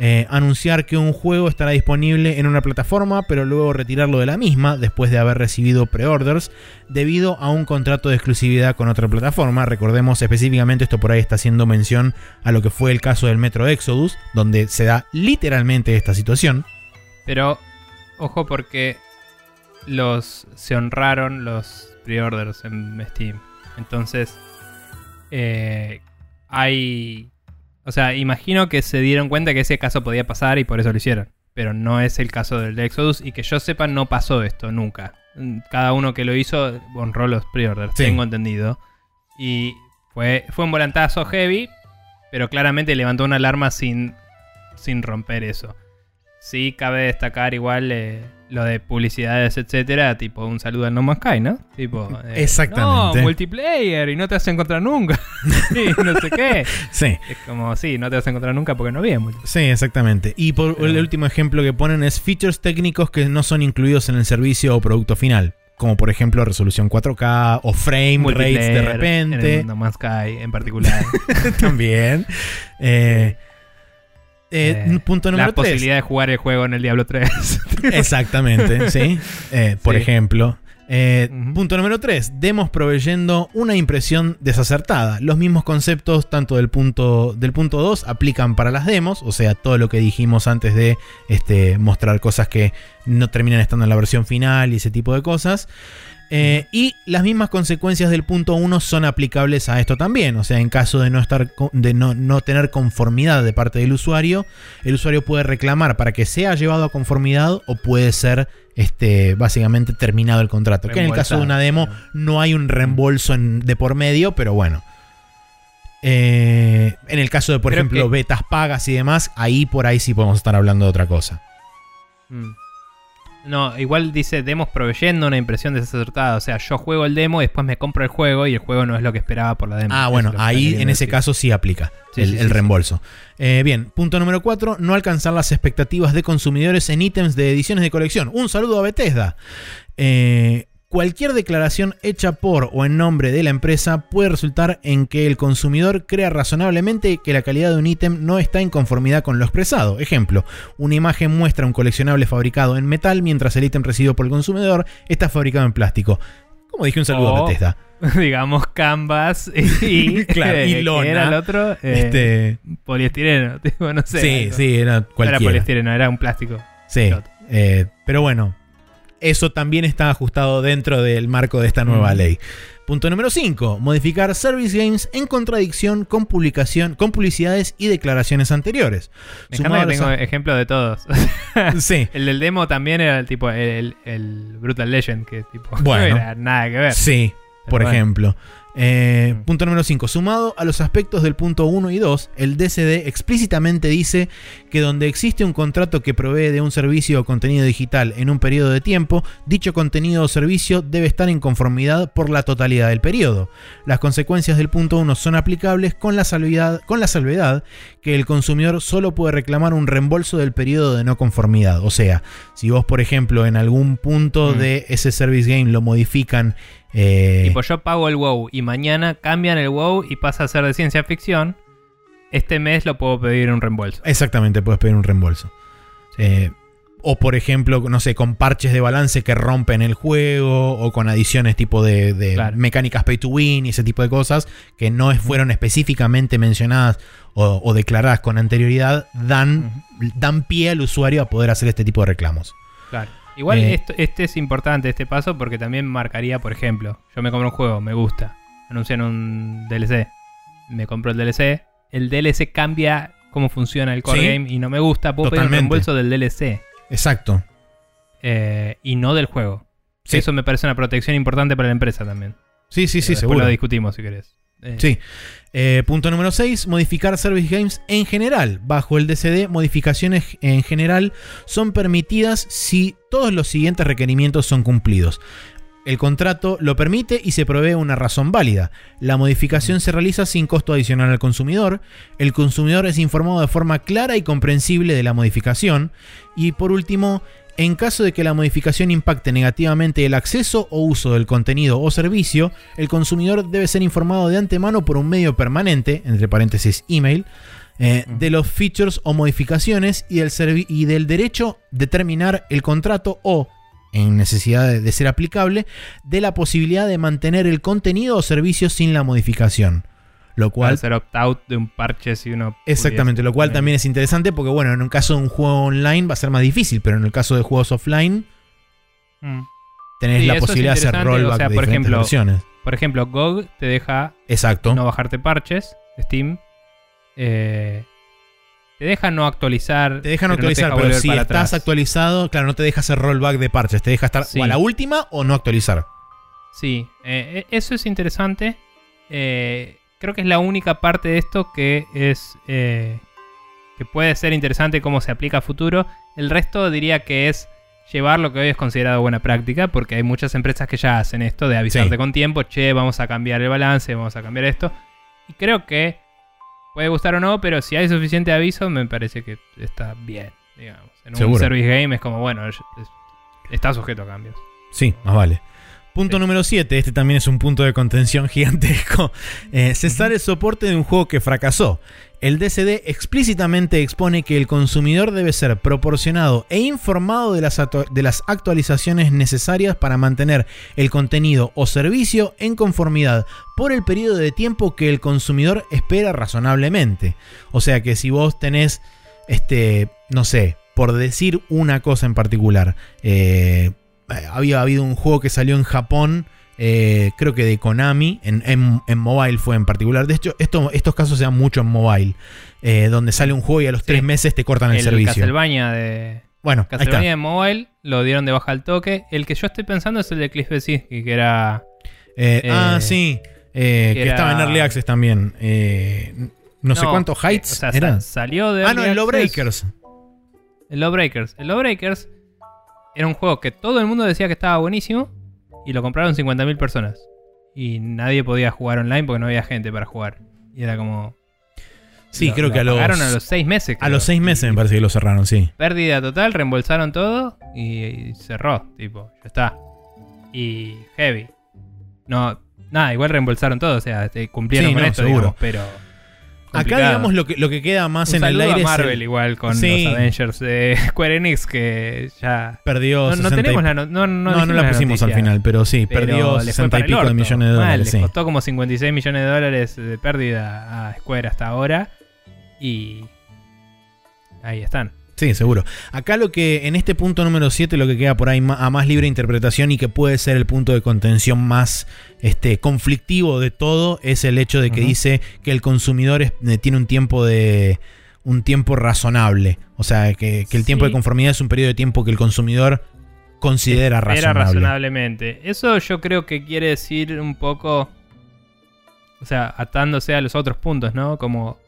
Eh, anunciar que un juego estará disponible en una plataforma, pero luego retirarlo de la misma después de haber recibido preorders debido a un contrato de exclusividad con otra plataforma. Recordemos específicamente, esto por ahí está haciendo mención a lo que fue el caso del Metro Exodus, donde se da literalmente esta situación. Pero, ojo porque los se honraron los pre-orders en Steam. Entonces, eh, hay... O sea, imagino que se dieron cuenta que ese caso podía pasar y por eso lo hicieron. Pero no es el caso del de Exodus y que yo sepa no pasó esto nunca. Cada uno que lo hizo honró los pre-orders, Sí. tengo entendido. Y fue, fue un volantazo heavy, pero claramente levantó una alarma sin, sin romper eso. Sí, cabe destacar igual eh, lo de publicidades, etcétera, tipo un saludo al No Man's Sky, ¿no? Tipo, eh, Exactamente. No, multiplayer y no te vas a encontrar nunca. [laughs] y no sé qué. [laughs] Sí. Es como, sí, no te vas a encontrar nunca porque no había multiplayer. Sí, exactamente. Y por Pero- el último ejemplo que ponen es features técnicos que no son incluidos en el servicio o producto final. Como por ejemplo resolución 4K o frame rates de Multiplayer, En repente. el No Man's Sky en particular. [laughs] También. Eh, eh, Eh, punto número la 3. posibilidad de jugar el juego en el Diablo 3. [laughs] Exactamente, sí. Eh, por Sí. ejemplo. Punto número 3. Demos proveyendo una impresión desacertada. Los mismos conceptos, tanto del punto del punto 2, aplican para las demos. O sea, todo lo que dijimos antes de este, mostrar cosas que no terminan estando en la versión final y ese tipo de cosas. Eh, y las mismas consecuencias del punto 1 son aplicables a esto también. O sea, en caso de no estar de no, no tener conformidad de parte del usuario, el usuario puede reclamar para que sea llevado a conformidad o puede ser este, básicamente terminado el contrato. Que en el caso de una demo no hay un reembolso en- de por medio, pero bueno. Eh, en el caso de, por Creo ejemplo, que- betas pagas y demás, ahí por ahí sí podemos estar hablando de otra cosa. Mm. No, igual dice demos proveyendo una impresión desacertada. O sea, yo juego el demo y después me compro el juego y el juego no es lo que esperaba por la demo. Ah, bueno, es ahí en ese decir. caso sí aplica Sí, el, sí, el sí, sí. reembolso. Eh, bien, punto número 4, no alcanzar las expectativas de consumidores en ítems de ediciones de colección. Un saludo a Bethesda. Eh, cualquier declaración hecha por o en nombre de la empresa puede resultar en que el consumidor crea razonablemente que la calidad de un ítem no está en conformidad con lo expresado. Ejemplo, una imagen muestra un coleccionable fabricado en metal mientras el ítem recibido por el consumidor está fabricado en plástico. Como dije, un saludo a O- Bethesda. [laughs] Digamos canvas y, [laughs] Claro, y ¿qué lona. era el otro? Eh, este, Poliestireno, [laughs] tipo, no sé. sí, algo. sí, era No era cualquiera. poliestireno, era un plástico. Sí, eh, pero bueno, eso también está ajustado dentro del marco de esta nueva Mm. ley. Punto número 5. Modificar service games en contradicción con publicación, con publicidades y declaraciones anteriores. Me encanta que tengo los- ejemplos de todos. [laughs] Sí, el del demo también era el tipo el, el Brutal Legend, que tipo [laughs] Bueno. no era nada que ver. sí, Pero por bueno. ejemplo. Eh, Mm. Punto número 5. Sumado a los aspectos del punto 1 y 2, el DCD explícitamente dice que donde existe un contrato que provee de un servicio o contenido digital en un periodo de tiempo, dicho contenido o servicio debe estar en conformidad por la totalidad del periodo. Las consecuencias del punto 1 son aplicables con la, salvedad, con la salvedad que el consumidor solo puede reclamar un reembolso del periodo de no conformidad. O sea, si vos, por ejemplo, en algún punto Mm. de ese service game lo modifican. Eh, Tipo, yo pago el WoW y mañana cambian el WoW y pasa a ser de ciencia ficción. Este mes lo puedo pedir un reembolso. Exactamente, puedes pedir un reembolso. Eh, o por ejemplo, no sé, con parches de balance que rompen el juego, o con adiciones tipo de, de Claro. mecánicas pay to win y ese tipo de cosas que no fueron específicamente mencionadas o, o declaradas con anterioridad, dan, dan pie al usuario a poder hacer este tipo de reclamos. Claro. Igual Eh. esto- este es importante, este paso, porque también marcaría, por ejemplo, yo me compro un juego, me gusta, anuncian un DLC, me compro el DLC, el DLC cambia cómo funciona el core Sí. game y no me gusta, puedo pedir un Totalmente. reembolso del DLC Exacto. eh, y no del juego. Sí. Eso me parece una protección importante para la empresa también. Sí, sí, sí, después seguro. lo discutimos si querés. Eh, Sí. Eh, punto número 6. Modificar Service Games en general. Bajo el DCD, modificaciones en general son permitidas si todos los siguientes requerimientos son cumplidos. El contrato lo permite y se provee una razón válida. La modificación se realiza sin costo adicional al consumidor. El consumidor es informado de forma clara y comprensible de la modificación. Y por último, en caso de que la modificación impacte negativamente el acceso o uso del contenido o servicio, el consumidor debe ser informado de antemano por un medio permanente, entre paréntesis email, eh, de los features o modificaciones y del, servi- y del derecho de terminar el contrato o, en necesidad de, de ser aplicable, de la posibilidad de mantener el contenido o servicio sin la modificación. Lo cual ser opt-out de un parche si uno. Exactamente, lo cual también es interesante porque, bueno, en un caso de un juego online va a ser más difícil, pero en el caso de juegos offline Mm. tenés Sí, la posibilidad de hacer rollback o sea, de por diferentes ejemplo, versiones. Por ejemplo, GOG te deja Exacto. no bajarte parches, Steam. eh, te deja no actualizar. te dejan no te actualizar, deja pero si para estás atrás. actualizado, claro, no te deja hacer rollback de parches, te deja estar Sí. o a la última o no actualizar. Sí, eh, eh, eso es interesante. Eh, creo que es la única parte de esto que es. eh, que puede ser interesante cómo se aplica a futuro. El resto diría que es. llevar lo que hoy es considerado buena práctica, porque hay muchas empresas que ya hacen esto de avisarte Sí. con tiempo, che, vamos a cambiar el balance, vamos a cambiar esto. Y creo que puede gustar o no, pero si hay suficiente aviso, me parece que está bien, digamos. En un service game es como, bueno, es- es- está sujeto a cambios. Sí, más vale. Punto Sí. número 7, este también es un punto de contención [laughs] gigantesco. Eh, cesar el soporte de un juego que fracasó. El DCD explícitamente expone que el consumidor debe ser proporcionado e informado de las, de las actualizaciones necesarias para mantener el contenido o servicio en conformidad por el periodo de tiempo que el consumidor espera razonablemente. O sea que si vos tenés, este, no sé, por decir una cosa en particular, eh, había habido un juego que salió en Japón, eh, creo que de Konami, en, en- en mobile fue en particular. De hecho, esto- estos casos se dan mucho en mobile, eh, donde sale un juego y a los Sí. tres meses te cortan el, el servicio. Castlevania de Bueno, ahí Castlevania está. de Mobile lo dieron de baja al toque. El que yo estoy pensando es el de Cliff Bezinski, que era Eh, eh, ah, sí, eh, que que era- estaba en Early Access también. Eh, no, sé cuántos eh, heights o sea, era. sa- salió de Ah, no, el Access. Lawbreakers. El Lawbreakers. El Lawbreakers era un juego que todo el mundo decía que estaba buenísimo y lo compraron 50.000 personas. Y nadie podía jugar online porque no había gente para jugar. Y era como. Sí, lo- creo lo que a los, a los seis meses. a los seis meses me parece que lo cerraron, sí. Pérdida total, reembolsaron todo y, y cerró. Tipo, ya está. Y heavy. No, nada, igual reembolsaron todo. O sea, cumplieron Sí, con no, esto, seguro. digamos, pero. Acá, digamos, lo que, lo que queda más Un en el aire a es Marvel el- igual con Sí. los Avengers de [laughs] Square Enix que ya perdió no, no 60 y- tenemos la no, no, No, no, no, la pusimos al final, pero sí, pero perdió le fue 60 para y pico de millones de Mal, dólares. les sí. costó como 56 millones de dólares de pérdida a Square hasta ahora y ahí están. Sí, seguro. Acá lo que, en este punto número 7, lo que queda por ahí a más libre interpretación y que puede ser el punto de contención más este, conflictivo de todo, es el hecho de que dice que el consumidor es- eh, tiene un tiempo de. un tiempo razonable. O sea, que, que el tiempo de conformidad es un periodo de tiempo que el consumidor considera Era razonable. razonablemente. Eso yo creo que quiere decir un poco, o sea, atándose a los otros puntos, ¿no? Como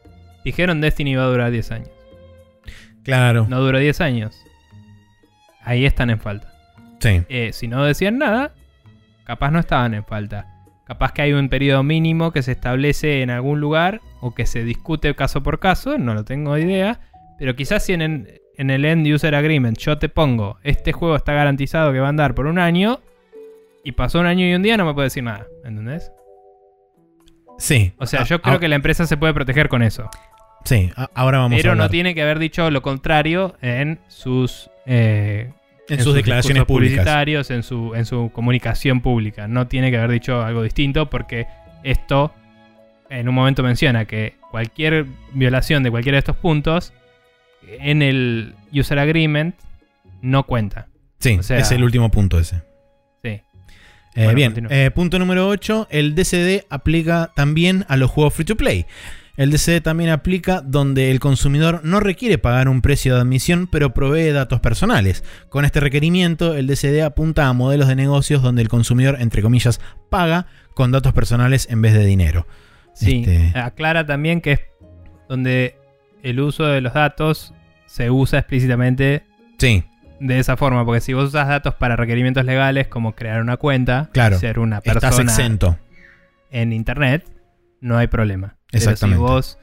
dijeron Destiny va a durar 10 años. Claro. No duró 10 años. Ahí están en falta. Sí. Eh, si no decían nada, capaz no estaban en falta. Capaz que hay un periodo mínimo que se establece en algún lugar o que se discute caso por caso, no lo tengo idea. Pero quizás si en, en el End User Agreement yo te pongo, este juego está garantizado que va a andar por un año, y pasó un año y un día, no me puede decir nada. ¿Entendés? Sí. O sea, Ah, yo creo ah, que la empresa se puede proteger con eso. Sí, ahora vamos Pero a no tiene que haber dicho lo contrario en sus eh, en, sus declaraciones públicas. publicitarios, en su, en su comunicación pública. No tiene que haber dicho algo distinto porque esto en un momento menciona que cualquier violación de cualquiera de estos puntos en el user agreement no cuenta. Sí, O sea- es el último punto ese. Sí. Eh, Bueno, bien, eh, punto número 8. El DCD aplica también a los juegos free to play. El DCD también aplica donde el consumidor no requiere pagar un precio de admisión, pero provee datos personales. Con este requerimiento, el DCD apunta a modelos de negocios donde el consumidor, entre comillas, paga con datos personales en vez de dinero. Sí, Este- aclara también que es donde el uso de los datos se usa explícitamente Sí, de esa forma, porque si vos usas datos para requerimientos legales como crear una cuenta, Claro, ser una estás persona exento. en internet, no hay problema. Pero Exactamente. si vos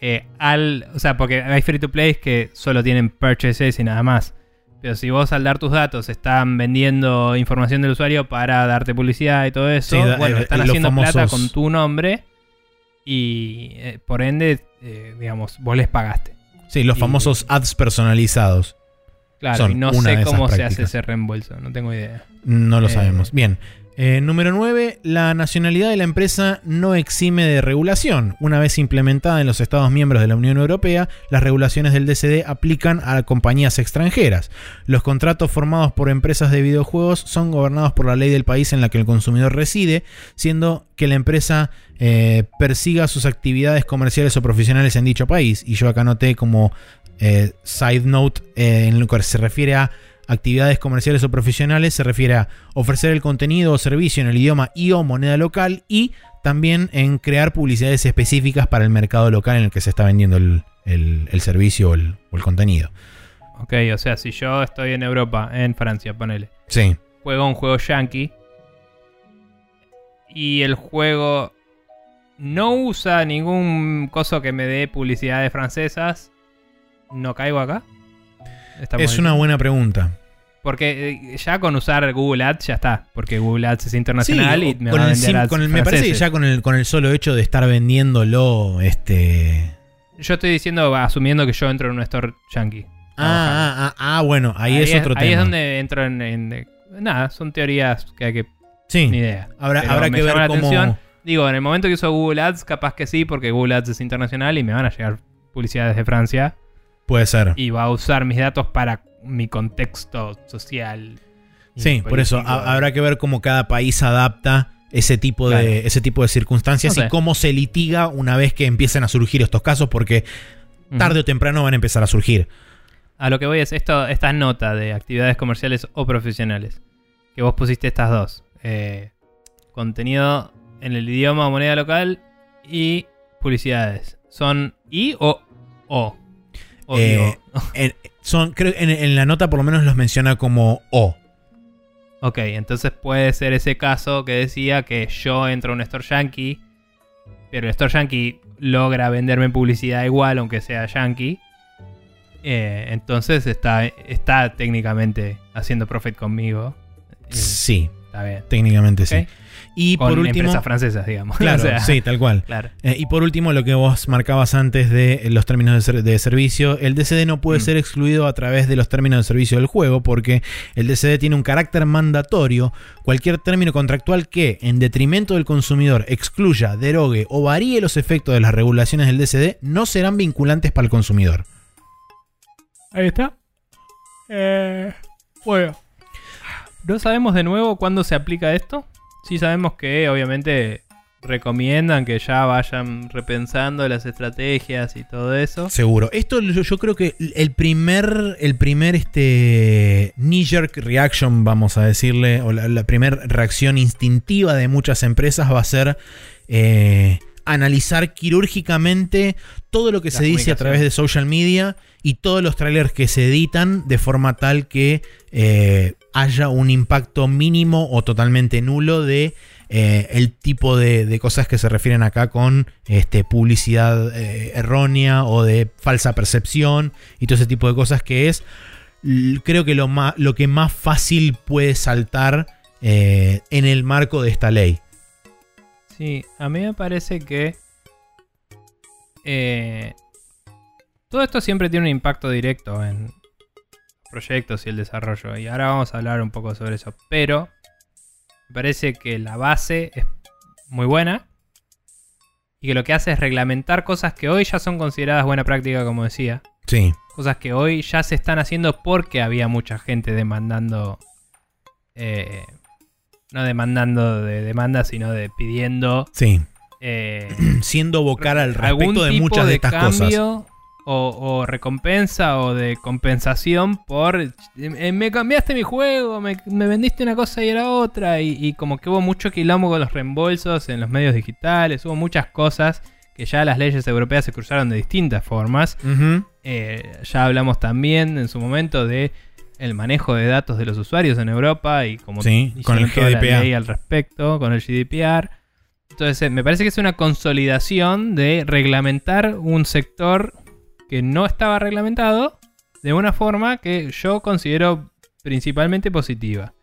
eh, al, o sea, porque hay free to play que solo tienen purchases y nada más. Pero si vos al dar tus datos están vendiendo información del usuario para darte publicidad y todo eso, Sí, bueno, eh, están los haciendo plata con tu nombre y eh, por ende, eh, digamos, vos les pagaste. Sí, los y- famosos ads personalizados. Claro, y no sé cómo se hace ese reembolso, no tengo idea. No lo Eh, sabemos. Bien. Eh, número 9. La nacionalidad de la empresa no exime de regulación. Una vez implementada en los Estados miembros de la Unión Europea, las regulaciones del DCD aplican a compañías extranjeras. Los contratos formados por empresas de videojuegos son gobernados por la ley del país en la que el consumidor reside, siendo que la empresa eh, persiga sus actividades comerciales o profesionales en dicho país. Y yo acá noté como eh, side note en lo que se refiere a actividades comerciales o profesionales, se refiere a ofrecer el contenido o servicio en el idioma y o moneda local y también en crear publicidades específicas para el mercado local en el que se está vendiendo el, el- el servicio o el, o el contenido. Ok, o sea, si yo estoy en Europa, en Francia, ponele, Sí. juego un juego yankee y el juego no usa ningún coso que me dé publicidades francesas, ¿no caigo acá? Estamos Es ahí. una buena pregunta. Porque eh, ya con usar Google Ads ya está, porque Google Ads es internacional Sí, y me con va a el vender sim- ads con el- me parece que ya con el, con el solo hecho de estar vendiéndolo, este. Yo estoy diciendo, asumiendo que yo entro en un store yankee. Ah, ah, ah, ah, bueno, ahí, es otro Ahí tema. es donde entro en, en- Nada, son teorías que hay que... sí, Ni idea. habrá, Pero habrá me que ver la cómo. atención. Digo, en el momento que uso Google Ads, capaz que sí, porque Google Ads es internacional y me van a llegar publicidades de Francia Puede ser. y va a usar mis datos para mi contexto social. Sí, por eso ha- habrá que ver cómo cada país adapta ese tipo de, ese tipo de circunstancias No sé. y cómo se litiga una vez que empiecen a surgir estos casos, porque tarde o temprano van a empezar a surgir. A lo que voy es esto, esta nota de actividades comerciales o profesionales. Que vos pusiste estas dos. Eh, contenido en el idioma o moneda local y publicidades. ¿Son I o O? Eh, En, son, creo en, en la nota por lo menos los menciona como O. Ok, entonces puede ser ese caso que decía que yo entro a un store yankee, pero el store yankee logra venderme publicidad igual, aunque sea yankee. Eh, entonces está, está técnicamente haciendo profit conmigo. Sí, está bien. técnicamente sí. Y Con por último. empresas francesas, digamos. [laughs] Claro, O sea, sí, tal cual. Claro. Eh, y por último, lo que vos marcabas antes de los términos de, ser- de servicio, el DCD no puede Mm. ser excluido a través de los términos de servicio del juego porque el DCD tiene un carácter mandatorio. Cualquier término contractual que, en detrimento del consumidor, excluya, derogue o varíe los efectos de las regulaciones del DCD no serán vinculantes para el consumidor. Ahí está. Eh, bueno. No sabemos de nuevo cuándo se aplica esto. Sí sabemos que obviamente recomiendan que ya vayan repensando las estrategias y todo eso. Seguro. Esto yo, yo creo que el primer, el primer este, knee-jerk reaction, vamos a decirle, o la, la primera reacción instintiva de muchas empresas va a ser eh, analizar quirúrgicamente todo lo que La se dice a través de social media y todos los trailers que se editan de forma tal que eh, haya un impacto mínimo o totalmente nulo de eh, el tipo de, de cosas que se refieren acá con este, publicidad eh, errónea o de falsa percepción y todo ese tipo de cosas que es creo que lo, ma- lo que más fácil puede saltar eh, en el marco de esta ley. Sí, a mí me parece que todo esto siempre tiene un impacto directo en proyectos y el desarrollo. Y ahora vamos a hablar un poco sobre eso. Pero me parece que la base es muy buena. Y que lo que hace es reglamentar cosas que hoy ya son consideradas buena práctica, como decía. Sí, Cosas que hoy ya se están haciendo porque había mucha gente demandando. eh, no demandando de demanda, sino de pidiendo. sí. eh, [clears throat] Siendo vocal al respecto de muchas de, estas cosas. O, o recompensa o de compensación por eh, me cambiaste mi juego, me, me vendiste una cosa y era otra y, y como que hubo mucho quilombo con los reembolsos en los medios digitales, hubo muchas cosas que ya las leyes europeas se cruzaron de distintas formas. Eh, ya hablamos también en su momento de el manejo de datos de los usuarios en Europa y como Sí, con el GDPR. ley al respecto, con el GDPR. Entonces, eh, me parece que es una consolidación de reglamentar un sector que no estaba reglamentado de una forma que yo considero principalmente positiva.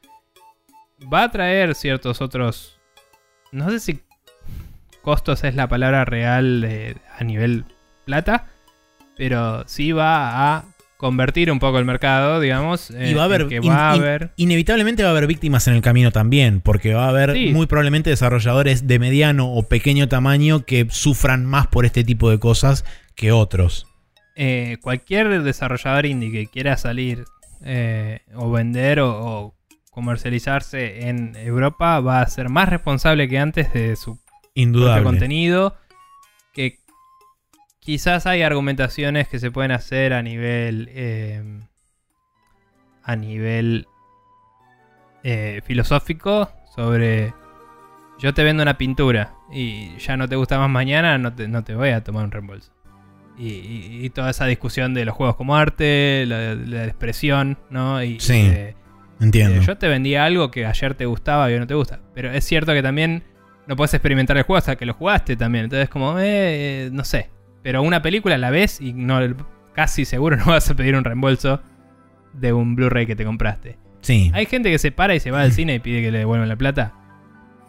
Va a traer ciertos otros. No sé si costos es la palabra real de- a nivel plata, pero sí va a convertir un poco el mercado, digamos. Y va a haber, que in- va a in- haber. inevitablemente va a haber víctimas en el camino también, porque va a haber Sí. muy probablemente desarrolladores de mediano o pequeño tamaño que sufran más por este tipo de cosas que otros. Eh, cualquier desarrollador indie que quiera salir eh, o vender o, o comercializarse en Europa va a ser más responsable que antes de su Indudable. contenido. Que quizás hay argumentaciones que se pueden hacer a nivel. eh, a nivel filosófico sobre. Yo te vendo una pintura y ya no te gusta más mañana, no te, no te voy a tomar un reembolso. Y, y- y toda esa discusión de los juegos como arte, la, la expresión, ¿no? Y, Sí, de- Entiendo. Eh, yo te vendía algo que ayer te gustaba y hoy no te gusta. Pero es cierto que también no puedes experimentar el juego hasta que lo jugaste también. Entonces, como, eh, no sé. Pero una película la ves y no, casi seguro [laughs] no vas a pedir un reembolso de un Blu-ray que te compraste. sí. Hay gente que se para y se va al cine y pide que le devuelvan la plata.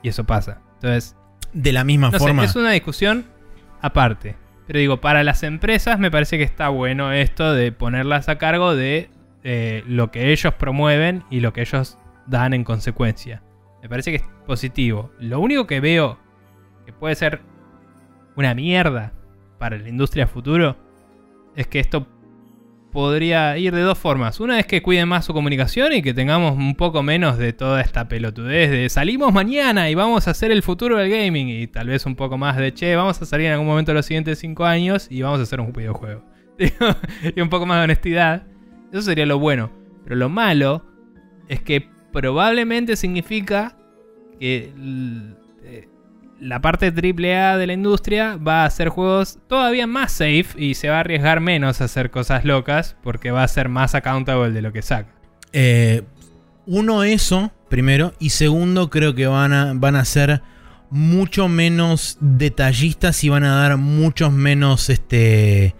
Y eso pasa. Entonces, De la misma no forma. sé, es una discusión aparte. Pero digo, para las empresas me parece que está bueno esto de ponerlas a cargo de eh, lo que ellos promueven y lo que ellos dan en consecuencia. Me parece que es positivo. Lo único que veo que puede ser una mierda para la industria futuro es que esto podría ir de dos formas. Una es que cuiden más su comunicación y que tengamos un poco menos de toda esta pelotudez de salimos mañana y vamos a hacer el futuro del gaming y tal vez un poco más de che, vamos a salir en algún momento de los siguientes cinco años y vamos a hacer un videojuego. [laughs] Y un poco más de honestidad. Eso sería lo bueno. Pero lo malo es que probablemente significa que la parte AAA de la industria va a hacer juegos todavía más safe y se va a arriesgar menos a hacer cosas locas porque va a ser más accountable de lo que saca. Eh, uno, eso, primero. Y segundo, creo que van a, van a ser mucho menos detallistas y van a dar muchos menos este,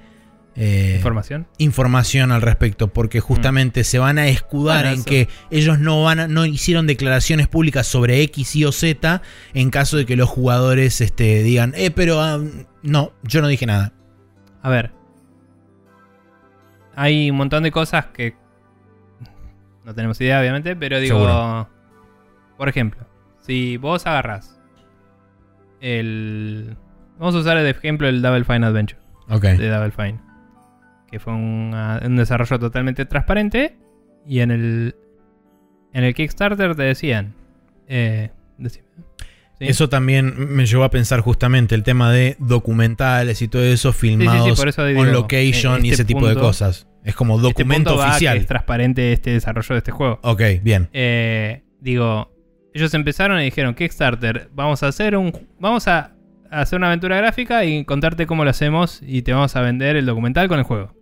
eh, Información. información al respecto. Porque justamente se van a escudar Bueno, en eso. que ellos no, van a- no hicieron declaraciones públicas sobre X, Y o Z en caso de que los jugadores este, digan, eh, pero ah, no, yo no dije nada. A ver. Hay un montón de cosas que no tenemos idea, obviamente, pero digo, Seguro. por ejemplo, si vos agarrás el... Vamos a usar de ejemplo el Double Fine Adventure Ok. de Double Fine, que fue un, ah, un desarrollo totalmente transparente y en el en el Kickstarter te decían, eh. ¿Sí? Eso también me llevó a pensar justamente el tema de documentales y todo eso filmados digo, on location y este ese tipo de cosas. Es como Este documento oficial. es transparente este desarrollo de este juego. Ok, bien. Eh, digo, ellos empezaron y dijeron, Kickstarter, vamos a hacer un. Vamos a hacer una aventura gráfica y contarte cómo lo hacemos y te vamos a vender el documental con el juego.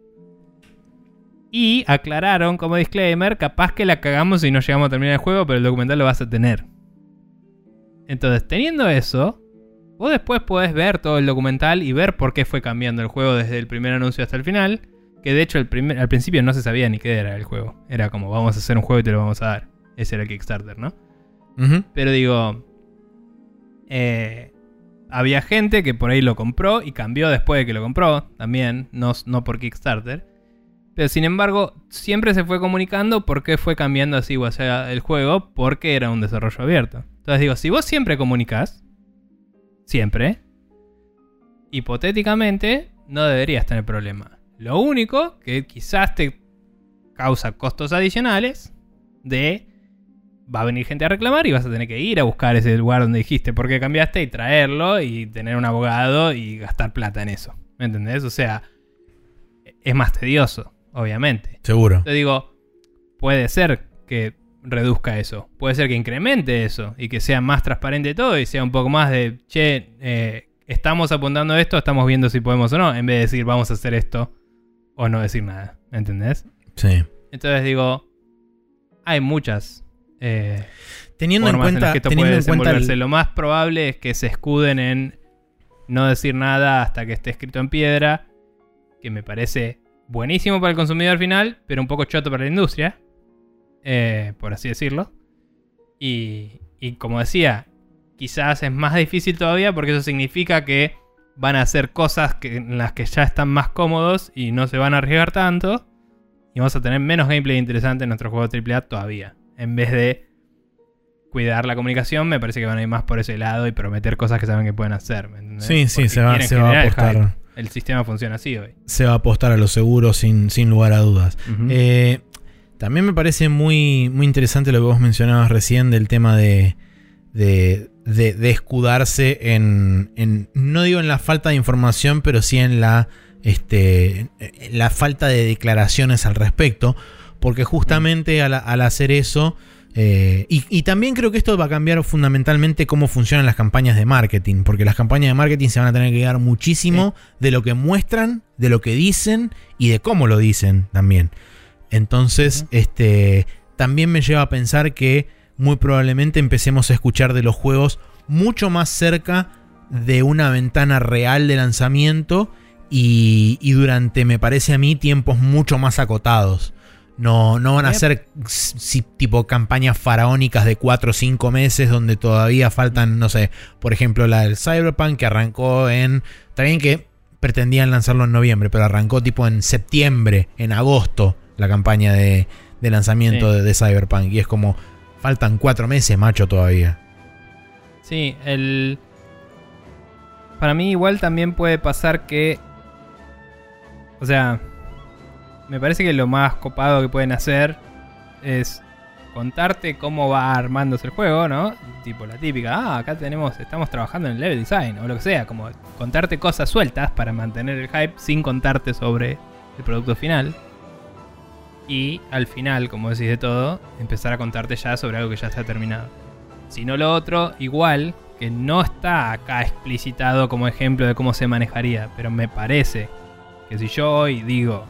Y aclararon como disclaimer, capaz que la cagamos y no llegamos a terminar el juego, pero el documental lo vas a tener. Entonces, teniendo eso, vos después podés ver todo el documental y ver por qué fue cambiando el juego desde el primer anuncio hasta el final. Que de hecho el primer- al principio no se sabía ni qué era el juego. Era como vamos a hacer un juego y te lo vamos a dar. Ese era el Kickstarter, ¿no? Pero digo, eh, había gente que por ahí lo compró y cambió después de que lo compró, también, no, no por Kickstarter. Pero sin embargo, siempre se fue comunicando por qué fue cambiando así o sea, el juego, porque era un desarrollo abierto. Entonces digo, si vos siempre comunicas, siempre, hipotéticamente, no deberías tener problema. Lo único que quizás te causa costos adicionales de va a venir gente a reclamar y vas a tener que ir a buscar ese lugar donde dijiste por qué cambiaste y traerlo y tener un abogado y gastar plata en eso. ¿Me entendés? O sea, es más tedioso, obviamente. Seguro. Te digo, puede ser que reduzca eso, puede ser que incremente eso y que sea más transparente todo y sea un poco más de, che, eh, estamos apuntando a esto, estamos viendo si podemos o no, en vez de decir vamos a hacer esto o no decir nada. ¿Me entendés? Sí. Entonces digo, hay muchas eh, Teniendo en cuenta, que esto teniendo puede en cuenta el- desenvolverse. Lo más probable es que se escuden en no decir nada hasta que esté escrito en piedra, que me parece buenísimo para el consumidor final, pero un poco choto para la industria, eh, por así decirlo. Y, y como decía, quizás es más difícil todavía porque eso significa que van a hacer cosas que, en las que ya están más cómodos y no se van a arriesgar tanto. Y vamos a tener menos gameplay interesante en nuestro juego AAA todavía. En vez de cuidar la comunicación, me parece que van a ir más por ese lado y prometer cosas que saben que pueden hacer. Sí, sí, se va, se va a apostar. El sistema funciona así hoy. Se va a apostar a lo seguro sin, sin lugar a dudas. Eh, también me parece muy, muy interesante lo que vos mencionabas recién del tema de, de, de- de escudarse en, en- no digo en la falta de información, pero sí en la, este, en la falta de declaraciones al respecto, porque justamente al, al hacer eso Eh, y, y también creo que esto va a cambiar fundamentalmente cómo funcionan las campañas de marketing, porque las campañas de marketing se van a tener que guiar muchísimo de lo que muestran, de lo que dicen y de cómo lo dicen también. Entonces, este, también me lleva a pensar que muy probablemente empecemos a escuchar de los juegos mucho más cerca de una ventana real de lanzamiento y, y durante, me parece a mí, tiempos mucho más acotados. No, no van a ser si- tipo campañas faraónicas de 4 o 5 meses donde todavía faltan, no sé, por ejemplo la del Cyberpunk que arrancó en... Bien que pretendían lanzarlo en noviembre, pero arrancó tipo en septiembre, en agosto, la campaña de, de lanzamiento Sí. de, de Cyberpunk. Y es como, faltan 4 meses, macho, todavía. Sí, el. Para mí, igual también puede pasar que. O sea. Me parece que lo más copado que pueden hacer es contarte cómo va armándose el juego, ¿no? Tipo la típica, ah, acá tenemos, estamos trabajando en el level design o lo que sea, como contarte cosas sueltas para mantener el hype sin contarte sobre el producto final. Y al final, como decís de todo, empezar a contarte ya sobre algo que ya está terminado. Si no lo otro, igual, que no está acá explicitado como ejemplo de cómo se manejaría, pero me parece que si yo hoy digo,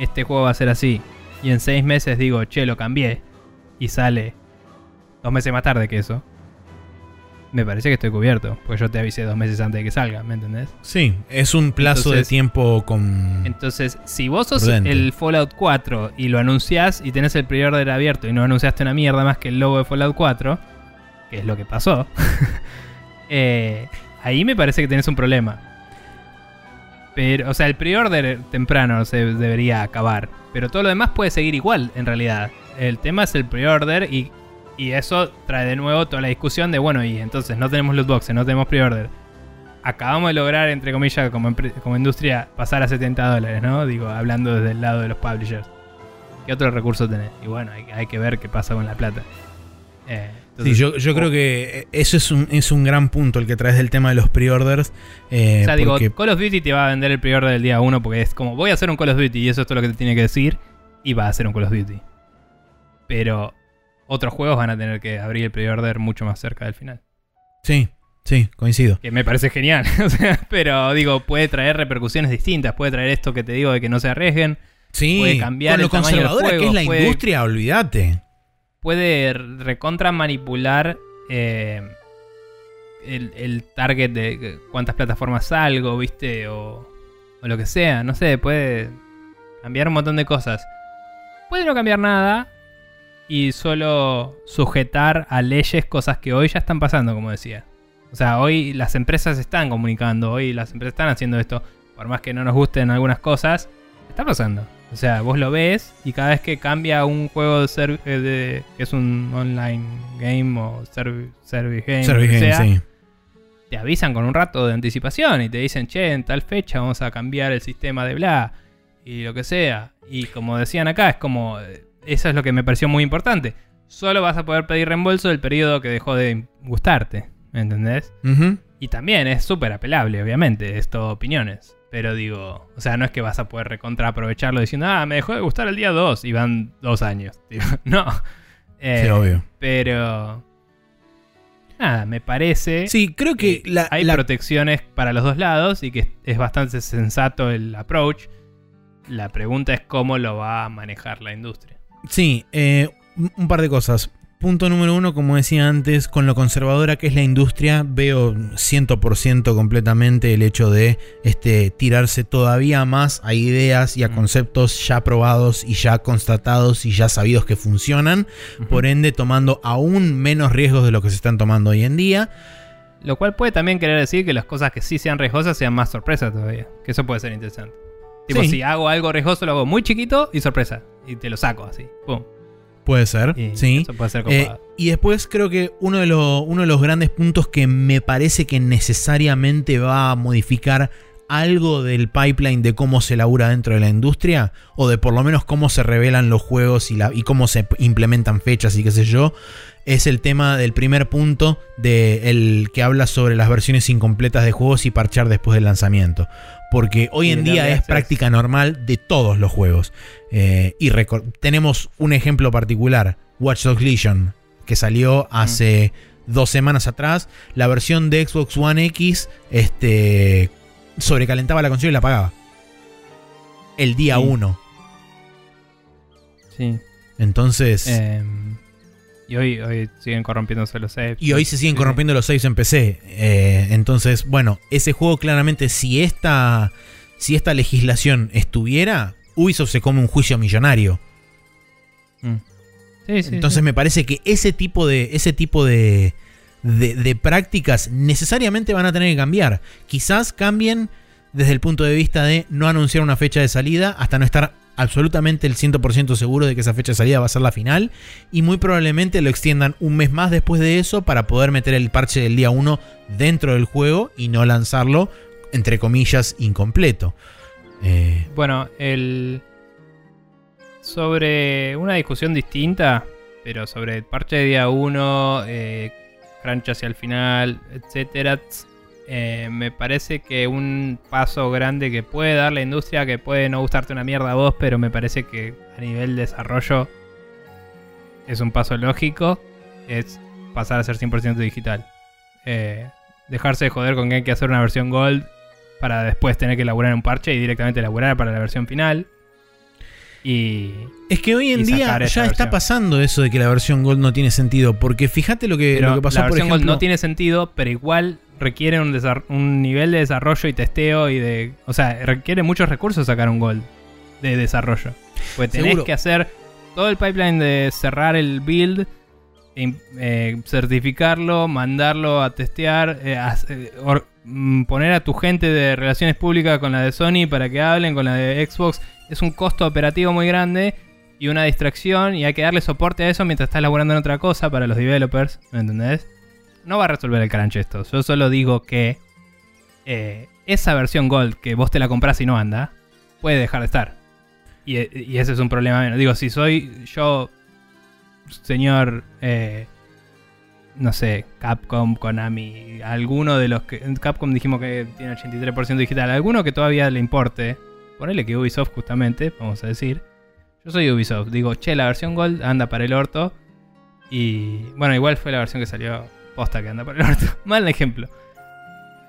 este juego va a ser así, y en seis meses digo, che, lo cambié, y sale dos meses más tarde que eso, me parece que estoy cubierto, porque yo te avisé dos meses antes de que salga, ¿me entendés? Sí, es un plazo Entonces- de tiempo con... Entonces, si vos sos Prudente. el Fallout 4 y lo anunciás y tenés el pre-order abierto y no anunciaste una mierda más que el logo de Fallout 4, que es lo que pasó, [laughs] eh, ahí me parece que tenés un problema. Pero, o sea, el pre-order temprano se debería acabar. Pero todo lo demás puede seguir igual, en realidad. El tema es el pre-order y, y eso trae de nuevo toda la discusión de, bueno, y entonces no tenemos loot boxes, no tenemos pre-order. Acabamos de lograr, entre comillas, como, como industria, pasar a 70 dólares, ¿no? Digo, hablando desde el lado de los publishers. ¿Qué otros recursos tenés? Y bueno, hay, hay que ver qué pasa con la plata. Eh, Sí, yo, yo creo que eso es un, es un gran punto el que traes del tema de los pre-orders. eh, O sea, digo, Call of Duty te va a vender el pre-order del día 1 porque es como, voy a hacer un Call of Duty y eso es todo lo que te tiene que decir. Y va a hacer un Call of Duty. Pero otros juegos van a tener que abrir el pre-order mucho más cerca del final. sí, sí, coincido. Que me parece genial. [laughs] o sea, pero digo, puede traer repercusiones distintas. Puede traer esto que te digo de que no se arriesguen. Sí, Puede cambiar con lo el del conservadora que es la puede- industria, olvídate. Puede recontra manipular eh, el, el target de cuántas plataformas salgo, ¿viste? O, o lo que sea. No sé, puede cambiar un montón de cosas. Puede no cambiar nada y solo sujetar a leyes cosas que hoy ya están pasando, como decía. O sea, hoy las empresas están comunicando, hoy las empresas están haciendo esto. Por más que no nos gusten algunas cosas, está pasando. O sea, vos lo ves y cada vez que cambia un juego de, ser- eh, de- que es un online game o serv- service game, Service lo que game, sea, sí. te avisan con un rato de anticipación y te dicen, che, en tal fecha vamos a cambiar el sistema de bla y lo que sea. Y como decían acá, es como, eh, eso es lo que me pareció muy importante. Solo vas a poder pedir reembolso del periodo que dejó de gustarte, ¿me entendés? Ujú. Y también es súper apelable, obviamente, es todo opiniones. Pero digo, o sea, no es que vas a poder recontra aprovecharlo diciendo, ah, me dejó de gustar el día 2 y van dos años. [laughs] Digo, no. Eh, Sí, obvio. Pero. Nada, me parece. Sí, creo que la, Hay la- protecciones para los dos lados y que es bastante sensato el approach. La pregunta es cómo lo va a manejar la industria. Sí, eh, un par de cosas. Punto número uno, como decía antes, con lo conservadora que es la industria, veo 100% completamente el hecho de este, tirarse todavía más a ideas y a Mm. conceptos ya probados y ya constatados y ya sabidos que funcionan, por ende tomando aún menos riesgos de lo que se están tomando hoy en día. Lo cual puede también querer decir que las cosas que sí sean riesgosas sean más sorpresa todavía. Que eso puede ser interesante. Tipo, Sí. si hago algo riesgoso, lo hago muy chiquito y sorpresa. Y te lo saco así. Pum. Puede ser, Y sí. Eso puede ser Eh, y después creo que uno de, los, uno de los grandes puntos que me parece que necesariamente va a modificar algo del pipeline de cómo se labura dentro de la industria, o de por lo menos cómo se revelan los juegos y, la, y cómo se implementan fechas y qué sé yo, es el tema del primer punto de el que habla sobre las versiones incompletas de juegos y parchar después del lanzamiento. Porque hoy en día es práctica normal de todos los juegos. Eh, y tenemos un ejemplo particular. Watch Dogs Legion, que salió hace dos semanas atrás. La versión de Xbox One X este, sobrecalentaba la consola y la apagaba. El día Sí. 1. Sí. Entonces. Em, y hoy, hoy siguen corrompiéndose los saves. Y hoy se siguen Sí, corrompiendo los saves en PC. Eh, entonces, bueno, ese juego claramente, si esta, si esta legislación estuviera, Ubisoft se come un juicio millonario. sí. Mm. Sí, sí, Entonces me parece que ese tipo de, ese tipo de, de, de prácticas necesariamente van a tener que cambiar. Quizás cambien desde el punto de vista de no anunciar una fecha de salida hasta no estar absolutamente el 100% seguro de que esa fecha de salida va a ser la final. Y muy probablemente lo extiendan un mes más después de eso para poder meter el parche del día 1 dentro del juego y no lanzarlo, entre comillas, incompleto. Eh, Bueno, el. Sobre una discusión distinta, pero sobre el parche de día 1, eh, crunch hacia el final, etcétera. Eh, me parece que un paso grande que puede dar la industria, que puede no gustarte una mierda a vos, pero me parece que a nivel desarrollo es un paso lógico, es pasar a ser 100% digital. Eh, dejarse de joder con que hay que hacer una versión Gold para después tener que elaborar un parche y directamente elaborar para la versión final. Y Es que hoy en día ya está versión. pasando eso de que la versión Gold no tiene sentido. Porque fíjate lo que, pero lo que pasó, la por versión ejemplo. Gold no tiene sentido, pero igual requiere un, un nivel de desarrollo y testeo y de... O sea, requiere muchos recursos sacar un Gold de desarrollo. Pues tenés Seguro. que hacer todo el pipeline de cerrar el build, im- eh, certificarlo, mandarlo a testear, eh, eh, or- mm, poner a tu gente de relaciones públicas con la de Sony para que hablen con la de Xbox. Es un costo operativo muy grande y una distracción y hay que darle soporte a eso mientras estás laburando en otra cosa para los developers, ¿me entendés? No va a resolver el crunch esto. Yo solo digo que eh, esa versión Gold que vos te la compras y no anda, puede dejar de estar. Y, ese es un problema menos. Digo, si soy yo, señor, eh, no sé, Capcom, Konami, alguno de los que... Capcom dijimos que tiene 83% digital, alguno que todavía le importe, ponele que Ubisoft justamente, vamos a decir. Yo soy Ubisoft, digo, che, la versión Gold anda para el orto. Y bueno, igual fue la versión que salió posta que anda para el orto. [laughs] Mal ejemplo.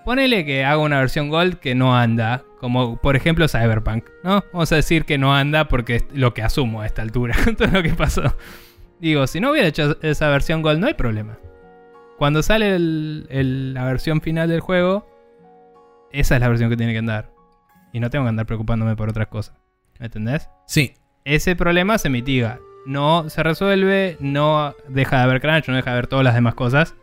Ponele que hago una versión Gold que no anda, como por ejemplo Cyberpunk, ¿no? Vamos a decir que no anda porque es lo que asumo a esta altura, [laughs] todo lo que pasó. Digo, si no hubiera hecho esa versión Gold, no hay problema. Cuando sale la versión final del juego, esa es la versión que tiene que andar. Y no tengo que andar preocupándome por otras cosas. ¿Me entendés? Sí, ese problema se mitiga. No se resuelve, no deja de haber crunch, no deja de haber todas las demás cosas.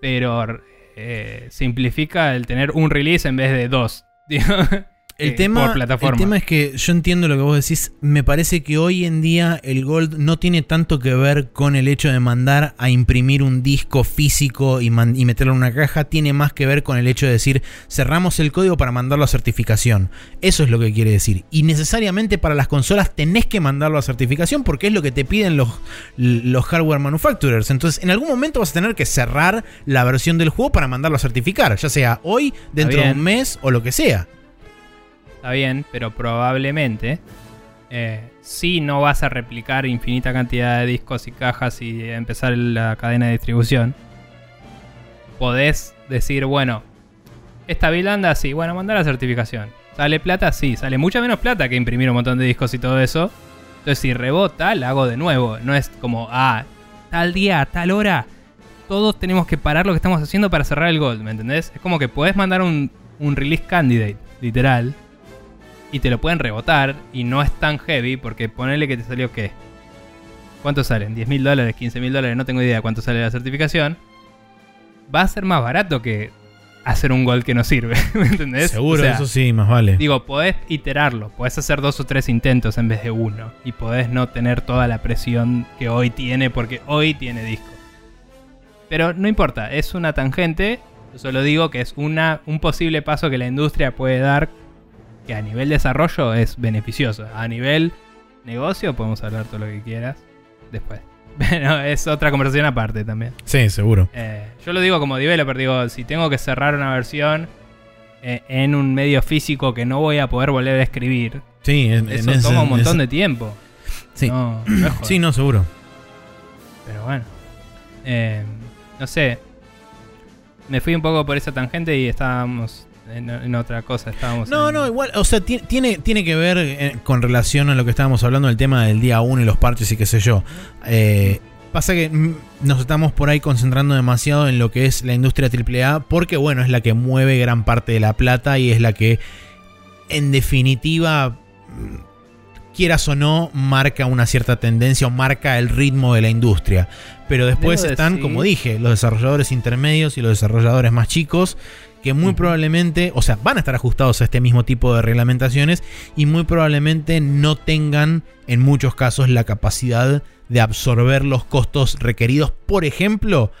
Pero eh, simplifica el tener un release en vez de dos. [laughs] El, eh, tema, por plataforma. el tema es que yo entiendo lo que vos decís. Me parece que hoy en día el Gold no tiene tanto que ver con el hecho de mandar a imprimir un disco físico y, man- y meterlo en una caja. Tiene más que ver con el hecho de decir cerramos el código para mandarlo a certificación. Eso es lo que quiere decir. Y necesariamente para las consolas tenés que mandarlo a certificación porque es lo que te piden los, los hardware manufacturers. Entonces en algún momento vas a tener que cerrar la versión del juego para mandarlo a certificar. Ya sea hoy, dentro de un mes o lo que sea. Está bien, pero probablemente eh, si no vas a replicar infinita cantidad de discos y cajas y empezar la cadena de distribución. Podés decir, bueno, esta build anda así, bueno, mandar la certificación. ¿Sale plata? Sí, sale mucha menos plata que imprimir un montón de discos y todo eso. Entonces, si rebota, la hago de nuevo. No es como, ah, tal día, tal hora, todos tenemos que parar lo que estamos haciendo para cerrar el gold, ¿me entendés? Es como que podés mandar un, un release candidate, literal, y te lo pueden rebotar y no es tan heavy porque ponele que te salió qué. ¿Cuánto salen? ¿10 mil dólares? ¿15 mil dólares? No tengo idea de cuánto sale la certificación. Va a ser más barato que hacer un gol que no sirve. [laughs] ¿Me entendés? Seguro, O sea, eso sí, más vale. Digo, podés iterarlo, podés hacer dos o tres intentos en vez de uno. Y podés no tener toda la presión que hoy tiene, porque hoy tiene disco. Pero no importa, es una tangente. Yo solo digo que es una, un posible paso que la industria puede dar que a nivel desarrollo es beneficioso. A nivel negocio podemos hablar todo lo que quieras después. [laughs] Pero es otra conversación aparte también. Sí, seguro. Eh, yo lo digo como developer, digo, si tengo que cerrar una versión eh, en un medio físico que no voy a poder volver a escribir, Sí, en, eso en ese- toma un montón ese- de tiempo. Sí. No. Sí, no, seguro. Pero bueno. Eh, no sé. Me fui un poco por esa tangente y estábamos en, en otra cosa. Estábamos No, en- no, igual, o sea, ti- tiene, tiene que ver eh, con relación a lo que estábamos hablando del tema del día 1 y los parches y qué sé yo. Eh, pasa que mm, nos estamos por ahí concentrando demasiado en lo que es la industria AAA porque, bueno, es la que mueve gran parte de la plata y es la que, en definitiva, mm, quieras o no, marca una cierta tendencia o marca el ritmo de la industria. Pero después Debo están, decir- como dije, los desarrolladores intermedios y los desarrolladores más chicos que muy probablemente, o sea, van a estar ajustados a este mismo tipo de reglamentaciones y muy probablemente no tengan en muchos casos la capacidad de absorber los costos requeridos, por ejemplo,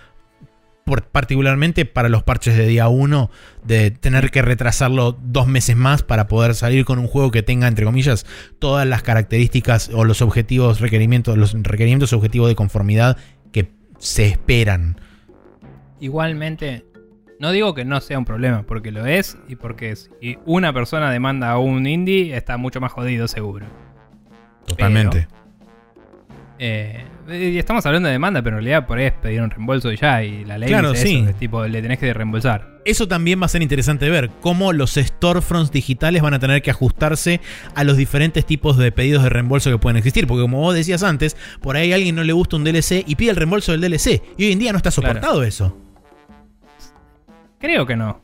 por- particularmente para los parches de día 1, de tener que retrasarlo dos meses más para poder salir con un juego que tenga, entre comillas, todas las características o los objetivos, requerimientos, los requerimientos objetivos de conformidad que se esperan. Igualmente, no digo que no sea un problema, porque lo es y porque si una persona demanda a un indie, está mucho más jodido seguro. Totalmente. Eh, y estamos hablando de demanda, pero en realidad por ahí es pedir un reembolso y ya, y la ley Claro, dice sí. eso, es tipo, le tenés que reembolsar. Eso también va a ser interesante ver cómo los storefronts digitales van a tener que ajustarse a los diferentes tipos de pedidos de reembolso que pueden existir. Porque como vos decías antes, por ahí a alguien no le gusta un DLC y pide el reembolso del DLC. Y hoy en día no está Claro. soportado eso. Creo que no.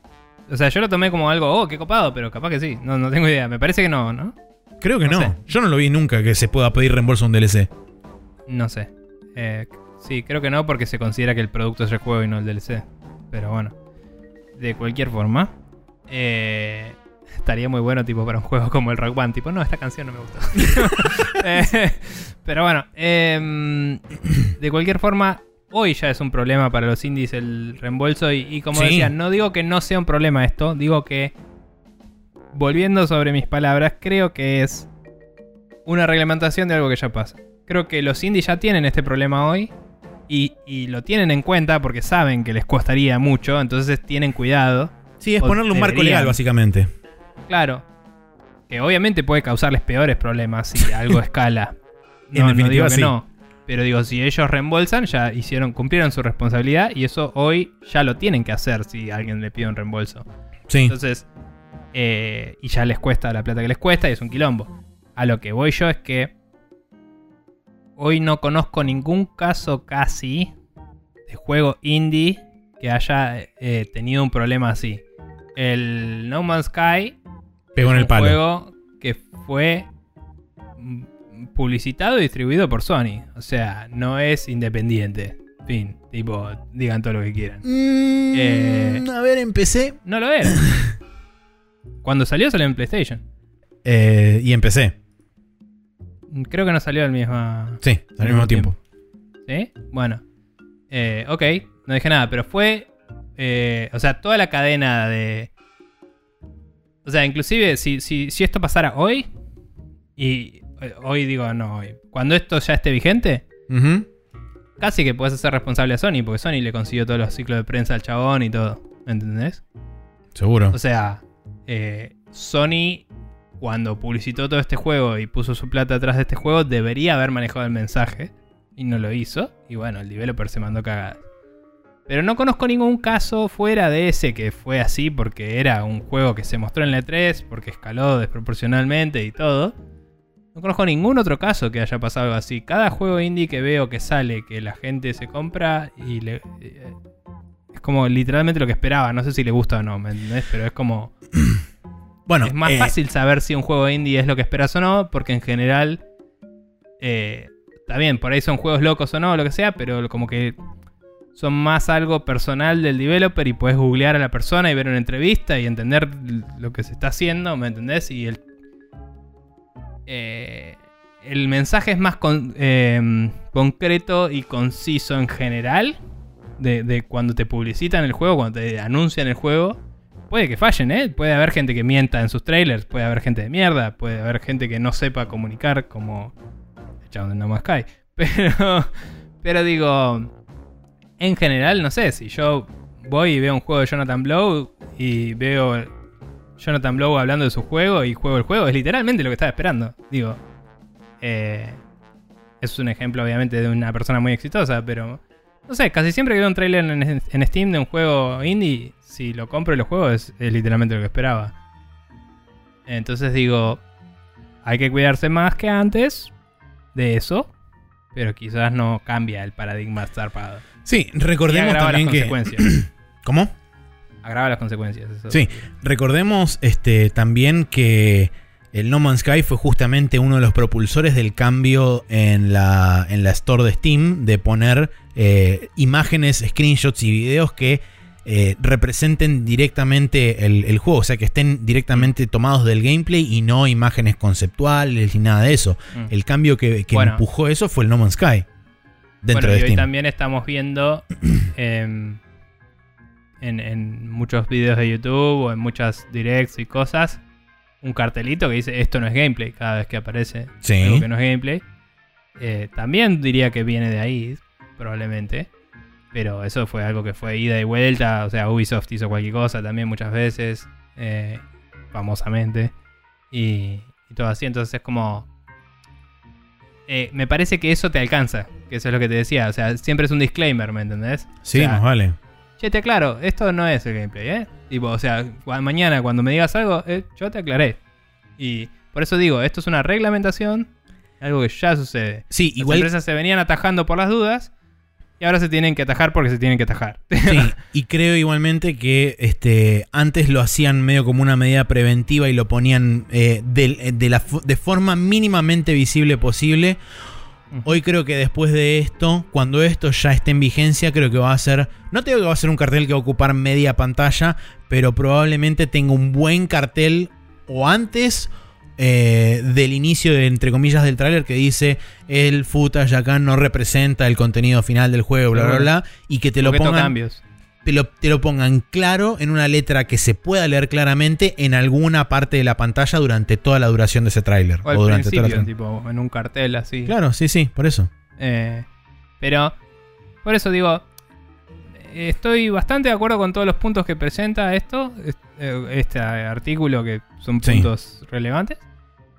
O sea, yo lo tomé como algo, oh, qué copado, pero capaz que sí. No, no tengo idea. Me parece que no, ¿no? Creo que No no. sé. Yo no lo vi nunca que se pueda pedir reembolso a un DLC. No sé. Eh, sí, creo que no porque se considera que el producto es el juego y no el DLC. Pero bueno. De cualquier forma. eh, estaría muy bueno tipo para un juego como el Rock Band. Tipo, no, esta canción no me gustó. [laughs] [laughs] Eh, pero bueno. em, de cualquier forma. Hoy ya es un problema para los indies el reembolso. Y, y como Sí. decía, no digo que no sea un problema esto. Digo que. Volviendo sobre mis palabras, creo que es una reglamentación de algo que ya pasa. Creo que los indies ya tienen este problema hoy y, y lo tienen en cuenta porque saben que les costaría mucho, entonces tienen cuidado. Sí, es ponerle un marco deberían. legal, básicamente. Claro, que obviamente puede causarles peores problemas si algo [laughs] escala. En No, no definitiva, digo que sí. no. Pero digo, si ellos reembolsan, ya hicieron, cumplieron su responsabilidad y eso hoy ya lo tienen que hacer si alguien le pide un reembolso. Sí. Entonces, eh, y ya les cuesta la plata que les cuesta y es un quilombo. A lo que voy yo es que hoy no conozco ningún caso casi de juego indie que haya eh, tenido un problema así. El No Man's Sky Pegó en el un palo. juego que fue publicitado y distribuido por Sony. O sea, no es independiente. Fin, tipo, digan todo lo que quieran. Mm, Eh, a ver, empecé. No lo era. [laughs] Cuando salió salió en PlayStation. Eh, y empecé. Creo que no salió al mismo. Sí, al mismo tiempo. ¿Sí? Bueno. Eh, ok, no dije nada, pero fue. eh, o sea, toda la cadena de. O sea, inclusive si, si, si esto pasara hoy. Y hoy digo, no, hoy. Cuando esto ya esté vigente, casi que puedes hacer responsable a Sony, porque Sony le consiguió todos los ciclos de prensa al chabón y todo. ¿Entendés? Seguro. O sea, eh, Sony, cuando publicitó todo este juego y puso su plata atrás de este juego, debería haber manejado el mensaje. Y no lo hizo. Y bueno, el developer se mandó cagadas. Pero no conozco ningún caso fuera de ese que fue así porque era un juego que se mostró en la E3, porque escaló desproporcionalmente y todo. No conozco ningún otro caso que haya pasado algo así. Cada juego indie que veo que sale, que la gente se compra y le... eh, es como literalmente lo que esperaba. No sé si le gusta o no, ¿me entendés? Pero es como... [clears throat] bueno, es más eh, fácil saber si un juego indie es lo que esperas o no, porque en general... eh, está bien, por ahí son juegos locos o no, lo que sea, pero como que son más algo personal del developer y puedes googlear a la persona y ver una entrevista y entender lo que se está haciendo, ¿me entendés? Y el, eh, el mensaje es más eh, concreto y conciso en general de, cuando te publicitan el juego, cuando te anuncian el juego. Puede que fallen, ¿eh? Puede haber gente que mienta en sus trailers, puede haber gente de mierda, puede haber gente que no sepa comunicar como chabón de No Man's Sky. [laughs] Pero, pero digo, en general, no sé, si yo voy y veo un juego de Jonathan Blow y veo Jonathan Blow hablando de su juego y juego el juego, es literalmente lo que estaba esperando. Digo, eh, es un ejemplo obviamente de una persona muy exitosa, pero no sé, casi siempre que veo un trailer en, en Steam de un juego indie, si lo compro y lo juego es, es literalmente lo que esperaba. Entonces digo, hay que cuidarse más que antes de eso, pero quizás no cambia el paradigma zarpado. Sí, recordemos también que. [clears throat] ¿Cómo? Agrava las consecuencias. eso. Sí, recordemos este, también que el No Man's Sky fue justamente uno de los propulsores del cambio en la, en la store de Steam de poner eh, imágenes, screenshots y videos que eh, representen directamente el, el juego, o sea que estén directamente tomados del gameplay y no imágenes conceptuales ni nada de eso. Mm. El cambio que, que Bueno. empujó eso fue el No Man's Sky dentro bueno, de y hoy Steam. también estamos viendo [clears throat] em, en, en muchos videos de YouTube o en muchas directs y cosas un cartelito que dice esto no es gameplay cada vez que aparece Sí. algo que no es gameplay. Eh, también diría que viene de ahí, probablemente. Pero eso fue algo que fue ida y vuelta. O sea, Ubisoft hizo cualquier cosa también muchas veces. eh, famosamente. Y, y todo así. Entonces es como. eh, me parece que eso te alcanza. Que eso es lo que te decía. O sea, siempre es un disclaimer, ¿me entendés? Sí, O sea, más vale. Che, te aclaro, esto no es el gameplay, ¿eh? Tipo, o sea, mañana cuando me digas algo, eh, yo te aclaré. Y por eso digo, esto es una reglamentación, algo que ya sucede. Sí, Las igual empresas se venían atajando por las dudas y ahora se tienen que atajar porque se tienen que atajar. Sí, [laughs] y creo igualmente que este, antes lo hacían medio como una medida preventiva y lo ponían eh, de, de la, de forma mínimamente visible posible. Hoy creo que después de esto, cuando esto ya esté en vigencia, creo que va a ser, no te digo que va a ser un cartel que va a ocupar media pantalla, pero probablemente tenga un buen cartel o antes eh, del inicio, de, entre comillas, del tráiler que dice el footage acá no representa el contenido final del juego, bla, bla, bla, y que te lo pongan cambios. Te lo, te lo pongan claro en una letra que se pueda leer claramente en alguna parte de la pantalla durante toda la duración de ese tráiler. O durante toda la tipo, en un cartel así. Claro, sí, sí, por eso. Eh, pero, por eso digo, estoy bastante de acuerdo con todos los puntos que presenta esto, es- eh, este artículo que son Sí. puntos relevantes.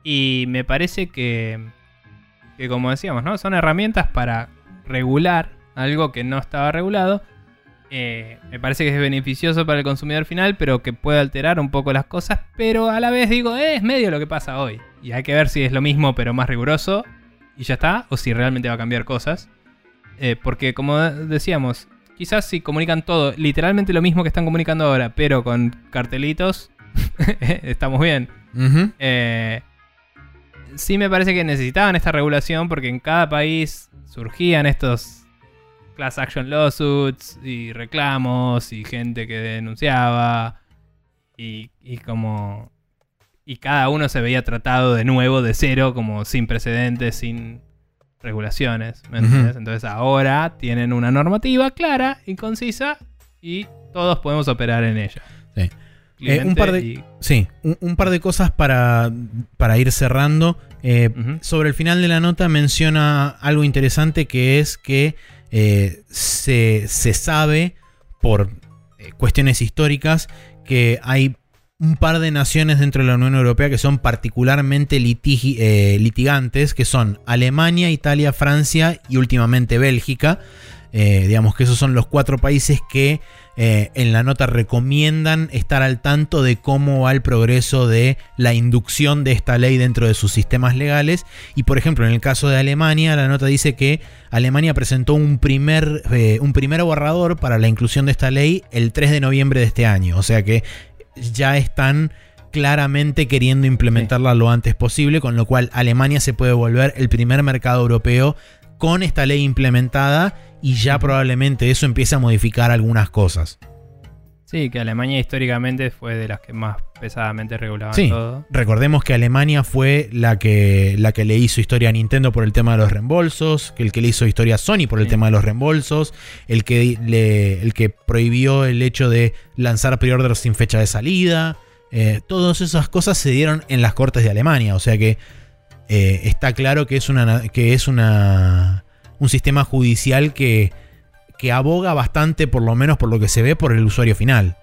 Y me parece que, que, como decíamos, ¿no? son herramientas para regular algo que no estaba regulado. Eh, me parece que es beneficioso para el consumidor final, pero que puede alterar un poco las cosas. Pero a la vez digo, eh, es medio lo que pasa hoy. Y hay que ver si es lo mismo, pero más riguroso y ya está, o si realmente va a cambiar cosas. Eh, porque como decíamos, quizás si comunican todo, literalmente lo mismo que están comunicando ahora, pero con cartelitos, [laughs] estamos bien. Eh, sí me parece que necesitaban esta regulación porque en cada país surgían estos class action lawsuits y reclamos y gente que denunciaba y, y como... Y cada uno se veía tratado de nuevo, de cero, como sin precedentes, sin regulaciones. ¿me? Entonces ahora tienen una normativa clara y concisa y todos podemos operar en ella. Sí. Eh, un par de- y- Sí, un, un par de cosas para, para ir cerrando. Eh. Sobre el final de la nota menciona algo interesante que es que eh, se, se sabe por eh, cuestiones históricas que hay un par de naciones dentro de la Unión Europea que son particularmente eh, litigantes, que son Alemania, Italia, Francia y últimamente Bélgica. Eh, digamos que esos son los cuatro países que eh, en la nota recomiendan estar al tanto de cómo va el progreso de la inducción de esta ley dentro de sus sistemas legales. Y por ejemplo, en el caso de Alemania, la nota dice que Alemania presentó un primer, eh, un primer borrador para la inclusión de esta ley el 3 de noviembre de este año. O sea que ya están claramente queriendo implementarla lo antes posible, con lo cual Alemania se puede volver el primer mercado europeo con esta ley implementada y ya probablemente eso empiece a modificar algunas cosas. Sí, que Alemania históricamente fue de las que más pesadamente regulaban Sí. todo. Recordemos que Alemania fue la que, la que le hizo historia a Nintendo por el tema de los reembolsos, que el que le hizo historia a Sony por el Sí. tema de los reembolsos, el que, le, el que prohibió el hecho de lanzar pre-orders sin fecha de salida. Eh, todas esas cosas se dieron en las cortes de Alemania, o sea que eh, está claro que es, una, que es una, un sistema judicial que, que aboga bastante, por lo menos por lo que se ve, por el usuario final.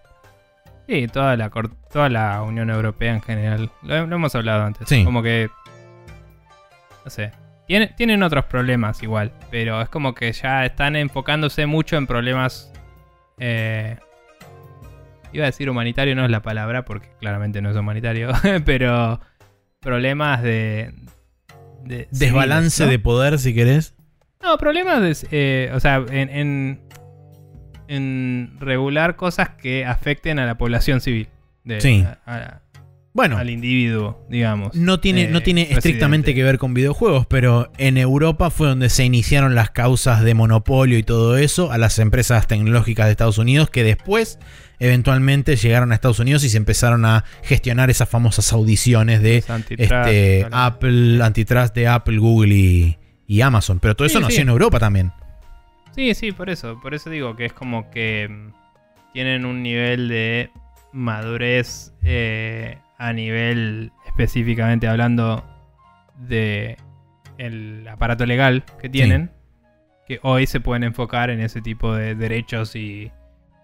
Sí, toda la, toda la Unión Europea en general. Lo, lo hemos hablado antes. Sí. Como que. No sé. Tiene- tienen otros problemas igual, pero es como que ya están enfocándose mucho en problemas... eh, iba a decir humanitario, no es la palabra, porque claramente no es humanitario, [laughs] pero problemas de... de Desbalance civiles, ¿no? de poder, si querés. No, problemas de... eh, o sea, en, en, en regular cosas que afecten a la población civil. De, Sí. a- a- Bueno, al individuo, digamos. no tiene, eh, no tiene estrictamente residente. que ver con videojuegos, pero en Europa fue donde se iniciaron las causas de monopolio y todo eso a las empresas tecnológicas de Estados Unidos que después eventualmente llegaron a Estados Unidos y se empezaron a gestionar esas famosas audiciones de antitrust, este, Apple, antitrust de Apple, Google y, y Amazon. Pero todo eso Sí, nació sí. en Europa también. Sí, sí, por eso. Por eso digo que es como que mm, tienen un nivel de madurez eh, a nivel específicamente hablando de el aparato legal que tienen. Que hoy se pueden enfocar en ese tipo de derechos y,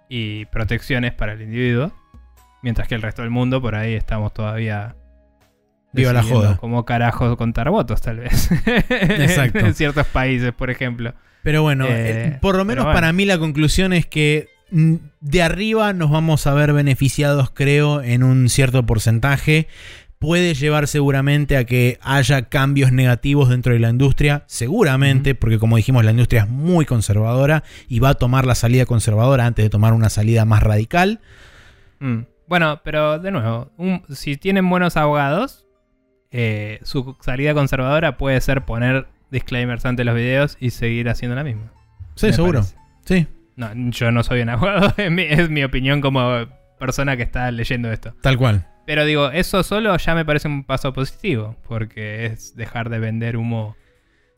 y protecciones para el individuo. Mientras que el resto del mundo por ahí estamos todavía Viva la joda. Cómo carajo contar votos, tal vez. [laughs] Exacto. en ciertos países, por ejemplo. Pero bueno, Eh, eh, por lo menos bueno. para mí la conclusión es que mm, de arriba nos vamos a ver beneficiados, creo, en un cierto porcentaje. Puede llevar seguramente a que haya cambios negativos dentro de la industria, seguramente, porque como dijimos, la industria es muy conservadora y va a tomar la salida conservadora antes de tomar una salida más radical. Mm. Bueno, pero de nuevo, un- si tienen buenos abogados, eh, su salida conservadora puede ser poner disclaimers ante los videos y seguir haciendo la misma. Sí, seguro. parece. Sí, No, yo no soy un abogado, [laughs] es mi, es mi opinión como persona que está leyendo esto. tal cual. Pero digo, eso solo ya me parece un paso positivo, porque es dejar de vender humo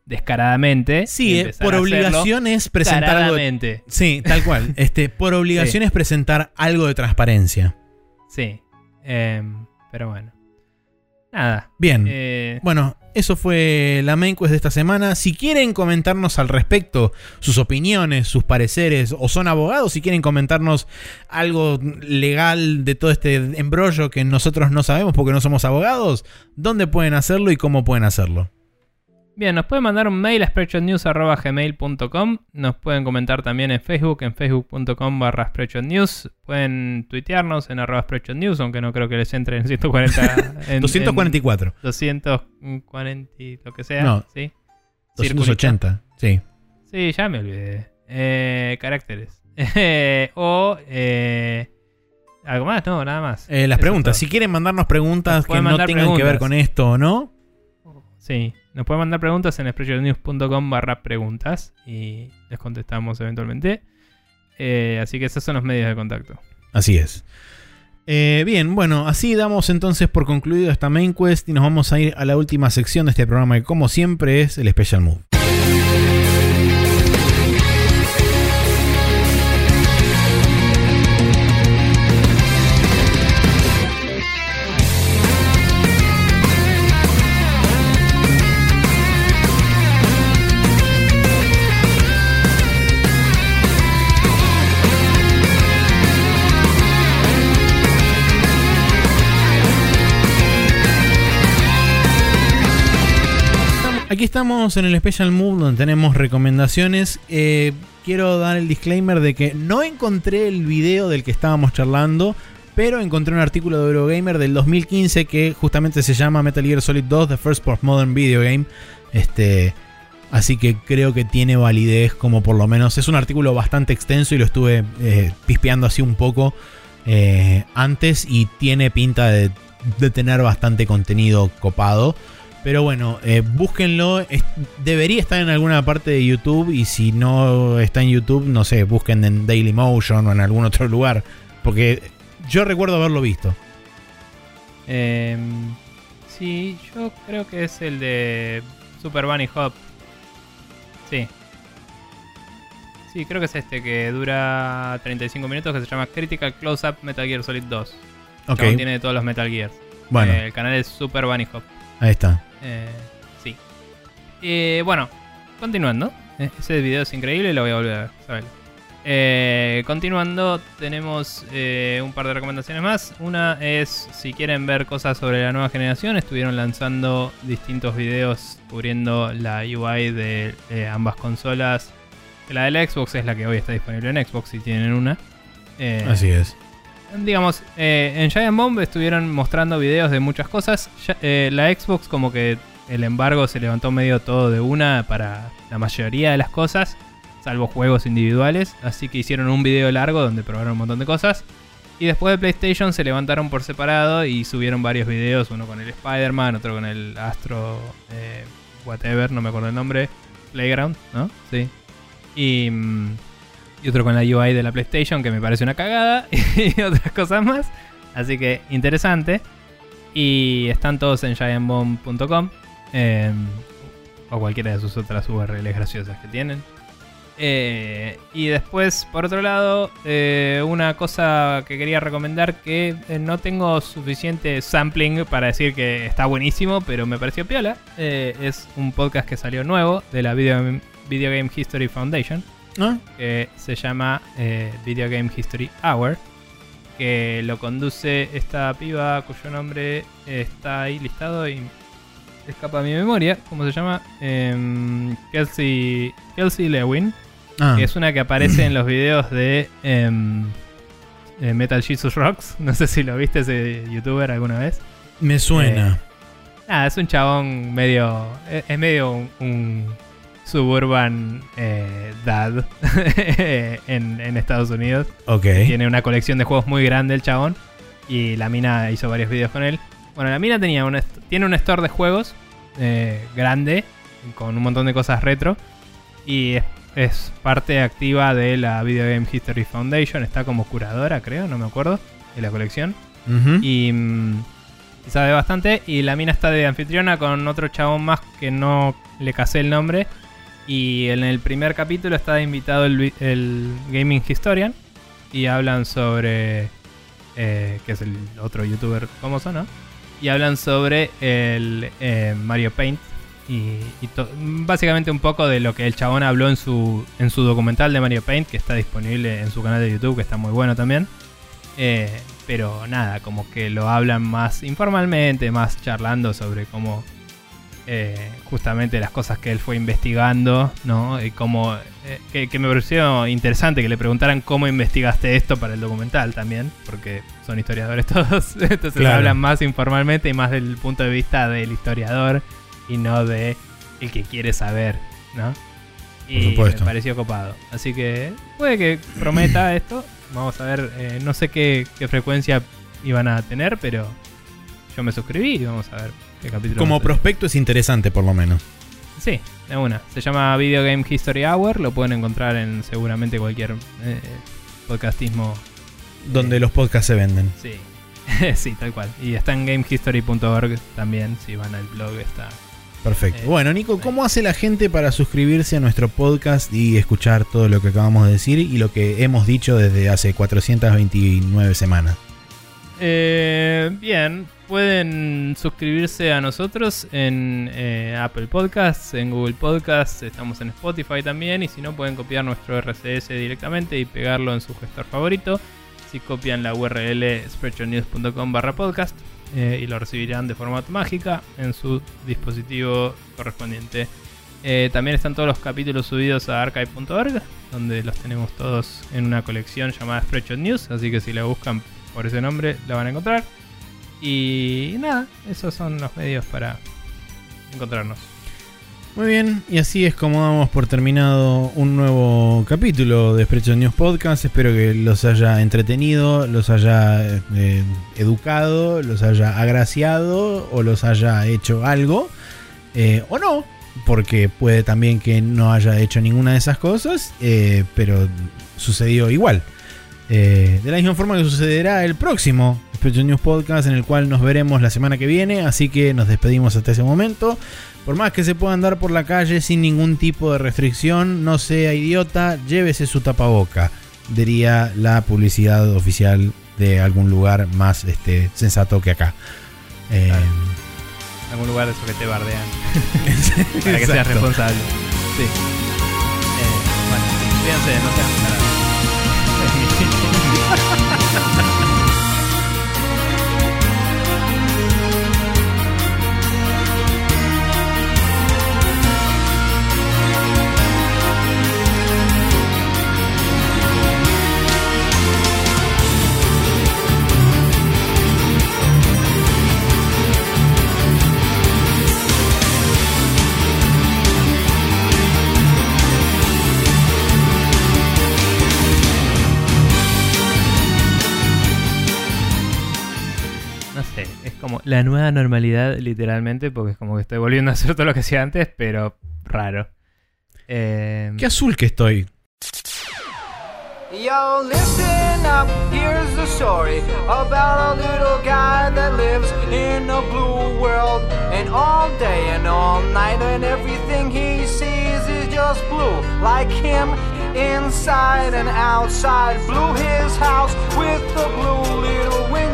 descaradamente. Sí, eh, por obligación es presentar algo. de- descaradamente. Sí, tal cual. [laughs] Este, por obligación es presentar algo de transparencia. Sí. Em, pero bueno. Nada. Bien. Eh, Bueno, eso fue la main quest de esta semana. Si quieren comentarnos al respecto, sus opiniones, sus pareceres, o son abogados, si quieren comentarnos algo legal de todo este embrollo que nosotros no sabemos porque no somos abogados, ¿dónde pueden hacerlo y cómo pueden hacerlo? Bien, nos pueden mandar un mail a spreadshotnews.gmail.com Nos pueden comentar también en Facebook, en facebook.com barra spreadshotnews Pueden tuitearnos en arroba spreadshotnews, aunque no creo que les entre en 140... [laughs] en- 244. en 240 y lo que sea, No. ¿sí? 280. Sí. Sí, ya me olvidé. Eh, caracteres. [laughs] o... eh, ¿Algo más? No, nada más. Eh, las Eso preguntas. Si quieren mandarnos preguntas que no tengan que ver con esto o no. Sí, nos pueden mandar preguntas en spreadshotnews.com barra preguntas y les contestamos eventualmente. Eh, así que esos son los medios de contacto. Así es. Eh, bien, bueno, así damos entonces por concluido esta main quest y nos vamos a ir a la última sección de este programa que como siempre es el Special Move. Aquí estamos en el Special Move donde tenemos recomendaciones. Eh, quiero dar el disclaimer de que no encontré el video del que estábamos charlando, pero encontré un artículo de Eurogamer del 2015 que justamente se llama Metal Gear Solid 2, The First Postmodern Video Game. Este, así que creo que tiene validez como por lo menos... Es un artículo bastante extenso y lo estuve eh, pispeando así un poco eh, antes y tiene pinta de, de tener bastante contenido copado. Pero bueno, eh, búsquenlo. Es- debería estar en alguna parte de YouTube. Y si no está en YouTube, no sé, busquen en Dailymotion o en algún otro lugar. Porque yo recuerdo haberlo visto. Em, sí, yo creo que es el de Super Bunny Hop. Sí. Sí, creo que es este que dura 35 minutos que se llama Critical Close-Up Metal Gear Solid 2. Ok, tiene de todos los Metal Gears. bueno, Eh, el canal es Super Bunny Hop. Ahí está. Eh, sí. Eh, bueno, continuando. Eh, Ese video es increíble y lo voy a volver a ver. sabelo. Eh, continuando, tenemos eh, un par de recomendaciones más. Una es, si quieren ver cosas sobre la nueva generación, estuvieron lanzando distintos videos cubriendo la UI de eh, ambas consolas. La de la Xbox es la que hoy está disponible en Xbox si tienen una. Así es. Digamos, eh, en Giant Bomb estuvieron mostrando videos de muchas cosas. Eh, la Xbox como que el embargo se levantó medio todo de una para la mayoría de las cosas, salvo juegos individuales. Así que hicieron un video largo donde probaron un montón de cosas. Y después de PlayStation se levantaron por separado y subieron varios videos, uno con el Spider-Man, otro con el Astro, eh, whatever, no me acuerdo el nombre, Playground, ¿no? Sí. Y, mm, y otro con la UI de la PlayStation, que me parece una cagada, [laughs] y otras cosas más. Así que interesante. Y están todos en giantbomb.com o cualquiera de sus otras URLs graciosas que tienen. Eh, y después, por otro lado, eh, una cosa que quería recomendar que eh, no tengo suficiente sampling para decir que está buenísimo, pero me pareció piola. Es un podcast que salió nuevo de la Video, Video Game History Foundation ¿No? que se llama eh, Video Game History Hour, que lo conduce esta piba cuyo nombre está ahí listado y escapa a mi memoria, ¿cómo se llama? Em, Kelsey, Kelsey Lewin, Ah, que es una que aparece en los videos de em, eh, Metal Jesus Rocks, [laughs] no sé si lo viste ese youtuber alguna vez. me suena. Ah, es un chabón medio. Es, es medio un, un suburban eh, dad [laughs] en, en Estados Unidos. ok. Tiene una colección de juegos muy grande el chabón. Y la mina hizo varios videos con él. Bueno, la mina tenía un tiene un store de juegos eh, grande. Con un montón de cosas retro. Y es, es parte activa de la Video Game History Foundation. Está como curadora, creo, no me acuerdo. De la colección. Y, mm, y sabe bastante. Y la mina está de anfitriona con otro chabón más que no le casé el nombre. Y en el primer capítulo está invitado el, el Gaming Historian. Y hablan sobre. eh, que es el otro youtuber famoso, ¿no? Y hablan sobre el eh, Mario Paint. Y, y básicamente un poco de lo que el chabón habló en su, en su documental de Mario Paint, que está disponible en su canal de YouTube, que está muy bueno también. Eh, pero nada, como que lo hablan más informalmente, más charlando sobre cómo eh, justamente las cosas que él fue investigando, ¿no? Y cómo, eh, que, que me pareció interesante que le preguntaran cómo investigaste esto para el documental también, porque son historiadores [laughs] todos, entonces Claro. hablan más informalmente y más del punto de vista del historiador y no de el que quiere saber, ¿no? Y supuesto. me pareció copado. Así que puede que prometa [clears throat] esto. Vamos a ver, eh, no sé qué, qué frecuencia iban a tener, pero yo me suscribí y vamos a ver capítulo. Como prospecto es interesante, por lo menos. Sí, de una. Se llama Video Game History Hour. Lo pueden encontrar en seguramente cualquier eh, podcastismo. Donde Eh. los podcasts se venden. Sí, [laughs] sí, tal cual. Y está en gamehistory.org también. Si van al blog, está. Perfecto. Eh, bueno, Nico, ¿cómo hace la gente para suscribirse a nuestro podcast y escuchar todo lo que acabamos de decir y lo que hemos dicho desde hace 429 semanas? Eh, bien, pueden suscribirse a nosotros en eh, Apple Podcasts, en Google Podcasts, estamos en Spotify también. Y si no, pueden copiar nuestro RCS directamente y pegarlo en su gestor favorito. Si copian la URL spreadshotnews.com barra podcast eh, y lo recibirán de forma mágica en su dispositivo correspondiente. Eh, también están todos los capítulos subidos a archive.org, donde los tenemos todos en una colección llamada Spreadshot News. Así que si la buscan por ese nombre, la van a encontrar. Y nada, esos son los medios para encontrarnos. Muy bien, y así es como damos por terminado un nuevo capítulo de Spreadshot News Podcast. Espero que los haya entretenido, los haya eh, educado, los haya agraciado o los haya hecho algo. eh, o no, porque puede también que no haya hecho ninguna de esas cosas, eh, pero sucedió igual. De la misma forma que sucederá el próximo News Podcast, en el cual nos veremos la semana que viene. Así que nos despedimos hasta ese momento. Por más que se pueda andar por la calle sin ningún tipo de restricción, no sea idiota, llévese su tapaboca, diría la publicidad oficial de algún lugar más este, sensato que acá. Eh, algún lugar de eso que te bardean. [laughs] para que seas responsable. Sí. Eh, bueno, fíjense, no sean nada. [laughs] la nueva normalidad, literalmente, porque es como que estoy volviendo a hacer todo lo que hacía antes, pero raro. Eh... Qué azul que estoy. Yo, listen up, here's the story about a little guy that lives in a blue world. And all day and all night, and everything he sees is just blue, like him inside and outside. Blue his house with the blue little window.